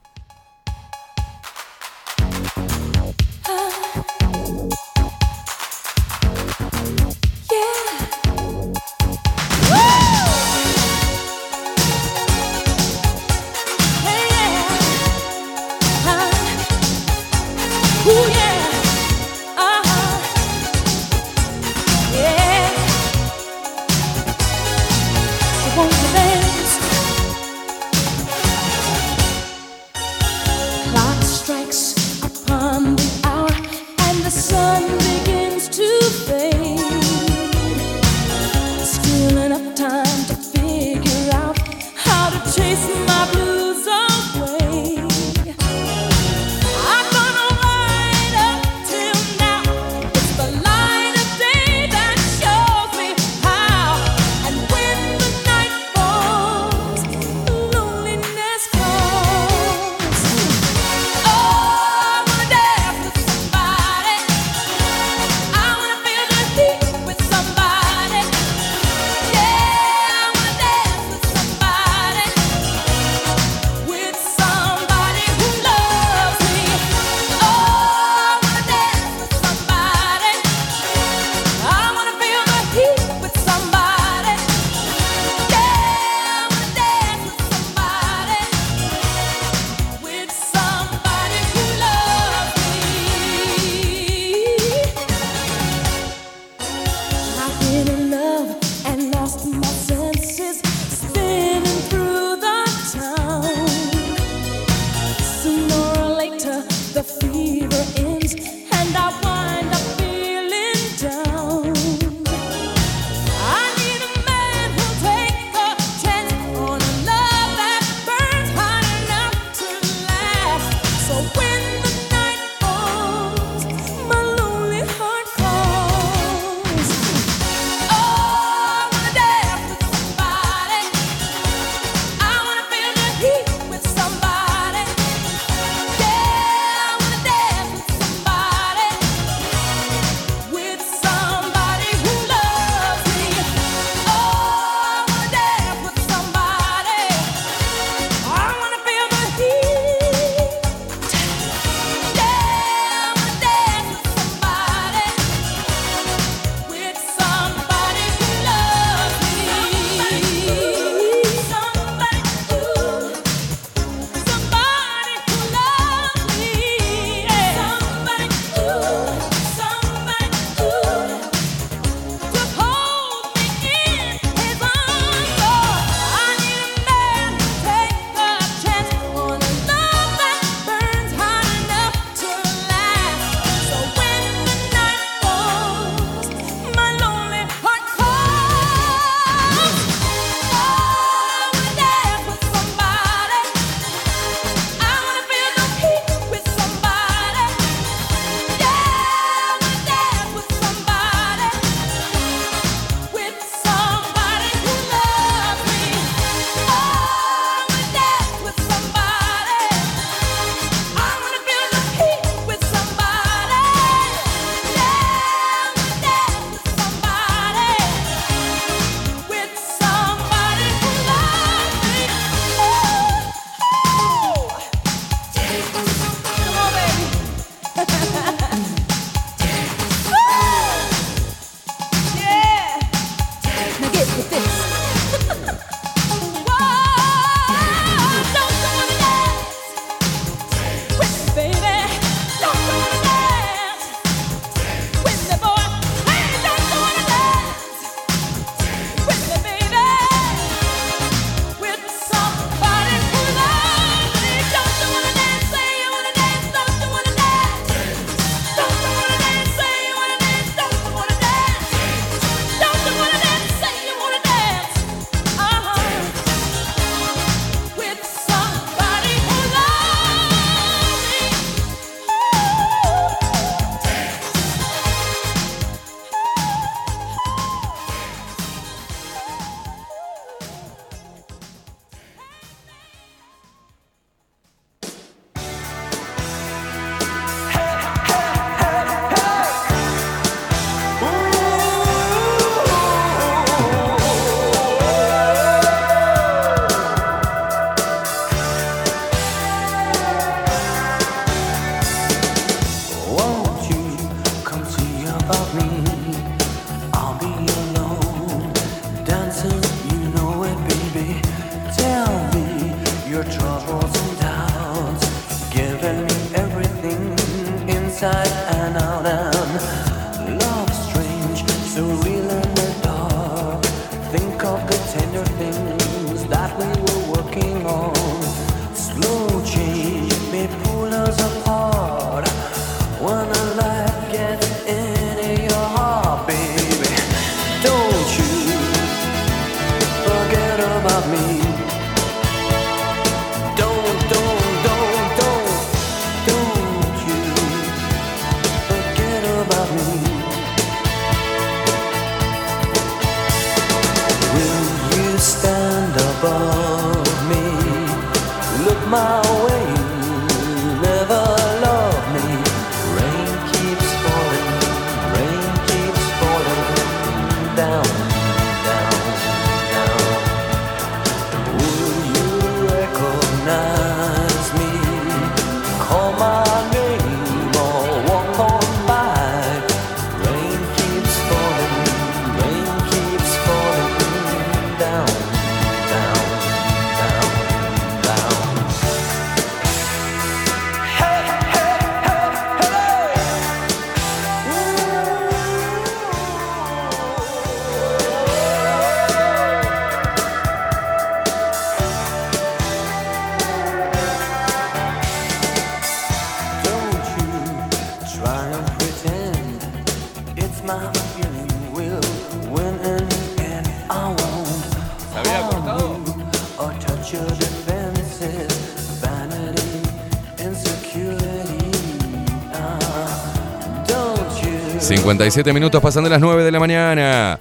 57 minutos pasando las 9 de la mañana.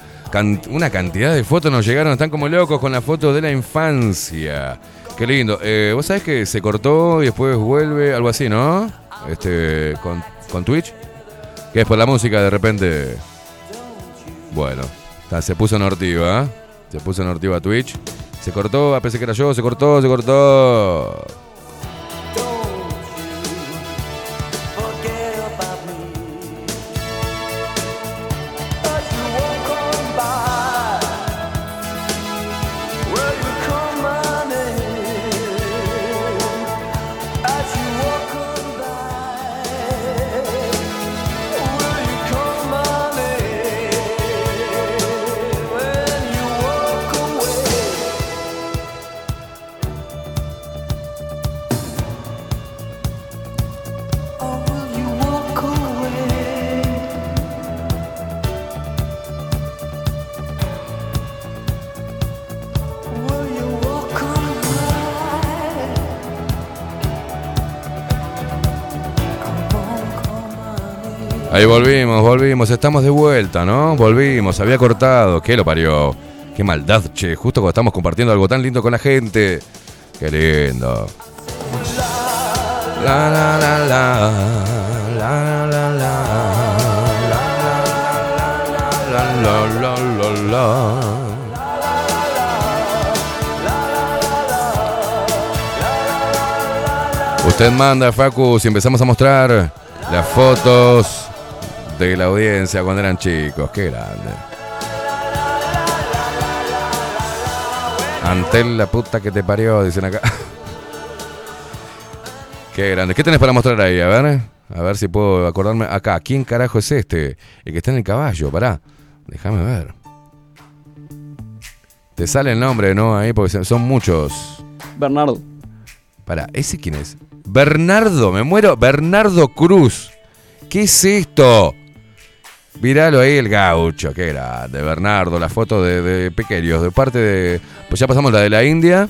Una cantidad de fotos nos llegaron, están como locos con las fotos de la infancia. Qué lindo. Eh, Vos sabés que se cortó y después vuelve, algo así, ¿no? Este, con, con Twitch. Que es por la música de repente. Bueno, se puso nortiva. ¿eh? Se puso nortiva Twitch. Se cortó, a pesar que era yo, se cortó, se cortó. Estamos de vuelta, ¿no? Volvimos, había cortado, ¿qué lo parió? Qué maldad, che, justo cuando estamos compartiendo algo tan lindo con la gente. Qué lindo. Usted manda, Facu, si empezamos a mostrar las fotos de la audiencia cuando eran chicos. Qué grande. Antel la puta que te parió, dicen acá. Qué grande. ¿Qué tenés para mostrar ahí? A ver. A ver si puedo acordarme. Acá, ¿quién carajo es este? El que está en el caballo, pará. Déjame ver. Te sale el nombre, ¿no? Ahí, porque son muchos. Bernardo. Pará, ¿ese quién es? Bernardo, me muero. Bernardo Cruz. ¿Qué es esto? Míralo ahí el gaucho, qué grande, Bernardo, la foto de, de pequeños, de parte de. Pues ya pasamos la de la India,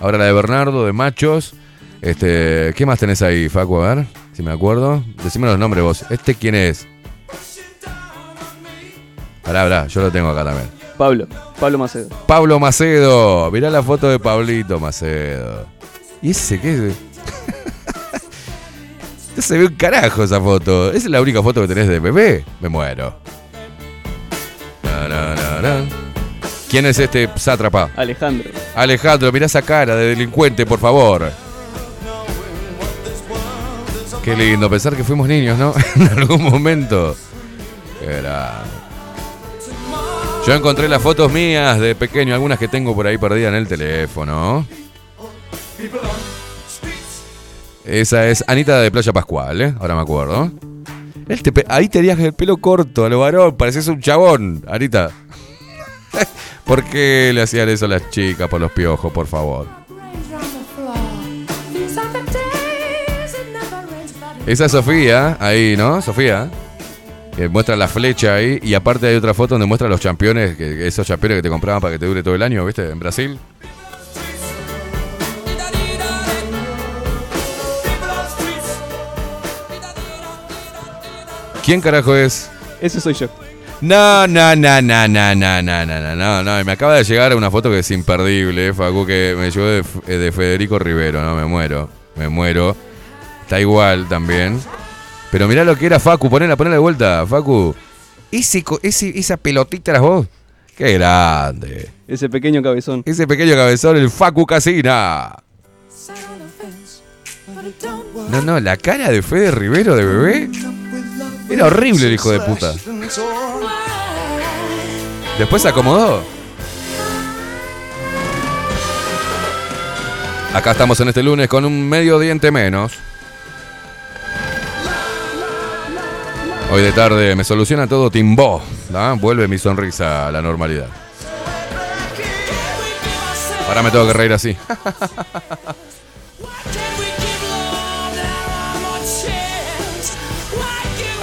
ahora la de Bernardo, de machos. Este, ¿qué más tenés ahí, Facu? A ver, si me acuerdo. Decime los nombres vos. ¿Este quién es? Pará, pará, yo lo tengo acá también. Pablo. Pablo Macedo. Pablo Macedo. Mirá la foto de Pablito Macedo. ¿Y ese qué es? No se ve un carajo esa foto. Esa es la única foto que tenés de bebé. Me muero. Na, na, na, na. ¿Quién es este sátrapa? Alejandro. Alejandro, mirá esa cara de delincuente, por favor. Qué lindo pensar que fuimos niños, ¿no? en algún momento. Grande. Yo encontré las fotos mías de pequeño, algunas que tengo por ahí perdidas en el teléfono. Esa es Anita de Playa Pascual, ¿eh? Ahora me acuerdo. Él te pe- ahí tenías el pelo corto, a lo varón, parecías un chabón, Anita. ¿Por qué le hacían eso a las chicas por los piojos, por favor? Esa es Sofía, ahí, ¿no? Sofía. Que muestra la flecha ahí. Y aparte hay otra foto donde muestra los campeones, que, esos campeones que te compraban para que te dure todo el año, ¿viste? En Brasil. ¿Quién carajo es? Ese soy yo. No, no, no, no, no, no, no, no, no, no, no. Me acaba de llegar una foto que es imperdible, Facu, que me llegó de, eh, Federico Rivero, no, me muero, me muero. Está igual también. Pero mirá lo que era Facu, ponela, ponela de vuelta, Facu. Ese, co- ese, esa pelotita eras vos. Qué grande. Ese pequeño cabezón. Ese pequeño cabezón, el Facu Casina. No, no, la cara de Fede Rivero de bebé. Era horrible el hijo de puta. Después se acomodó. Acá estamos en este lunes con un medio diente menos. Hoy de tarde me soluciona todo Timbó. Vuelve mi sonrisa a la normalidad. Ahora me tengo que reír así.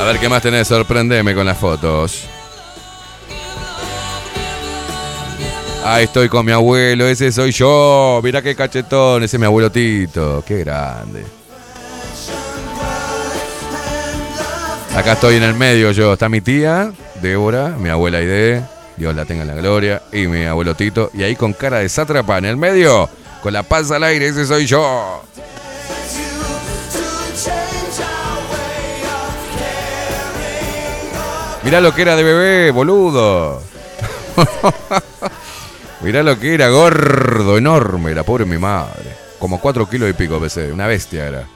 A ver qué más tenés, sorprendeme con las fotos. Ahí estoy con mi abuelo, ese soy yo. Mirá qué cachetón, ese es mi abuelo Tito. Qué grande. Acá estoy en el medio yo. Está mi tía, Débora, mi abuela Aide, Dios la tenga en la gloria, y mi abuelo Tito. Y ahí con cara de sátrapa en el medio, con la panza al aire, ese soy yo. Mirá lo que era de bebé, boludo. Mirá lo que era, gordo, enorme, la pobre mi madre. Como cuatro kilos y pico pesé, una bestia era.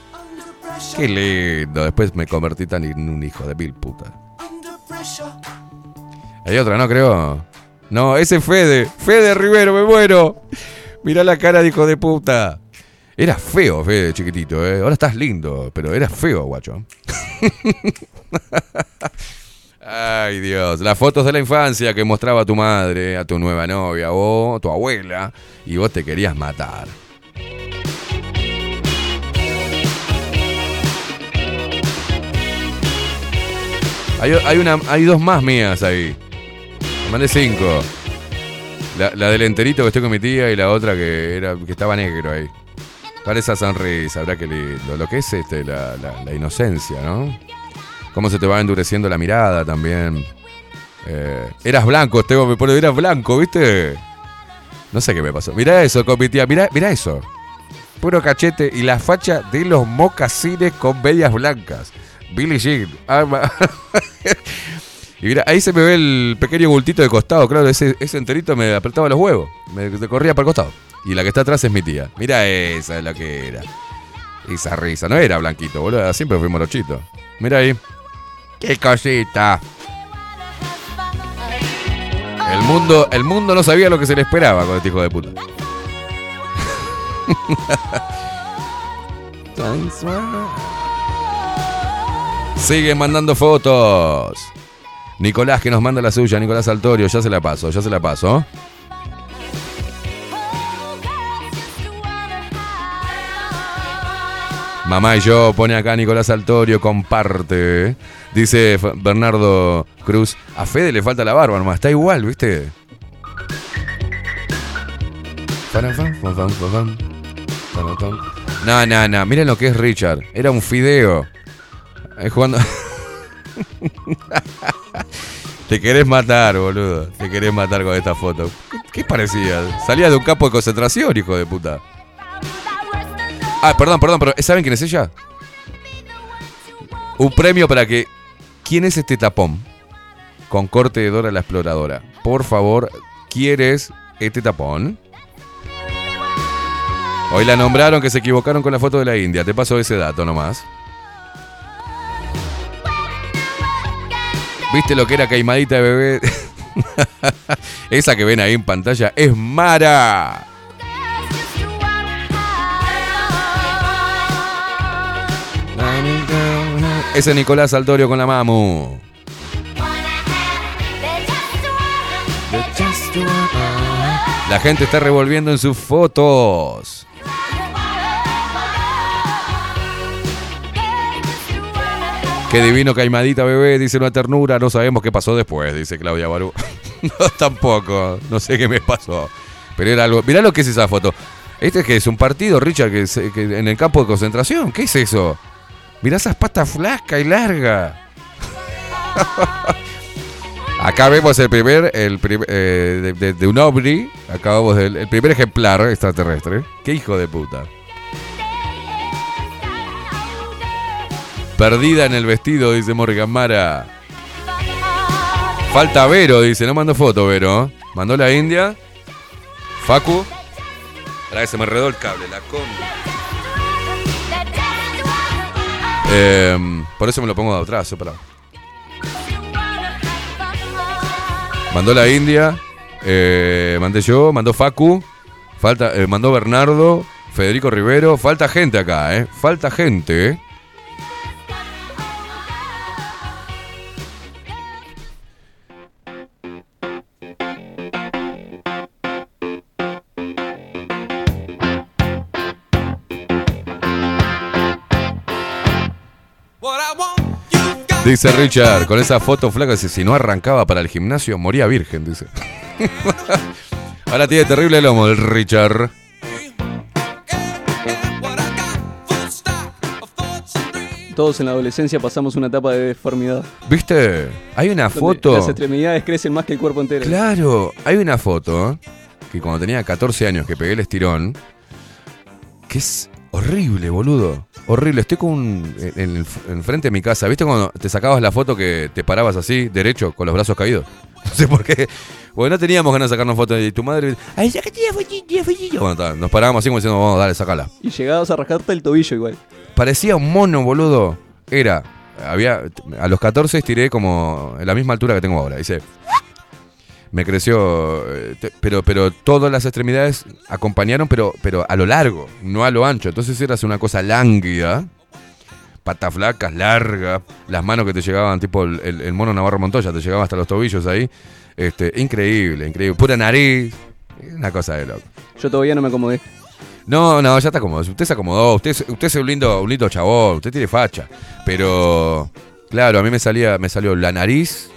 Qué lindo, después me convertí tan en un hijo de mil puta. Hay otra, ¿no? Creo. No, ese es Fede. Fede Rivero, me muero. Mirá la cara de hijo de puta. Era feo, Fede, chiquitito, ¿eh? Ahora estás lindo, pero era feo, guacho. Ay, Dios. Las fotos de la infancia que mostraba tu madre, a tu nueva novia o tu abuela, y vos te querías matar. Hay, una, hay dos más mías ahí. Me mandé cinco. La, del enterito que estoy con mi tía y la otra que era que estaba negro ahí. Con esa sonrisa, habrá que lindo. Lo que es este, la inocencia, ¿no? Cómo se te va endureciendo la mirada también. Eh, eras blanco, Esteban, me pone, eras blanco, ¿viste? No sé qué me pasó. Mirá eso con mi tía, mirá, mirá eso. Puro cachete y la facha de los mocasines con medias blancas. Billie Jean. Ah, ma- y mira, ahí se me ve el pequeño bultito de costado, claro, ese, enterito me apretaba los huevos. Me corría para el costado. Y la que está atrás es mi tía. Mira esa es la que era. Esa risa. No era blanquito, boludo. Siempre fui morochito. Mira ahí. Qué cosita. El mundo, el mundo no sabía lo que se le esperaba con este hijo de puta. Siguen mandando fotos. Nicolás que nos manda la suya, Nicolás Altorio, ya se la paso, ya se la paso. Mamá y yo, pone acá Nicolás Altorio, comparte. Dice Bernardo Cruz, a Fede le falta la barba nomás, está igual, ¿viste? No, no, no, miren lo que es Richard, era un fideo. Ahí jugando... Te querés matar, boludo. Te querés matar con esta foto. ¿Qué, qué parecía? Salía de un campo de concentración, hijo de puta. Ah, perdón, perdón, pero ¿saben quién es ella? Un premio para que. ¿Quién es este tapón? Con corte de Dora la exploradora. Por favor, ¿quién es este tapón? Hoy la nombraron que se equivocaron con la foto de la India. Te paso ese dato nomás. ¿Viste lo que era caimadita de bebé? Esa que ven ahí en pantalla es Mara. Ese es Nicolás Altorio con la mamu. La gente está revolviendo en sus fotos. Qué divino caimadita bebé, dice una ternura. No sabemos qué pasó después, dice Claudia Barú. no, tampoco. No sé qué me pasó. Pero era algo. Mirá lo que es esa foto. Este que es un partido, Richard, que, se- que en el campo de concentración. ¿Qué es eso? Mirá esas patas flacas y largas. Acá vemos el primer, el prim- eh, de, de- un ovni. Acá vemos el, el primer ejemplar extraterrestre. Qué hijo de puta. Perdida en el vestido, dice Morgan Mara. Falta Vero, dice. No mandó foto, Vero. Mandó la India. Facu. Para se me enredó el cable, la con. Em, por eso me lo pongo de atrás, para. Mandó la India. eh, mandé yo, mandó Facu. Falta, eh, mandó Bernardo. Federico Rivero. Falta gente acá, ¿eh? Falta gente, ¿eh? Dice Richard, con esa foto flaca, dice, si no arrancaba para el gimnasio, moría virgen, dice. Ahora tiene terrible lomo el Richard. Todos en la adolescencia pasamos una etapa de deformidad. ¿Viste? Hay una donde foto. Las extremidades crecen más que el cuerpo entero. Claro, hay una foto que cuando tenía 14 años que pegué el estirón, que es horrible, boludo. Horrible. Estoy con un, en, enfrente de mi casa. ¿Viste cuando te sacabas la foto que te parabas así, derecho, con los brazos caídos? No sé por qué. Porque no teníamos ganas de sacarnos fotos y tu madre. ¡Ay, sácate la fotito, la fotito! Bueno, nos parábamos así como diciendo, vamos, dale, sacala. Y llegabas a rascarte el tobillo igual. Parecía un mono, boludo. Era. Había. A los 14 estiré como en la misma altura que tengo ahora. Dice. Me creció. eh, Pero, pero todas las extremidades acompañaron, pero, pero a lo largo, no a lo ancho. Entonces eras una cosa lánguida. Patas flacas, largas. Las manos que te llegaban, tipo el, el- el mono Navarro Montoya, te llegaba hasta los tobillos ahí. Este, increíble, increíble. Pura nariz. Una cosa de loco. Yo todavía no me acomodé. No, no, ya está cómodo. Usted se acomodó. Usted, usted es un lindo, un lindo chabón. Usted tiene facha. Pero, claro, a mí me salía, me salió la nariz.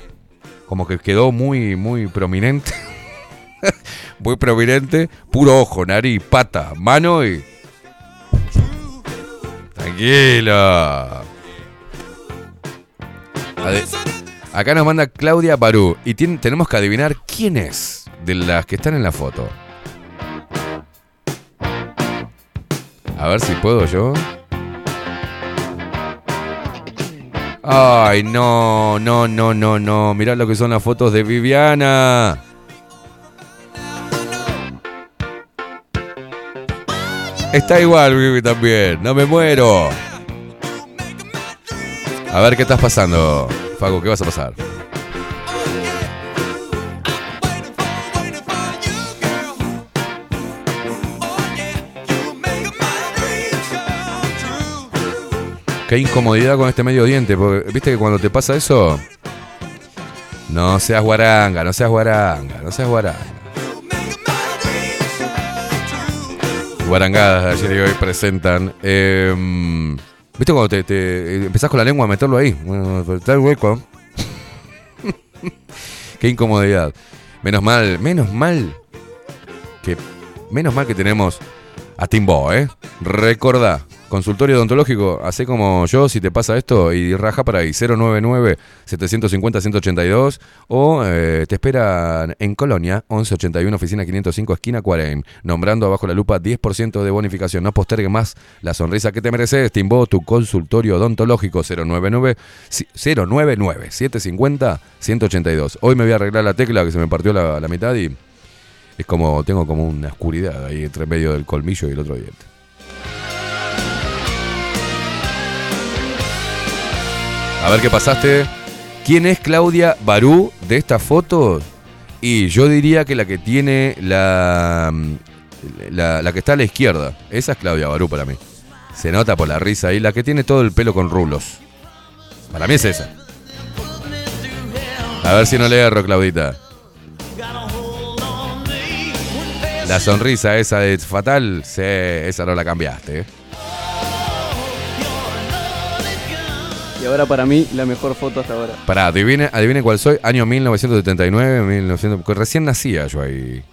Como que quedó muy, muy prominente. muy prominente. Puro ojo, nariz, pata, mano y. Tranquilo. Ade- Acá nos manda Claudia Barú. Y tenemos que adivinar quién es de las que están en la foto. A ver si puedo yo. Ay, no, no, no, no, no. Mirá lo que son las fotos de Viviana. Está igual, Vivi, también. No me muero. A ver qué estás pasando. Fago, ¿qué vas a pasar? Qué incomodidad con este medio diente, porque viste que cuando te pasa eso. No seas guaranga, no seas guaranga, no seas guaranga. Guarangadas de ayer y hoy presentan. em, ¿Viste cuando te, te- empezás con la lengua a meterlo ahí? Bueno, el hueco. Qué incomodidad. Menos mal, menos mal que menos mal que tenemos a Timbo, ¿eh? Recordá, consultorio odontológico, hace como yo si te pasa esto y raja para ahí 099-750-182 o eh, te esperan en Colonia, 1181, oficina 505, esquina 40, nombrando abajo la lupa 10% de bonificación. No postergue más la sonrisa que te mereces. Timbo, tu consultorio odontológico 099 099 750 182. Hoy me voy a arreglar la tecla que se me partió la, la mitad y es como, tengo como una oscuridad ahí entre medio del colmillo y el otro diente. A ver qué pasaste. ¿Quién es Claudia Barú de esta foto? Y yo diría que la que tiene la, la, la que está a la izquierda. Esa es Claudia Barú para mí. Se nota por la risa ahí. La que tiene todo el pelo con rulos. Para mí es esa. A ver si no le erro, Claudita. La sonrisa esa de fatal, esa no la cambiaste. ¿eh? Y ahora para mí, la mejor foto hasta ahora. Pará, adivine, cuál soy. Año 1979, 1900, que recién nacía yo ahí.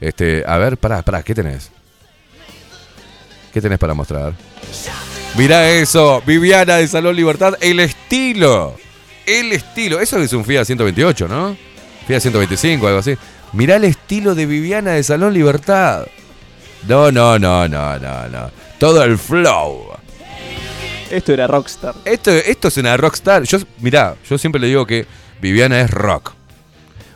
Este, a ver, pará, pará, ¿qué tenés? ¿Qué tenés para mostrar? Mirá eso, Viviana de Salón Libertad, el estilo. El estilo. Eso es un Fiat 128, ¿no? Fiat 125, algo así. Mirá el estilo de Viviana de Salón Libertad. No, no, no, no, no, no. Todo el flow. Esto era Rockstar. Esto, esto es una rockstar. Yo, mirá, yo siempre le digo que Viviana es rock.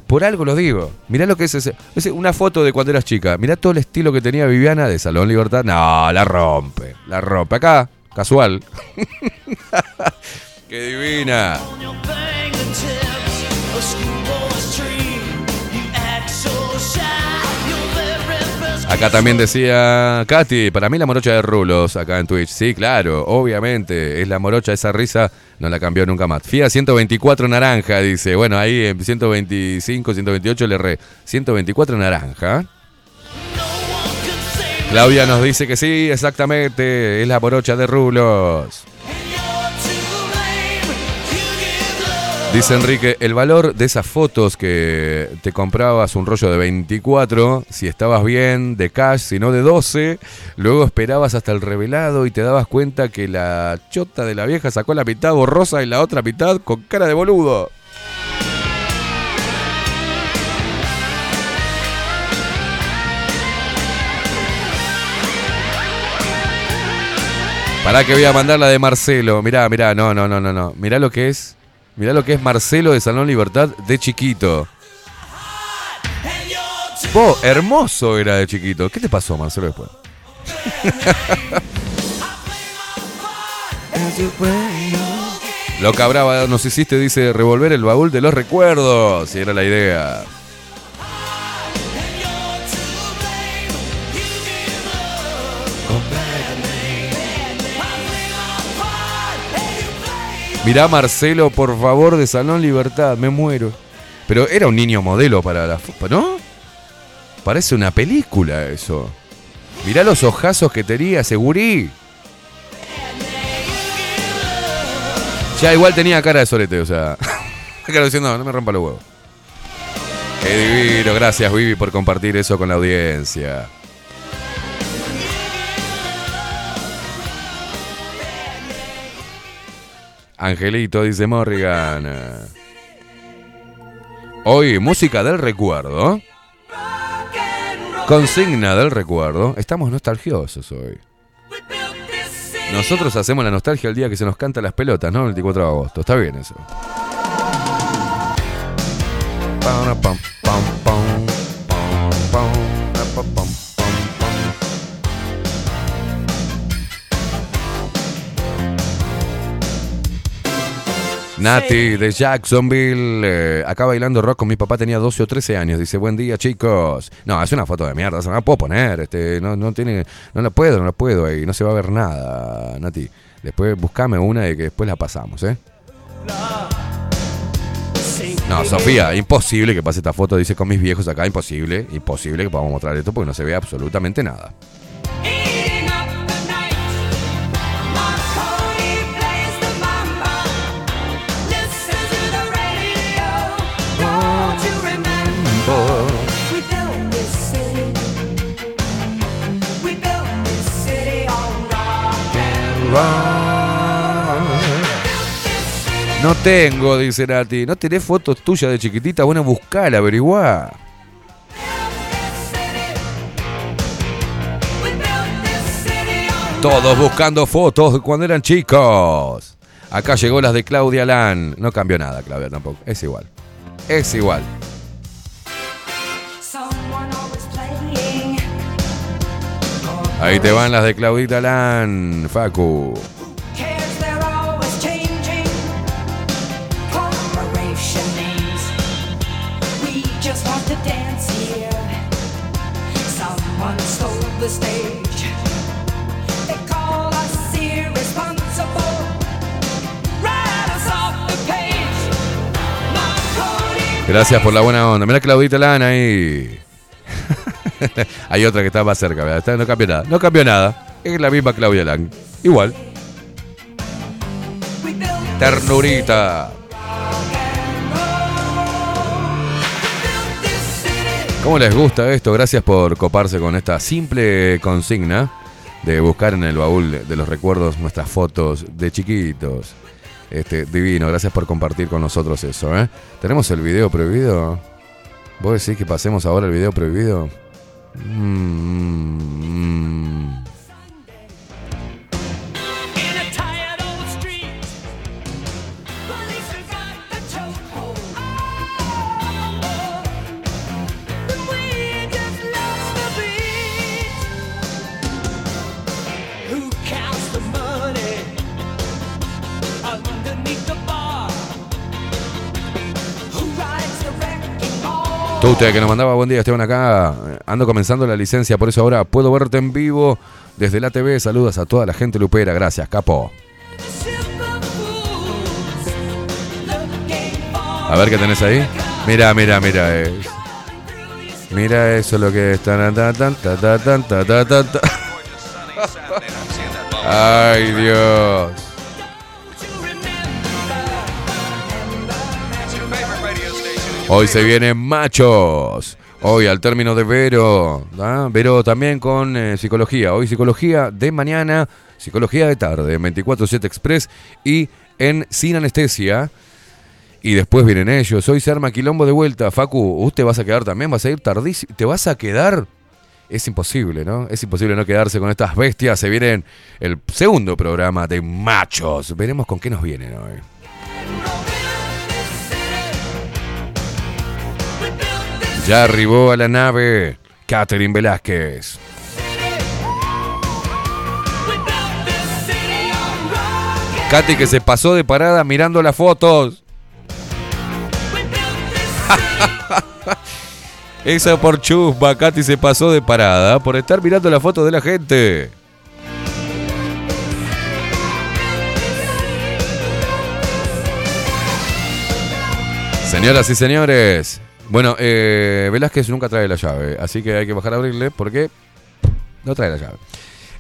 Por algo lo digo. Mirá lo que es ese. ese- una foto de cuando eras chica. Mirá todo el estilo que tenía Viviana de Salón Libertad. No, la rompe. La rompe. Acá, casual. Qué divina. Acá también decía Katy, para mí la morocha de Rulos, acá en Twitch. Sí, claro, obviamente, es la morocha, esa risa no la cambió nunca más. FIA 124 naranja, dice. Bueno, ahí en 125, 128 le re. 124 naranja. Claudia nos dice que sí, exactamente, es la morocha de Rulos. Dice Enrique, el valor de esas fotos que te comprabas un rollo de 24, si estabas bien, de cash, si no de 12, luego esperabas hasta el revelado y te dabas cuenta que la chota de la vieja sacó la mitad borrosa y la otra mitad con cara de boludo. Pará que voy a mandar la de Marcelo. Mirá, mirá, no, no, no, no, no. Mirá lo que es. Mirá lo que es Marcelo de Salón Libertad de chiquito. Vos, hermoso era de chiquito. ¿Qué te pasó, Marcelo, después? Loca Brava nos hiciste, dice, revolver el baúl de los recuerdos. Si era la idea. Mirá Marcelo, por favor, de Salón Libertad, me muero. Pero era un niño modelo para la fo- ¿no? Parece una película eso. Mirá los ojazos que tenía, segurí. Ya igual tenía cara de sorete, o sea. Claro, diciendo, no me rompa los huevos. Qué divino, gracias Vivi por compartir eso con la audiencia. Angelito, dice Morrigan. Hoy, música del recuerdo. Consigna del recuerdo. Estamos nostalgiosos hoy. Nosotros hacemos la nostalgia el día que se nos canta las pelotas, ¿no? El 24 de agosto. Está bien eso. Pam, pam, pam, pam, pam, pam, pam, Nati de Jacksonville, eh, acá bailando rock con mi papá tenía 12 o 13 años. Dice, buen día chicos. No, es una foto de mierda, esa no la puedo poner. Este, no, no tiene, no la puedo, no la puedo ahí. No se va a ver nada, Nati. Después buscame una y que después la pasamos, ¿eh? No, Sofía, imposible que pase esta foto, dice con mis viejos acá, imposible, imposible que podamos mostrar esto porque no se ve absolutamente nada. No tengo, dice Nati. ¿No tenés fotos tuyas de chiquitita? Bueno, buscala, averiguá. Todos buscando fotos de cuando eran chicos. Acá llegó las de Claudia Lan. No cambió nada, Claudia tampoco. Es igual. Es igual. Ahí te van las de Claudita Lan, Facu. Gracias por la buena onda. Mira Claudita Lan ahí. Hay otra que está más cerca, no cambió nada. No cambió nada. Es la misma Claudia Lang. Igual. Ternurita. ¿Cómo les gusta esto? Gracias por coparse con esta simple consigna de buscar en el baúl de los recuerdos nuestras fotos de chiquitos. Este, divino, gracias por compartir con nosotros eso, ¿eh? ¿Tenemos el video prohibido? ¿Vos decís que pasemos ahora el video prohibido? うんん。Ball? Tute, que nos mandaba buen día, Esteban acá. Eh, Ando comenzando la licencia, por eso ahora puedo verte en vivo desde la TV. Saludos a toda la gente lupera. Gracias, capo. A ver qué tenés ahí. Mira, mira, mira. eh. Mira eso lo que es. Tan, tan, Hoy se vienen machos. Hoy al término de Vero. Vero también con eh, psicología. Hoy psicología de mañana, psicología de tarde, en 24-7 Express y en Sin Anestesia. Y después vienen ellos. Hoy se arma quilombo de vuelta. Facu, ¿usted vas a quedar también? ¿Vas a ir tardísimo? ¿Te vas a quedar? Es imposible, ¿no? Es imposible no quedarse con estas bestias. Se vienen el segundo programa de machos. Veremos con qué nos vienen hoy. Ya arribó a la nave Catherine Velázquez. Katy que se pasó de parada mirando las fotos. Esa por chusma, Katy se pasó de parada por estar mirando la foto de la gente. Señoras y señores, bueno, eh, Velázquez nunca trae la llave, así que hay que bajar a abrirle porque no trae la llave.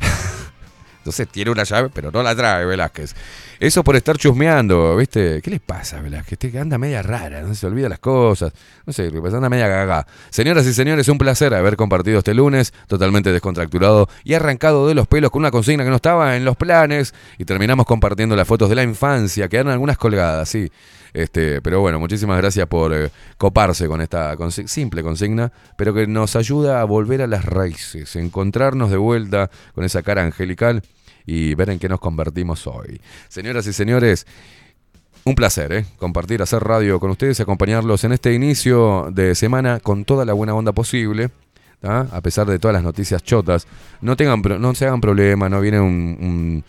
Entonces tiene una llave, pero no la trae Velázquez. Eso por estar chusmeando, ¿viste? ¿Qué le pasa Velázquez? Este que anda media rara, no se olvida las cosas. No sé, anda media gaga. Señoras y señores, un placer haber compartido este lunes, totalmente descontracturado y arrancado de los pelos con una consigna que no estaba en los planes. Y terminamos compartiendo las fotos de la infancia, quedaron algunas colgadas, sí. Este, pero bueno, muchísimas gracias por eh, coparse con esta simple consigna, pero que nos ayuda a volver a las raíces, encontrarnos de vuelta con esa cara angelical y ver en qué nos convertimos hoy. Señoras y señores, un placer, ¿eh? Compartir, hacer radio con ustedes acompañarlos en este inicio de semana con toda la buena onda posible. A pesar de todas las noticias chotas, no tengan no se hagan problema, no viene un,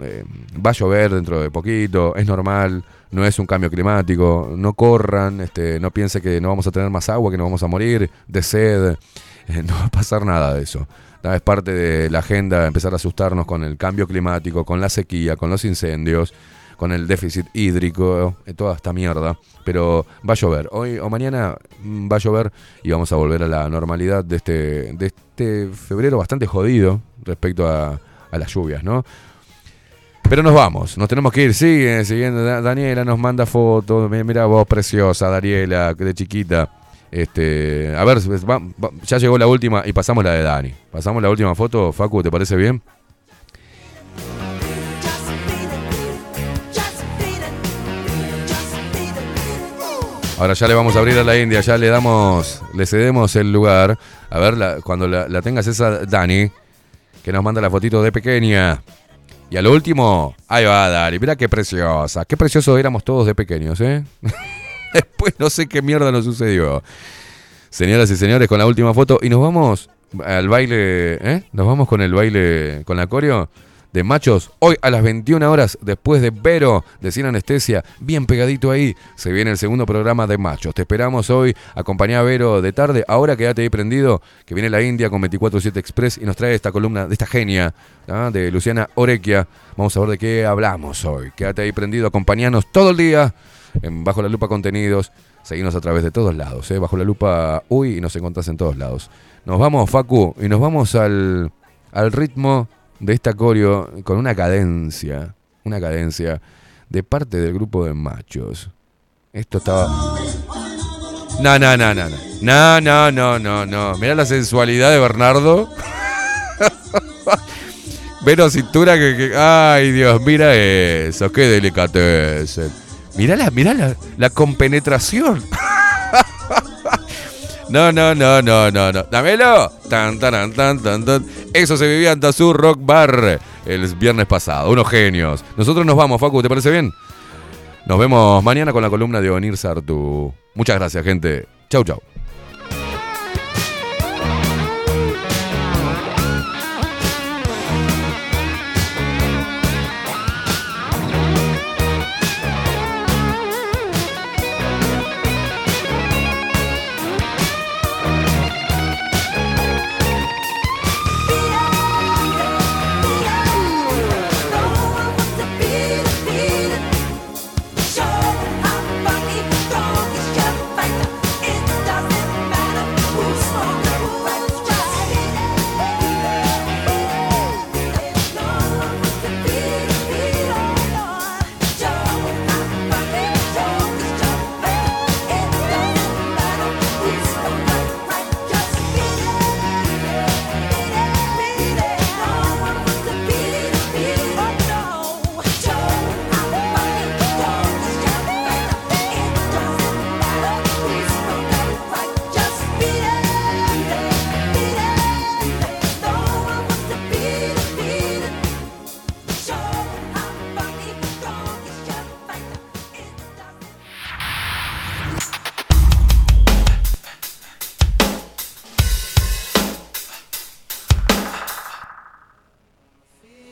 eh, va a llover dentro de poquito, es normal, no es un cambio climático, no corran, este, no piense que no vamos a tener más agua, que nos vamos a morir de sed, eh, no va a pasar nada de eso. Es parte de la agenda empezar a asustarnos con el cambio climático, con la sequía, con los incendios, con el déficit hídrico, eh, toda esta mierda. Pero va a llover. Hoy o mañana mm, va a llover y vamos a volver a la normalidad de este, de este febrero bastante jodido respecto a las lluvias, ¿no? Pero nos vamos, nos tenemos que ir. Sigue siguiendo. Da- Daniela nos manda fotos. Mi- Mira vos, preciosa, Daniela, de chiquita. Este, a ver, ya llegó la última y pasamos la de Dani. Pasamos la última foto, Facu, ¿te parece bien? Ahora ya le vamos a abrir a la India, ya le damos, le cedemos el lugar. A ver, cuando la, la tengas esa Dani, que nos manda la fotito de pequeña. Y al último, ahí va Dani, mira qué preciosa, qué precioso éramos todos de pequeños, ¿eh? Después no sé qué mierda nos sucedió. Señoras y señores, con la última foto. Y nos vamos al baile, ¿eh? Nos vamos con el baile, con la coreo de machos. Hoy a las 21 horas, después de Vero, de Sin Anestesia, bien pegadito ahí, se viene el segundo programa de machos. Te esperamos hoy, acompañá a Vero de tarde. Ahora quédate ahí prendido, que viene la India con 24-7 Express y nos trae esta columna de esta genia, ¿ah? de Luciana Orequia. Vamos a ver de qué hablamos hoy. Quédate ahí prendido, acompañanos todo el día en Bajo la Lupa Contenidos. Seguinos a través de todos lados, ¿eh? bajo la lupa uy y nos encontrás en todos lados. Nos vamos, Facu, y nos vamos al, al ritmo de esta coreo con una cadencia, una cadencia de parte del grupo de machos. Esto estaba... No, no, no, no, no. No, no, no, no, no. Mirá la sensualidad de Bernardo. Vero cintura que, que- Ay, Dios, mira eso. Qué delicatez. Mirá la, mirá la, la compenetración. No, no, no, no, no, no. Dámelo. Tan, tan, tan, tan, tan. Eso se vivía en Tazú Rock Bar el viernes pasado. Unos genios. Nosotros nos vamos, Facu, ¿te parece bien? Nos vemos mañana con la columna de Onir Sartu. Muchas gracias, gente. Chau, chau.